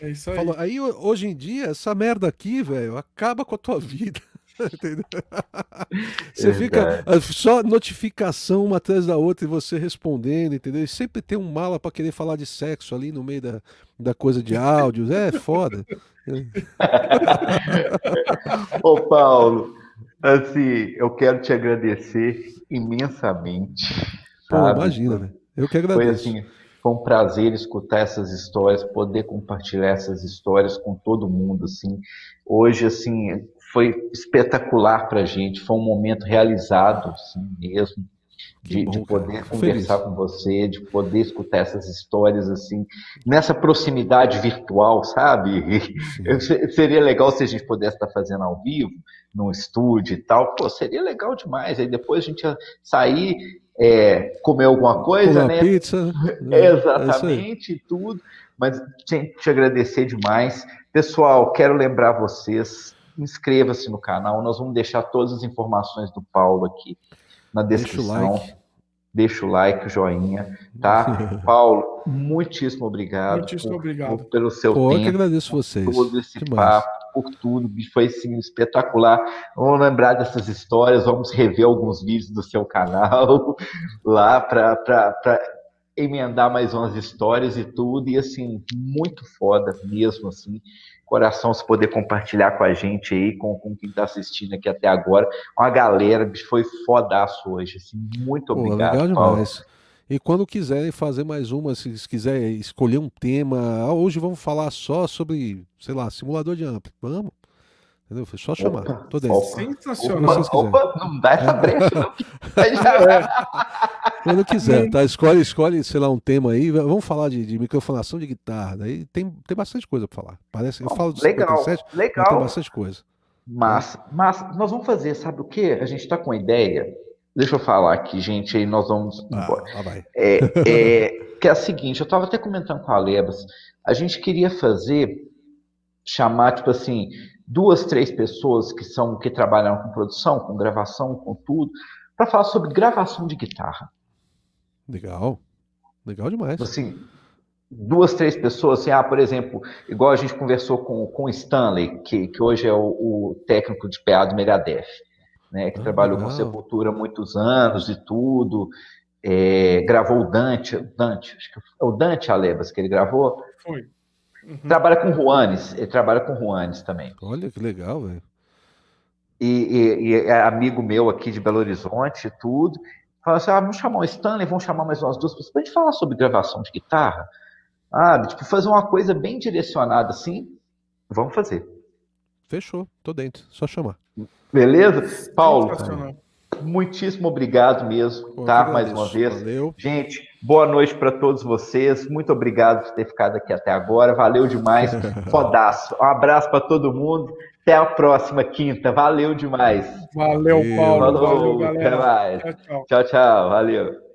S1: É isso aí. Falou,
S3: aí hoje em dia, essa merda aqui, velho, acaba com a tua vida. Entendeu? Você fica ah, só notificação uma atrás da outra e você respondendo, entendeu? E sempre tem um mala para querer falar de sexo ali no meio da, da coisa de áudios. É foda.
S2: Ô Paulo, assim, eu quero te agradecer imensamente.
S3: Pô, imagina, né? Eu que agradeço.
S2: Foi assim, foi um prazer escutar essas histórias, poder compartilhar essas histórias com todo mundo, assim. Hoje, assim, foi espetacular para a gente, foi um momento realizado, assim mesmo, de, bom, de poder conversar feliz. com você, de poder escutar essas histórias assim, nessa proximidade virtual, sabe? seria legal se a gente pudesse estar fazendo ao vivo, num estúdio e tal, pô, seria legal demais. Aí depois a gente ia sair, é, comer alguma coisa, né?
S3: Pizza.
S2: É, exatamente, é tudo. Mas gente, te agradecer demais. Pessoal, quero lembrar vocês inscreva-se no canal. Nós vamos deixar todas as informações do Paulo aqui na descrição. Deixa o like, Deixa o, like, o joinha, tá? Paulo, muitíssimo obrigado.
S1: Muitíssimo
S2: por,
S1: obrigado.
S2: Por, pelo seu
S3: Pô,
S2: tempo.
S3: Eu que agradeço vocês.
S2: Por todo esse Demais. papo, por tudo. Foi assim, espetacular. Vamos lembrar dessas histórias, vamos rever alguns vídeos do seu canal lá para emendar mais umas histórias e tudo. E assim, muito foda mesmo, assim coração se poder compartilhar com a gente aí, com, com quem está assistindo aqui até agora. Uma galera, bicho, foi fodaço hoje. Assim, muito obrigado. Pô, legal demais.
S3: E quando quiserem fazer mais uma, se quiser escolher um tema, ah, hoje vamos falar só sobre, sei lá, simulador de amplo. Vamos. Entendeu? Foi só chamar.
S2: Opa,
S3: Tô dentro.
S2: opa.
S1: Sensacional.
S2: Opa, opa, não dá essa brecha, não.
S3: Quando quiser, tá? Escolhe, escolhe, sei lá, um tema aí. Vamos falar de, de microfonação de guitarra. Daí tem, tem bastante coisa pra falar. Parece, eu falo do
S2: legal,
S3: 57, mas tem bastante coisa.
S2: Mas, mas nós vamos fazer, sabe o quê? A gente tá com uma ideia. Deixa eu falar aqui, gente, aí nós vamos
S3: Ah,
S2: embora.
S3: lá vai.
S2: É, é, que é a seguinte, eu estava até comentando com a Lebas, a gente queria fazer, chamar, tipo assim, duas, três pessoas que são que trabalham com produção, com gravação, com tudo, para falar sobre gravação de guitarra.
S3: Legal. Legal demais.
S2: Assim, duas, três pessoas, assim, ah, por exemplo, igual a gente conversou com, com o Stanley, que, que hoje é o, o técnico de PA do Megadeth, né, que
S3: Ah,
S2: trabalhou com
S3: legal.
S2: Sepultura há muitos anos e tudo, é, gravou o Dante, Dante, acho que é o Dante Alebas que ele gravou,
S1: Foi. Uhum.
S2: trabalha com Juanes, ele trabalha com Juanes também,
S3: Olha que legal, velho.
S2: e, e- e é amigo meu aqui de Belo Horizonte e tudo, fala assim, ah, vamos chamar o Stanley, vamos chamar mais umas duas pessoas, pra gente falar sobre gravação de guitarra, ah, tipo, fazer uma coisa bem direcionada assim, vamos fazer.
S3: Fechou, tô dentro. Só chamar.
S2: Beleza? Paulo, muitíssimo obrigado mesmo,
S3: Pô,
S2: tá? Mais uma vez.
S3: Valeu.
S2: Gente, boa noite para todos vocês. Muito obrigado por ter ficado aqui até agora. Valeu demais. Fodaço. Um abraço para todo mundo. Até a próxima quinta. Valeu demais.
S1: Valeu,
S3: Valeu.
S1: Paulo.
S2: Falou.
S1: Valeu,
S2: Até
S1: galera.
S2: mais.
S1: Tchau, tchau.
S2: Tchau, tchau. Valeu.